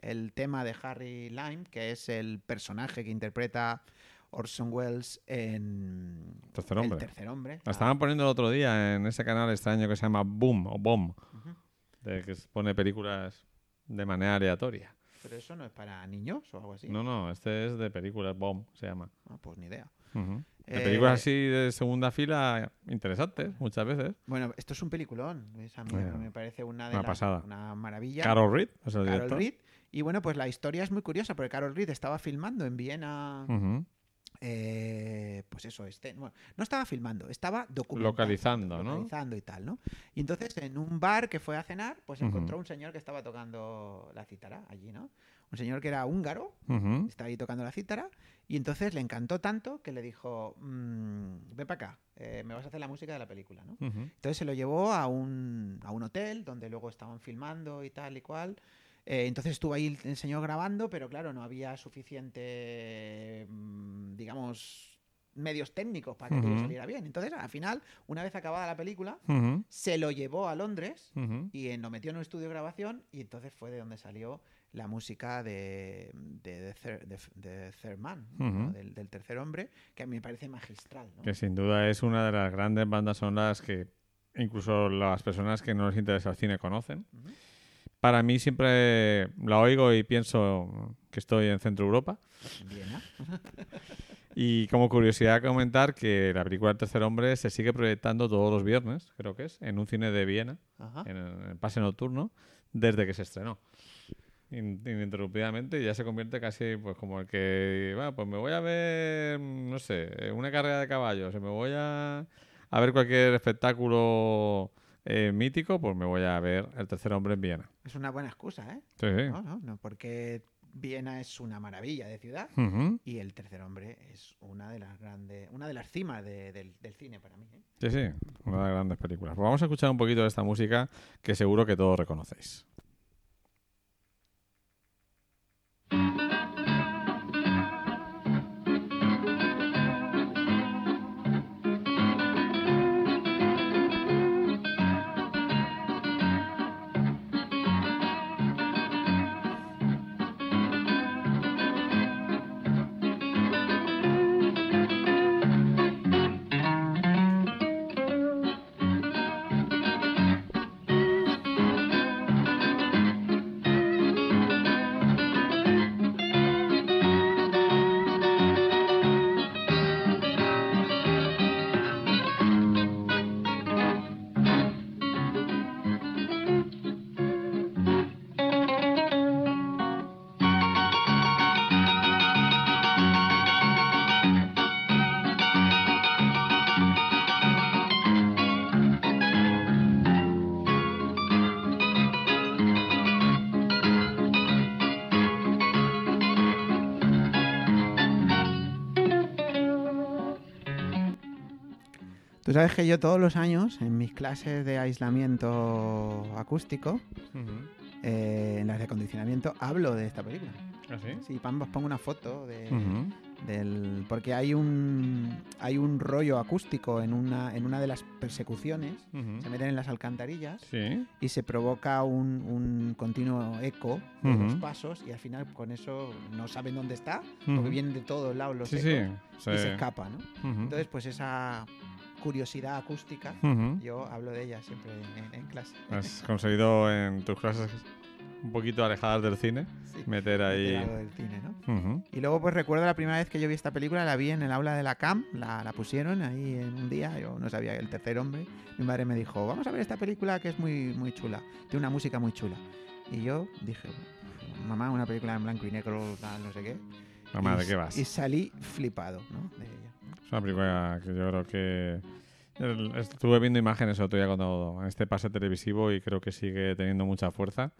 [SPEAKER 3] el tema de Harry Lime, que es el personaje que interpreta Orson Welles en
[SPEAKER 2] Tercer
[SPEAKER 3] El
[SPEAKER 2] hombre.
[SPEAKER 3] tercer hombre.
[SPEAKER 2] La estaban poniendo el otro día en ese canal extraño que se llama Boom o Bomb,
[SPEAKER 3] Ujú.
[SPEAKER 2] de que pone películas de manera aleatoria.
[SPEAKER 3] Pero eso no es para niños o algo así.
[SPEAKER 2] No, no, este es de películas Bomb, se llama.
[SPEAKER 3] Ah, pues ni idea.
[SPEAKER 2] De
[SPEAKER 3] Eh,
[SPEAKER 2] películas así de segunda fila interesantes, muchas veces.
[SPEAKER 3] Bueno, esto es un peliculón. A mí
[SPEAKER 2] Bueno,
[SPEAKER 3] me parece una de
[SPEAKER 2] una
[SPEAKER 3] las-
[SPEAKER 2] pasada.
[SPEAKER 3] una maravilla.
[SPEAKER 2] Carol Reed es el
[SPEAKER 3] Carol. Reed. Y bueno, pues la historia es muy curiosa porque Carol Reed estaba filmando en Viena. Eh, pues eso, este, bueno, no estaba filmando, estaba documentando.
[SPEAKER 2] Localizando, ¿no?
[SPEAKER 3] localizando y tal, ¿no? Y entonces en un bar que fue a cenar, pues encontró un señor que estaba tocando la cítara allí, ¿no? Un señor que era húngaro,
[SPEAKER 2] Ujú.
[SPEAKER 3] estaba ahí tocando la cítara y entonces le encantó tanto que le dijo, "Mm, ven para acá, eh, me vas a hacer la música de la película, ¿no?
[SPEAKER 2] Ujú.
[SPEAKER 3] Entonces se lo llevó a un, a un hotel donde luego estaban filmando y tal y cual. Eh, entonces estuvo ahí el señor grabando, pero claro, no había suficiente, mm, digamos, medios técnicos para que
[SPEAKER 2] Ujú.
[SPEAKER 3] saliera bien. Entonces, al final, una vez acabada la película, se lo llevó a Londres y lo metió en un estudio de grabación y entonces fue de donde salió la música de, de, de- de Third Man, del, del tercer hombre, que a mí me parece magistral. ¿no?
[SPEAKER 2] Que sin duda es una de las grandes bandas sonoras que incluso las personas que no les interesa el cine conocen. Para mí siempre la oigo y pienso que estoy en Centro Europa.
[SPEAKER 3] Viena.
[SPEAKER 2] Y como curiosidad comentar que la película El tercer hombre se sigue proyectando todos los viernes, creo que es, en un cine de Viena,
[SPEAKER 3] Ajá.
[SPEAKER 2] en el, pase nocturno, desde que se estrenó. In- ininterrumpidamente y ya se convierte casi pues como el que, va, pues me voy a ver, no sé, una carrera de caballos, me voy a, a ver cualquier espectáculo eh, mítico, pues me voy a ver El tercer hombre en Viena.
[SPEAKER 3] Es una buena excusa, ¿eh?
[SPEAKER 2] Sí, sí.
[SPEAKER 3] No, no, no, porque Viena es una maravilla de ciudad y El tercer hombre es una de las grandes, una de las cimas de- del, del cine para mí. ¿eh?
[SPEAKER 2] Sí, sí, una de las grandes películas. Pues vamos a escuchar un poquito de esta música que seguro que todos reconocéis.
[SPEAKER 3] Tú sabes que yo todos los años, en mis clases de aislamiento acústico, eh, en las de acondicionamiento, hablo de esta película.
[SPEAKER 2] ¿Ah, sí?
[SPEAKER 3] Sí, pongo una foto de, del porque hay un hay un rollo acústico en una en una de las persecuciones se meten en las alcantarillas
[SPEAKER 2] Sí.
[SPEAKER 3] y se provoca un, un continuo eco de los pasos y al final con eso no saben dónde está porque vienen de todos lados los
[SPEAKER 2] Sí,
[SPEAKER 3] ecos
[SPEAKER 2] sí.
[SPEAKER 3] y se escapa entonces pues esa curiosidad acústica yo hablo de ella siempre en, en clase
[SPEAKER 2] Has conseguido en tus clases un poquito alejadas del cine
[SPEAKER 3] Sí,
[SPEAKER 2] meter ahí.
[SPEAKER 3] meter algo del cine ¿no?
[SPEAKER 2] Ujú.
[SPEAKER 3] Y luego pues recuerdo la primera vez que yo vi esta película, la vi en el aula de la CAM, la, la pusieron ahí en un día, yo no sabía el tercer hombre, mi madre me dijo, vamos a ver esta película que es muy, muy chula, tiene una música muy chula. Y yo dije, mamá, una película en blanco y negro, tal, no sé qué.
[SPEAKER 2] Mamá,
[SPEAKER 3] Y
[SPEAKER 2] ¿de qué vas?
[SPEAKER 3] Y salí flipado, ¿no? De ella.
[SPEAKER 2] Es una película que yo creo que. Estuve viendo imágenes otro día cuando en este pase televisivo y creo que sigue teniendo mucha fuerza.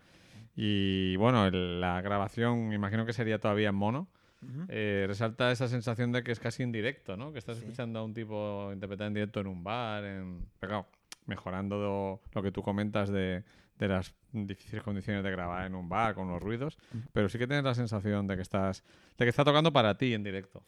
[SPEAKER 2] Y bueno, el- la grabación, imagino que sería todavía en mono.
[SPEAKER 3] Ujú.
[SPEAKER 2] eh, resalta esa sensación de que es casi en directo, ¿no? Que estás
[SPEAKER 3] Sí.
[SPEAKER 2] escuchando a un tipo interpretar en directo en un bar, en... pero claro, mejorando lo, lo que tú comentas de, de las difíciles condiciones de grabar en un bar con los ruidos, pero sí que tienes la sensación de que estás, de que está tocando para ti en directo.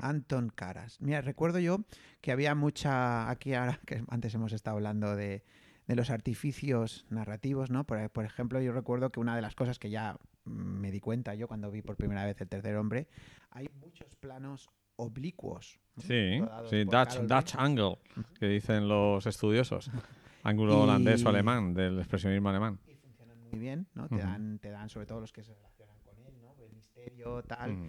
[SPEAKER 3] Anton Caras. Mira, recuerdo yo que había mucha, aquí ahora que antes hemos estado hablando de, de los artificios narrativos, ¿no? Por, por ejemplo, yo recuerdo que una de las cosas que ya mm, me di cuenta yo cuando vi por primera vez el tercer hombre, hay muchos planos oblicuos.
[SPEAKER 2] Sí, sí, Dutch, Dutch angle, que dicen los estudiosos. Ángulo
[SPEAKER 3] Y-
[SPEAKER 2] holandés o alemán, del expresionismo alemán.
[SPEAKER 3] Y funcionan muy bien, ¿no? Te, dan, te dan sobre todo los que se relacionan con él, ¿no? El misterio, tal. Cómo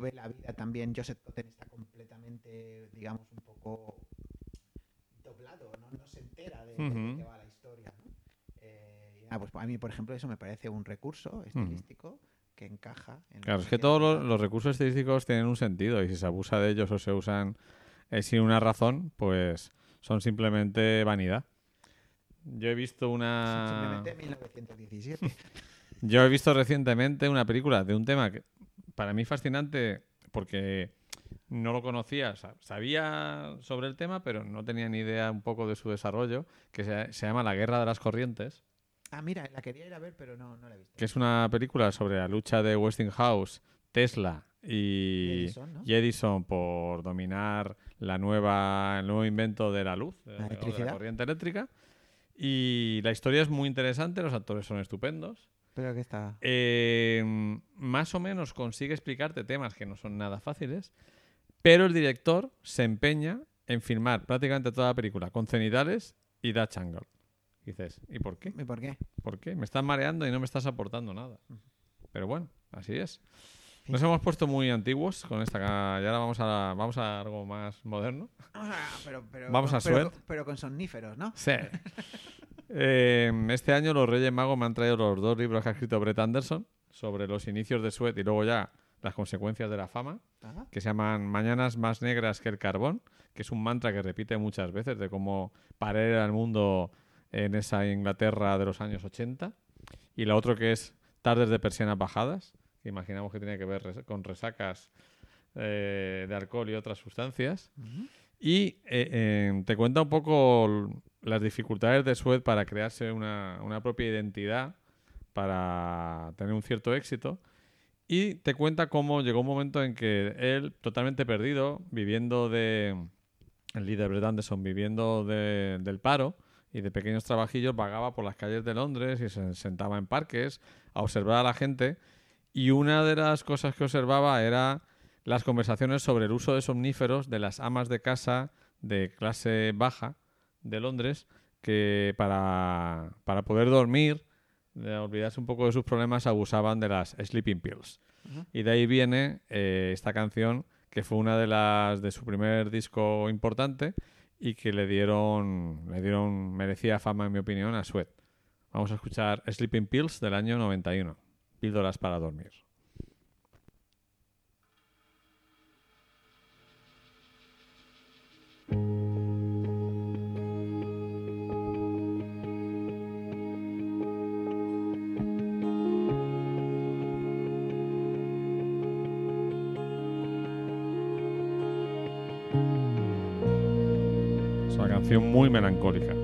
[SPEAKER 3] ve la vida también. Joseph Totten está completamente, digamos, un poco doblado, no, no se entera de, qué va la historia. Eh, nada, pues a mí, por ejemplo, eso me parece un recurso estilístico que encaja. En
[SPEAKER 2] Claro, es que todos los recursos estilísticos tienen un sentido y si se abusa de ellos o se usan eh, sin una razón, pues son simplemente vanidad. Yo he visto una...
[SPEAKER 3] Simplemente 1917.
[SPEAKER 2] Yo he visto recientemente una película de un tema que para mí fascinante porque no lo conocía, sa- sabía sobre el tema, pero no tenía ni idea un poco de su desarrollo, que se, se llama La Guerra de las Corrientes,
[SPEAKER 3] ah, mira, la quería ir a ver, pero no, no la he visto.
[SPEAKER 2] que es una película sobre la lucha de Westinghouse Tesla y
[SPEAKER 3] Edison, ¿no?
[SPEAKER 2] y Edison por dominar la nueva, el nuevo invento de la luz,
[SPEAKER 3] La
[SPEAKER 2] o de
[SPEAKER 3] electricidad.
[SPEAKER 2] corriente eléctrica. Y la historia es muy interesante, los actores son estupendos.
[SPEAKER 3] Pero que está.
[SPEAKER 2] Eh, más o menos consigue explicarte temas que no son nada fáciles, pero el director se empeña en filmar prácticamente toda la película con cenitales y Dutch angle. Y dices, ¿y por qué?
[SPEAKER 3] ¿Y por qué?
[SPEAKER 2] ¿Por qué? Me estás mareando y no me estás aportando nada. Pero bueno, así es. Nos hemos puesto muy antiguos con esta y ahora vamos a vamos a algo más moderno.
[SPEAKER 3] Vamos a, pero, pero-
[SPEAKER 2] Vamos a
[SPEAKER 3] pero-. Pero con somníferos, ¿no?
[SPEAKER 2] Sí. Eh, este año los Reyes Magos me han traído los dos libros que ha escrito Brett Anderson sobre los inicios de Sweat y luego ya las consecuencias de la fama,
[SPEAKER 3] Ajá.
[SPEAKER 2] que se llaman Mañanas más negras que el carbón, que es un mantra que repite muchas veces de cómo parar era el mundo en esa Inglaterra de los años 80. Y la otra que es Tardes de persianas bajadas, que imaginamos que tiene que ver res- con resacas eh, de alcohol y otras sustancias. Y eh, eh, te cuenta un poco las dificultades de Sued para crearse una, una propia identidad, para tener un cierto éxito. Y te cuenta cómo llegó un momento en que él, totalmente perdido, viviendo de. El líder Brett Anderson, viviendo de- del paro y de pequeños trabajillos, vagaba por las calles de Londres y se sentaba en parques a observar a la gente. Y una de las cosas que observaba era las conversaciones sobre el uso de somníferos de las amas de casa de clase baja de Londres que para, para poder dormir, de olvidarse un poco de sus problemas, abusaban de las sleeping pills. Y de ahí viene eh, esta canción que fue una de las de su primer disco importante y que le dieron, le dieron, merecía fama en mi opinión a Sweat. Vamos a escuchar Sleeping Pills del año 91. Píldoras para dormir. Muy melancólica.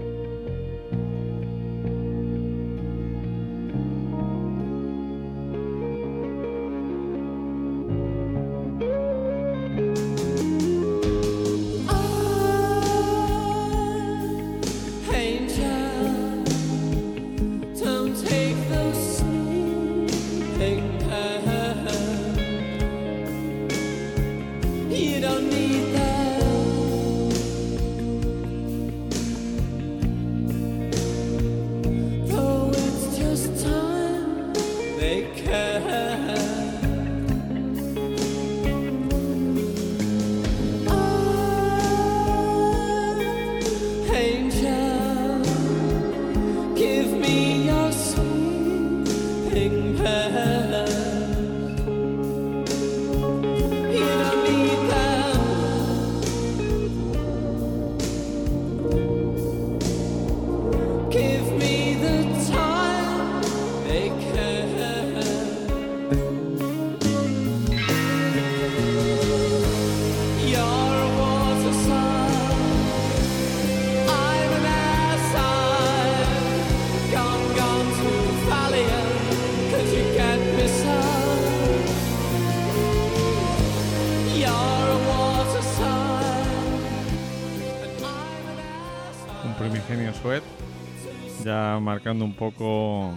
[SPEAKER 2] Poco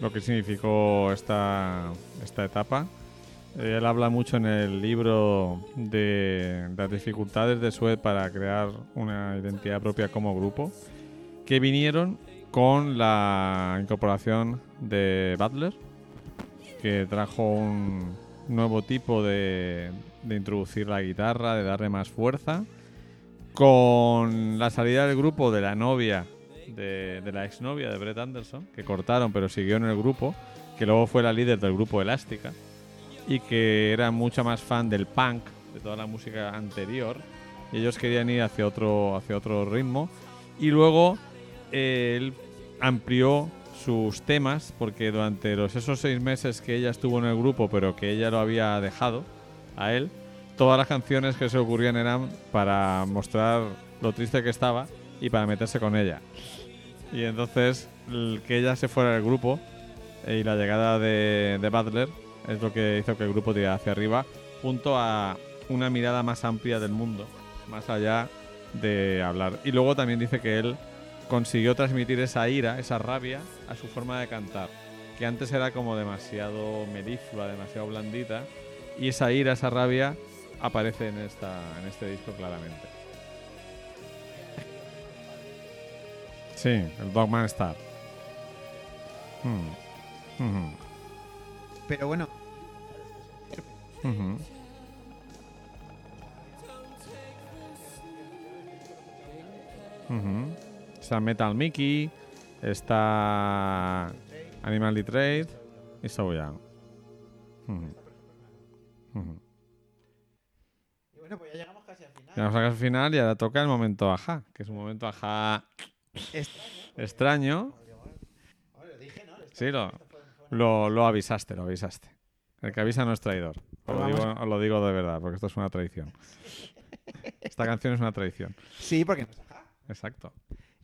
[SPEAKER 2] lo que significó esta, esta etapa. Eh, Él habla mucho en el libro de las dificultades de Sweat para crear una identidad propia como grupo, que vinieron con la incorporación de Butler, que trajo un nuevo tipo de, de introducir la guitarra, de darle más fuerza con la salida del grupo de la novia, de, de la exnovia de Brett Anderson, que cortaron pero siguió en el grupo, que luego fue la líder del grupo Elástica y que era mucha más fan del punk, de toda la música anterior, y ellos querían ir hacia otro, hacia otro ritmo. Y luego eh, él amplió sus temas, porque durante los, esos seis meses que ella estuvo en el grupo, pero que ella lo había dejado a él, todas las canciones que se ocurrían eran para mostrar lo triste que estaba y para meterse con ella. Y entonces que ella se fuera del grupo eh, y la llegada de, de Butler es lo que hizo que el grupo tirara hacia arriba, junto a una mirada más amplia del mundo, más allá de hablar. Y luego también dice que él consiguió transmitir esa ira, esa rabia, a su forma de cantar, que antes era como demasiado meliflua, demasiado blandita, y esa ira, esa rabia aparece en, esta, en este disco claramente. Sí, el Dogman Star. Hmm. Mhm.
[SPEAKER 3] Pero bueno.
[SPEAKER 2] Mhm. Está Metal Mickey, está Animal Trade y So Young.
[SPEAKER 3] Y bueno, pues ya llegamos casi al final.
[SPEAKER 2] Llegamos al final y ahora toca el momento ajá, que es un momento ajá
[SPEAKER 3] Extraño.
[SPEAKER 2] extraño.
[SPEAKER 3] Bueno, lo dije, ¿no?
[SPEAKER 2] Sí, lo, lo, lo avisaste, lo avisaste. El que avisa no es traidor. Os lo, digo, os lo digo de verdad, porque esto es una tradición. Esta canción es una tradición.
[SPEAKER 3] Sí, porque.
[SPEAKER 2] Exacto.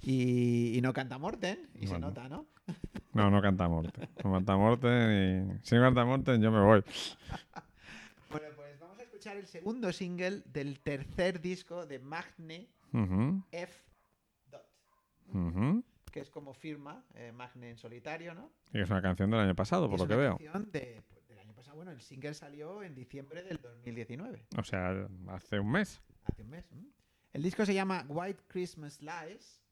[SPEAKER 3] Y, y no canta Morten, y se nota, ¿no?
[SPEAKER 2] No, no canta Morten. No canta Morten y... Si no canta Morten, yo me voy.
[SPEAKER 3] Bueno, pues vamos a escuchar el segundo single del tercer disco de Magne F. Que es como firma eh, Magne en solitario, ¿no?
[SPEAKER 2] Y es una canción del año pasado, por
[SPEAKER 3] es
[SPEAKER 2] lo que veo.
[SPEAKER 3] canción de- pues, del año pasado. Bueno, el single salió en diciembre del 2019,
[SPEAKER 2] O sea, hace un mes.
[SPEAKER 3] hace un mes. El disco se llama White Christmas Lies,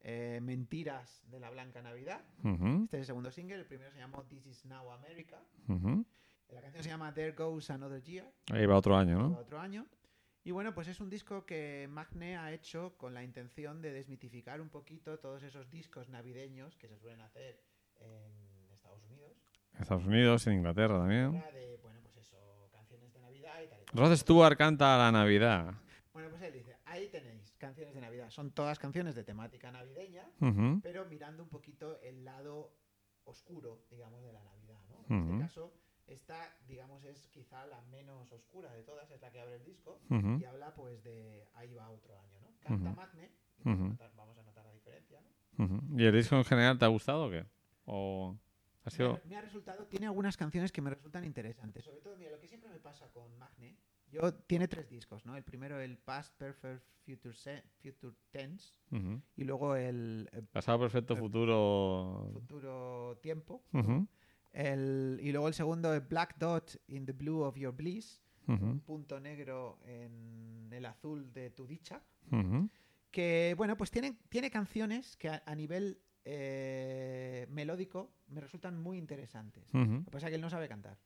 [SPEAKER 3] eh, Mentiras de la Blanca Navidad. Este es el segundo single, el primero se llamó This Is Now America. La canción se llama There Goes Another Year.
[SPEAKER 2] Ahí va otro año, ¿no?
[SPEAKER 3] otro año. Y bueno, pues es un disco que Magne ha hecho con la intención de desmitificar un poquito todos esos discos navideños que se suelen hacer en Estados Unidos.
[SPEAKER 2] Estados Unidos, en Inglaterra también.
[SPEAKER 3] De, bueno, pues eso, canciones de Navidad y tal. y.
[SPEAKER 2] Rod Stewart canta la Navidad.
[SPEAKER 3] Bueno, pues él dice, ahí tenéis canciones de Navidad. Son todas canciones de temática navideña, pero mirando un poquito el lado oscuro, digamos, de la Navidad, ¿no? En este caso, esta, digamos, es quizá la menos oscura de todas, es la que abre el disco. y habla pues de ahí va otro año, ¿no? Canta. Magne, y vamos, a notar, vamos a notar la diferencia, ¿no?
[SPEAKER 2] ¿Y el disco en general te ha gustado o qué? ¿O ha
[SPEAKER 3] Me
[SPEAKER 2] sido...?
[SPEAKER 3] ha, me ha resultado, tiene algunas canciones que me resultan interesantes, sobre todo, mira, lo que siempre me pasa con Magne, yo tiene tres discos, ¿no? El primero el Past Perfect Future, Se- Future Tense y luego el, eh,
[SPEAKER 2] Pasado perfecto, futuro...
[SPEAKER 3] Futuro Tiempo. El, y luego el segundo el Black Dot in the Blue of Your Bliss, un punto negro en el azul de tu dicha. que bueno, pues tiene, tiene canciones que a, a nivel eh, melódico me resultan muy interesantes. Lo que pasa es que él no sabe cantar.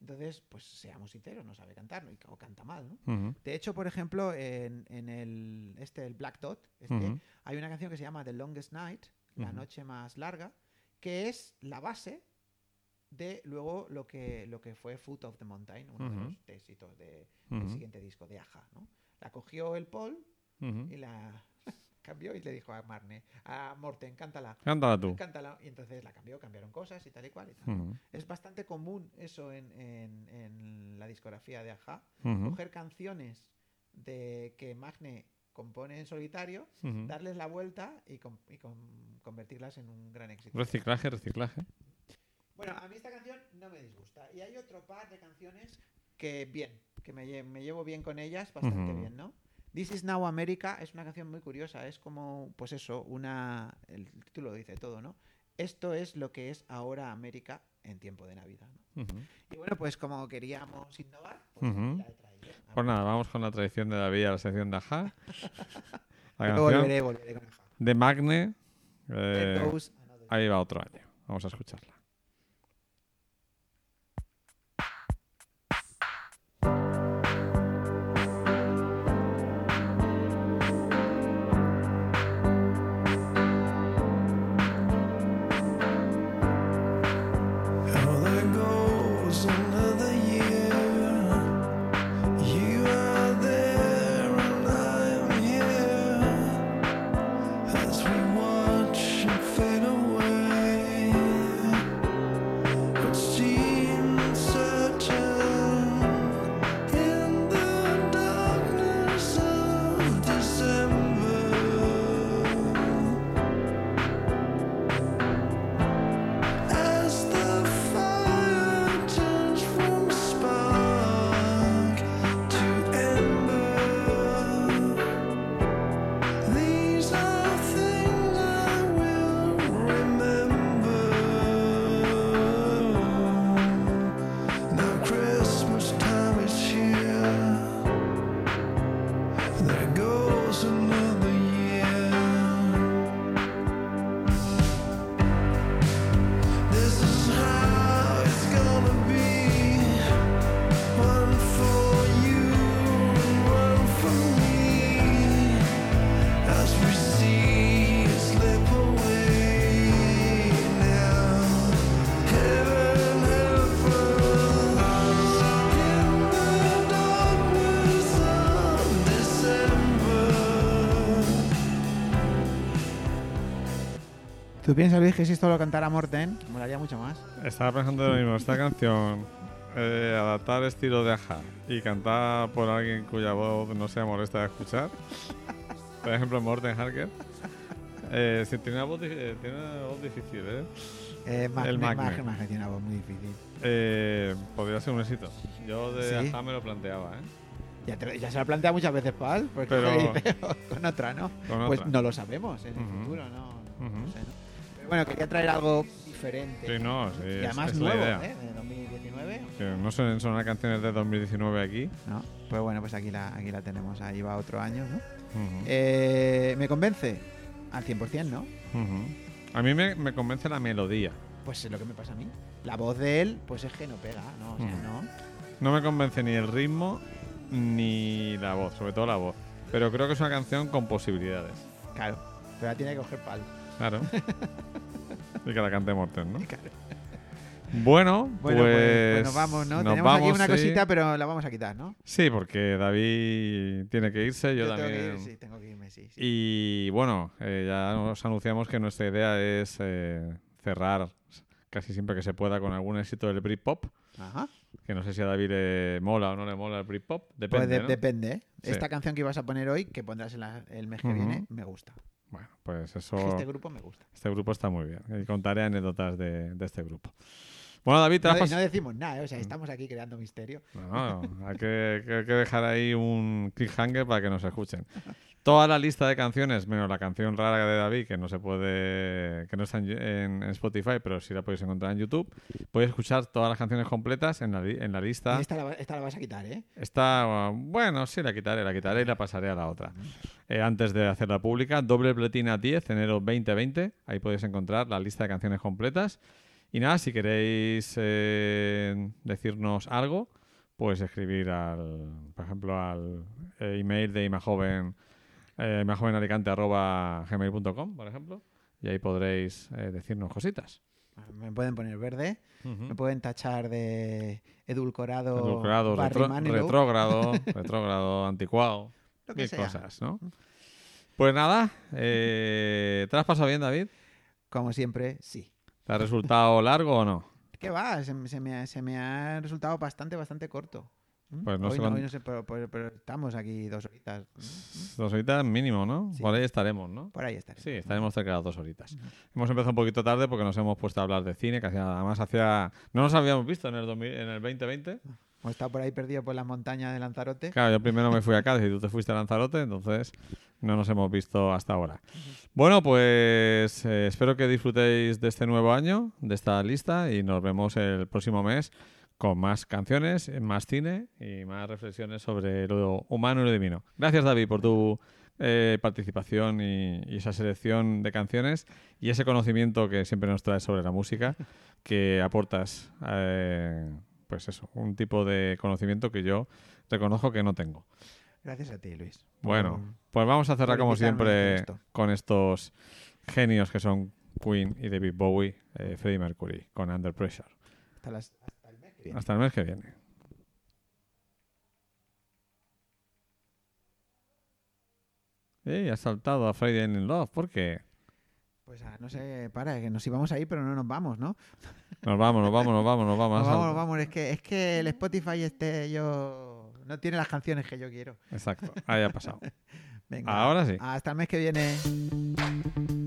[SPEAKER 3] Entonces, pues seamos sinceros, no sabe cantar o canta mal, ¿no? De hecho, por ejemplo, en, en el, este, el Black Dot, este, hay una canción que se llama The Longest Night, La. Noche Más Larga, que es la base de luego lo que, lo que fue Foot of the Mountain, uno de los éxitos de, del siguiente disco de Aja, ¿no? La cogió el Paul y la cambió y le dijo a Marne, a Morten, cántala.
[SPEAKER 2] Cántala tú.
[SPEAKER 3] Cántala. Y entonces la cambió, cambiaron cosas y tal y cual. y tal, Es bastante común eso en, en- en la discografía de Aja. Coger canciones de que Magne compone en solitario, darles la vuelta y, y con- convertirlas en un gran éxito.
[SPEAKER 2] Reciclaje, reciclaje.
[SPEAKER 3] Bueno, a mí esta canción no me disgusta. Y hay otro par de canciones que bien, que me, lle- me llevo bien con ellas, bastante bien, ¿no? This is Now America es una canción muy curiosa, es como, pues eso, una... El título lo dice todo, ¿no? Esto es lo que es ahora América en tiempo de Navidad, ¿no? Y bueno, pues como queríamos innovar, pues aquí
[SPEAKER 2] Ujú.
[SPEAKER 3] la traído.
[SPEAKER 2] Pues nada, vamos con la tradición de David a la sección de Aja. La
[SPEAKER 3] volveré, con
[SPEAKER 2] de Magne. Eh, ahí va otro año. Vamos a escucharla.
[SPEAKER 3] ¿Tú piensas, Luis, que si esto lo cantara Morten, molaría mucho más?
[SPEAKER 2] Estaba pensando lo mismo. Esta canción, eh, adaptar estilo de Aja y cantar por alguien cuya voz no sea molesta de escuchar. Por ejemplo, Morten Harker. Eh, sí, tiene, una voz, eh, tiene una voz difícil, ¿eh?
[SPEAKER 3] Eh, Mag-
[SPEAKER 2] El. Magne
[SPEAKER 3] tiene una voz muy difícil.
[SPEAKER 2] Eh, Podría ser un éxito. Yo de
[SPEAKER 3] ¿Sí?
[SPEAKER 2] Aja me lo planteaba, ¿eh?
[SPEAKER 3] Ya, te lo- ya se lo ha planteado muchas veces, Pal. Porque
[SPEAKER 2] Pero-
[SPEAKER 3] con otra, ¿no?
[SPEAKER 2] Con
[SPEAKER 3] pues
[SPEAKER 2] otra.
[SPEAKER 3] no lo sabemos en el futuro, ¿no? no sé, ¿no? Pero bueno, quería traer algo diferente.
[SPEAKER 2] Sí, no, sí,
[SPEAKER 3] y además
[SPEAKER 2] es
[SPEAKER 3] nuevo,
[SPEAKER 2] idea.
[SPEAKER 3] ¿eh? De 2019.
[SPEAKER 2] Que no suelen sonar canciones de 2019 aquí.
[SPEAKER 3] ¿No? Pues bueno, pues aquí la, aquí la tenemos. Ahí va otro año, ¿no? Eh, ¿Me convence? Al 100%, ¿no?
[SPEAKER 2] A mí me, me convence la melodía.
[SPEAKER 3] Pues es lo que me pasa a mí. La voz de él, pues es que no pega, ¿no? O sea,
[SPEAKER 2] Ujú.
[SPEAKER 3] no.
[SPEAKER 2] No me convence ni el ritmo ni la voz, sobre todo la voz. Pero creo que es una canción con posibilidades.
[SPEAKER 3] Claro. Pero la tiene que coger pal.
[SPEAKER 2] Claro. y que la cante Morten, ¿no?
[SPEAKER 3] Claro.
[SPEAKER 2] Bueno,
[SPEAKER 3] Bueno,
[SPEAKER 2] pues,
[SPEAKER 3] pues, pues nos vamos, ¿no?
[SPEAKER 2] nos
[SPEAKER 3] Tenemos aquí
[SPEAKER 2] vamos,
[SPEAKER 3] una
[SPEAKER 2] sí.
[SPEAKER 3] cosita, pero la vamos a quitar, ¿no?
[SPEAKER 2] Sí, porque David tiene que irse, yo,
[SPEAKER 3] tengo
[SPEAKER 2] también.
[SPEAKER 3] que ir, sí, tengo que irme, sí. sí.
[SPEAKER 2] Y bueno, eh, ya nos anunciamos que nuestra idea es eh, cerrar casi siempre que se pueda con algún éxito del Britpop.
[SPEAKER 3] Ajá.
[SPEAKER 2] Que no sé si a David le mola o no le mola el Britpop.
[SPEAKER 3] Pues
[SPEAKER 2] Depende.
[SPEAKER 3] de-
[SPEAKER 2] ¿no?
[SPEAKER 3] depende. Esta canción que ibas a poner hoy, que pondrás en la- el mes que viene, me gusta.
[SPEAKER 2] Bueno, pues eso.
[SPEAKER 3] Este grupo me gusta.
[SPEAKER 2] Este grupo está muy bien. Y contaré anécdotas de, de este grupo. Bueno, David, te
[SPEAKER 3] No, de- no decimos nada, ¿eh? o sea, estamos aquí creando misterio.
[SPEAKER 2] No, no, hay que, que- hay que dejar ahí un cliffhanger para que nos escuchen. Toda la lista de canciones, menos la canción rara de David, que no se puede, que no está en, en- en Spotify, pero sí la podéis encontrar en YouTube. Podéis escuchar todas las canciones completas en la, en la lista.
[SPEAKER 3] Esta la, esta la vas a quitar, ¿eh?
[SPEAKER 2] Está, uh, bueno, sí, la quitaré, la quitaré y la pasaré a la otra. Eh, antes de hacerla pública, doble pletina 10, enero 2020. Ahí podéis encontrar la lista de canciones completas. Y nada, si queréis eh, decirnos algo, pues escribir al, por ejemplo, al eh, email de imajoven, eh, gmail.com, por ejemplo. Y ahí podréis eh, decirnos cositas.
[SPEAKER 3] Me pueden poner verde, me pueden tachar de edulcorado,
[SPEAKER 2] Edulcorado, retro- retrógrado, retrógrado, anticuado.
[SPEAKER 3] lo que
[SPEAKER 2] Mil
[SPEAKER 3] sea.
[SPEAKER 2] cosas, ¿no? Pues nada, eh, ¿te has pasado bien, David?
[SPEAKER 3] Como siempre, sí.
[SPEAKER 2] ¿Te ha resultado largo o no?
[SPEAKER 3] ¿Qué va? Se, se me, ha- se me ha resultado bastante, bastante corto.
[SPEAKER 2] Pues no
[SPEAKER 3] hoy,
[SPEAKER 2] sé
[SPEAKER 3] no, hoy no sé, pero, pero- pero estamos aquí dos horitas.
[SPEAKER 2] Dos horitas mínimo, ¿no?
[SPEAKER 3] Sí.
[SPEAKER 2] Por ahí estaremos, ¿no?
[SPEAKER 3] Por ahí estaré.
[SPEAKER 2] Sí, estaremos cerca de las dos horitas. Hemos empezado un poquito tarde porque nos hemos puesto a hablar de cine, que además hacía... No nos habíamos visto en el, 2000 en el 2020.
[SPEAKER 3] Hemos estado por ahí perdido por las montañas de Lanzarote.
[SPEAKER 2] Claro, yo primero me fui a Cádiz y tú te fuiste a Lanzarote, entonces no nos hemos visto hasta ahora. Bueno, pues eh, espero que disfrutéis de este nuevo año, de esta lista, y nos vemos el próximo mes con más canciones, más cine y más reflexiones sobre lo humano y lo divino. Gracias, David, por tu eh, participación y, y esa selección de canciones y ese conocimiento que siempre nos traes sobre la música, que aportas, eh, pues eso, un tipo de conocimiento que yo reconozco que no tengo.
[SPEAKER 3] Gracias a ti, Luis.
[SPEAKER 2] Bueno, pues vamos a cerrar como siempre
[SPEAKER 3] esto.
[SPEAKER 2] con estos genios que son Queen y David Bowie, eh, Freddie Mercury, con Under Pressure.
[SPEAKER 3] hasta, las- que viene.
[SPEAKER 2] Hasta el mes que viene. ¡Ey! Has saltado a Friday in Love. ¿Por qué?
[SPEAKER 3] Pues ah, no sé, para, que nos íbamos ahí, pero no nos vamos, ¿no?
[SPEAKER 2] Nos vamos, nos vamos, nos vamos, nos vamos.
[SPEAKER 3] Nos vamos, nos vamos. Es que, es que el Spotify este yo no tiene las canciones que yo quiero.
[SPEAKER 2] Exacto, ahí ha pasado.
[SPEAKER 3] Venga.
[SPEAKER 2] Ahora sí.
[SPEAKER 3] Hasta el mes que viene.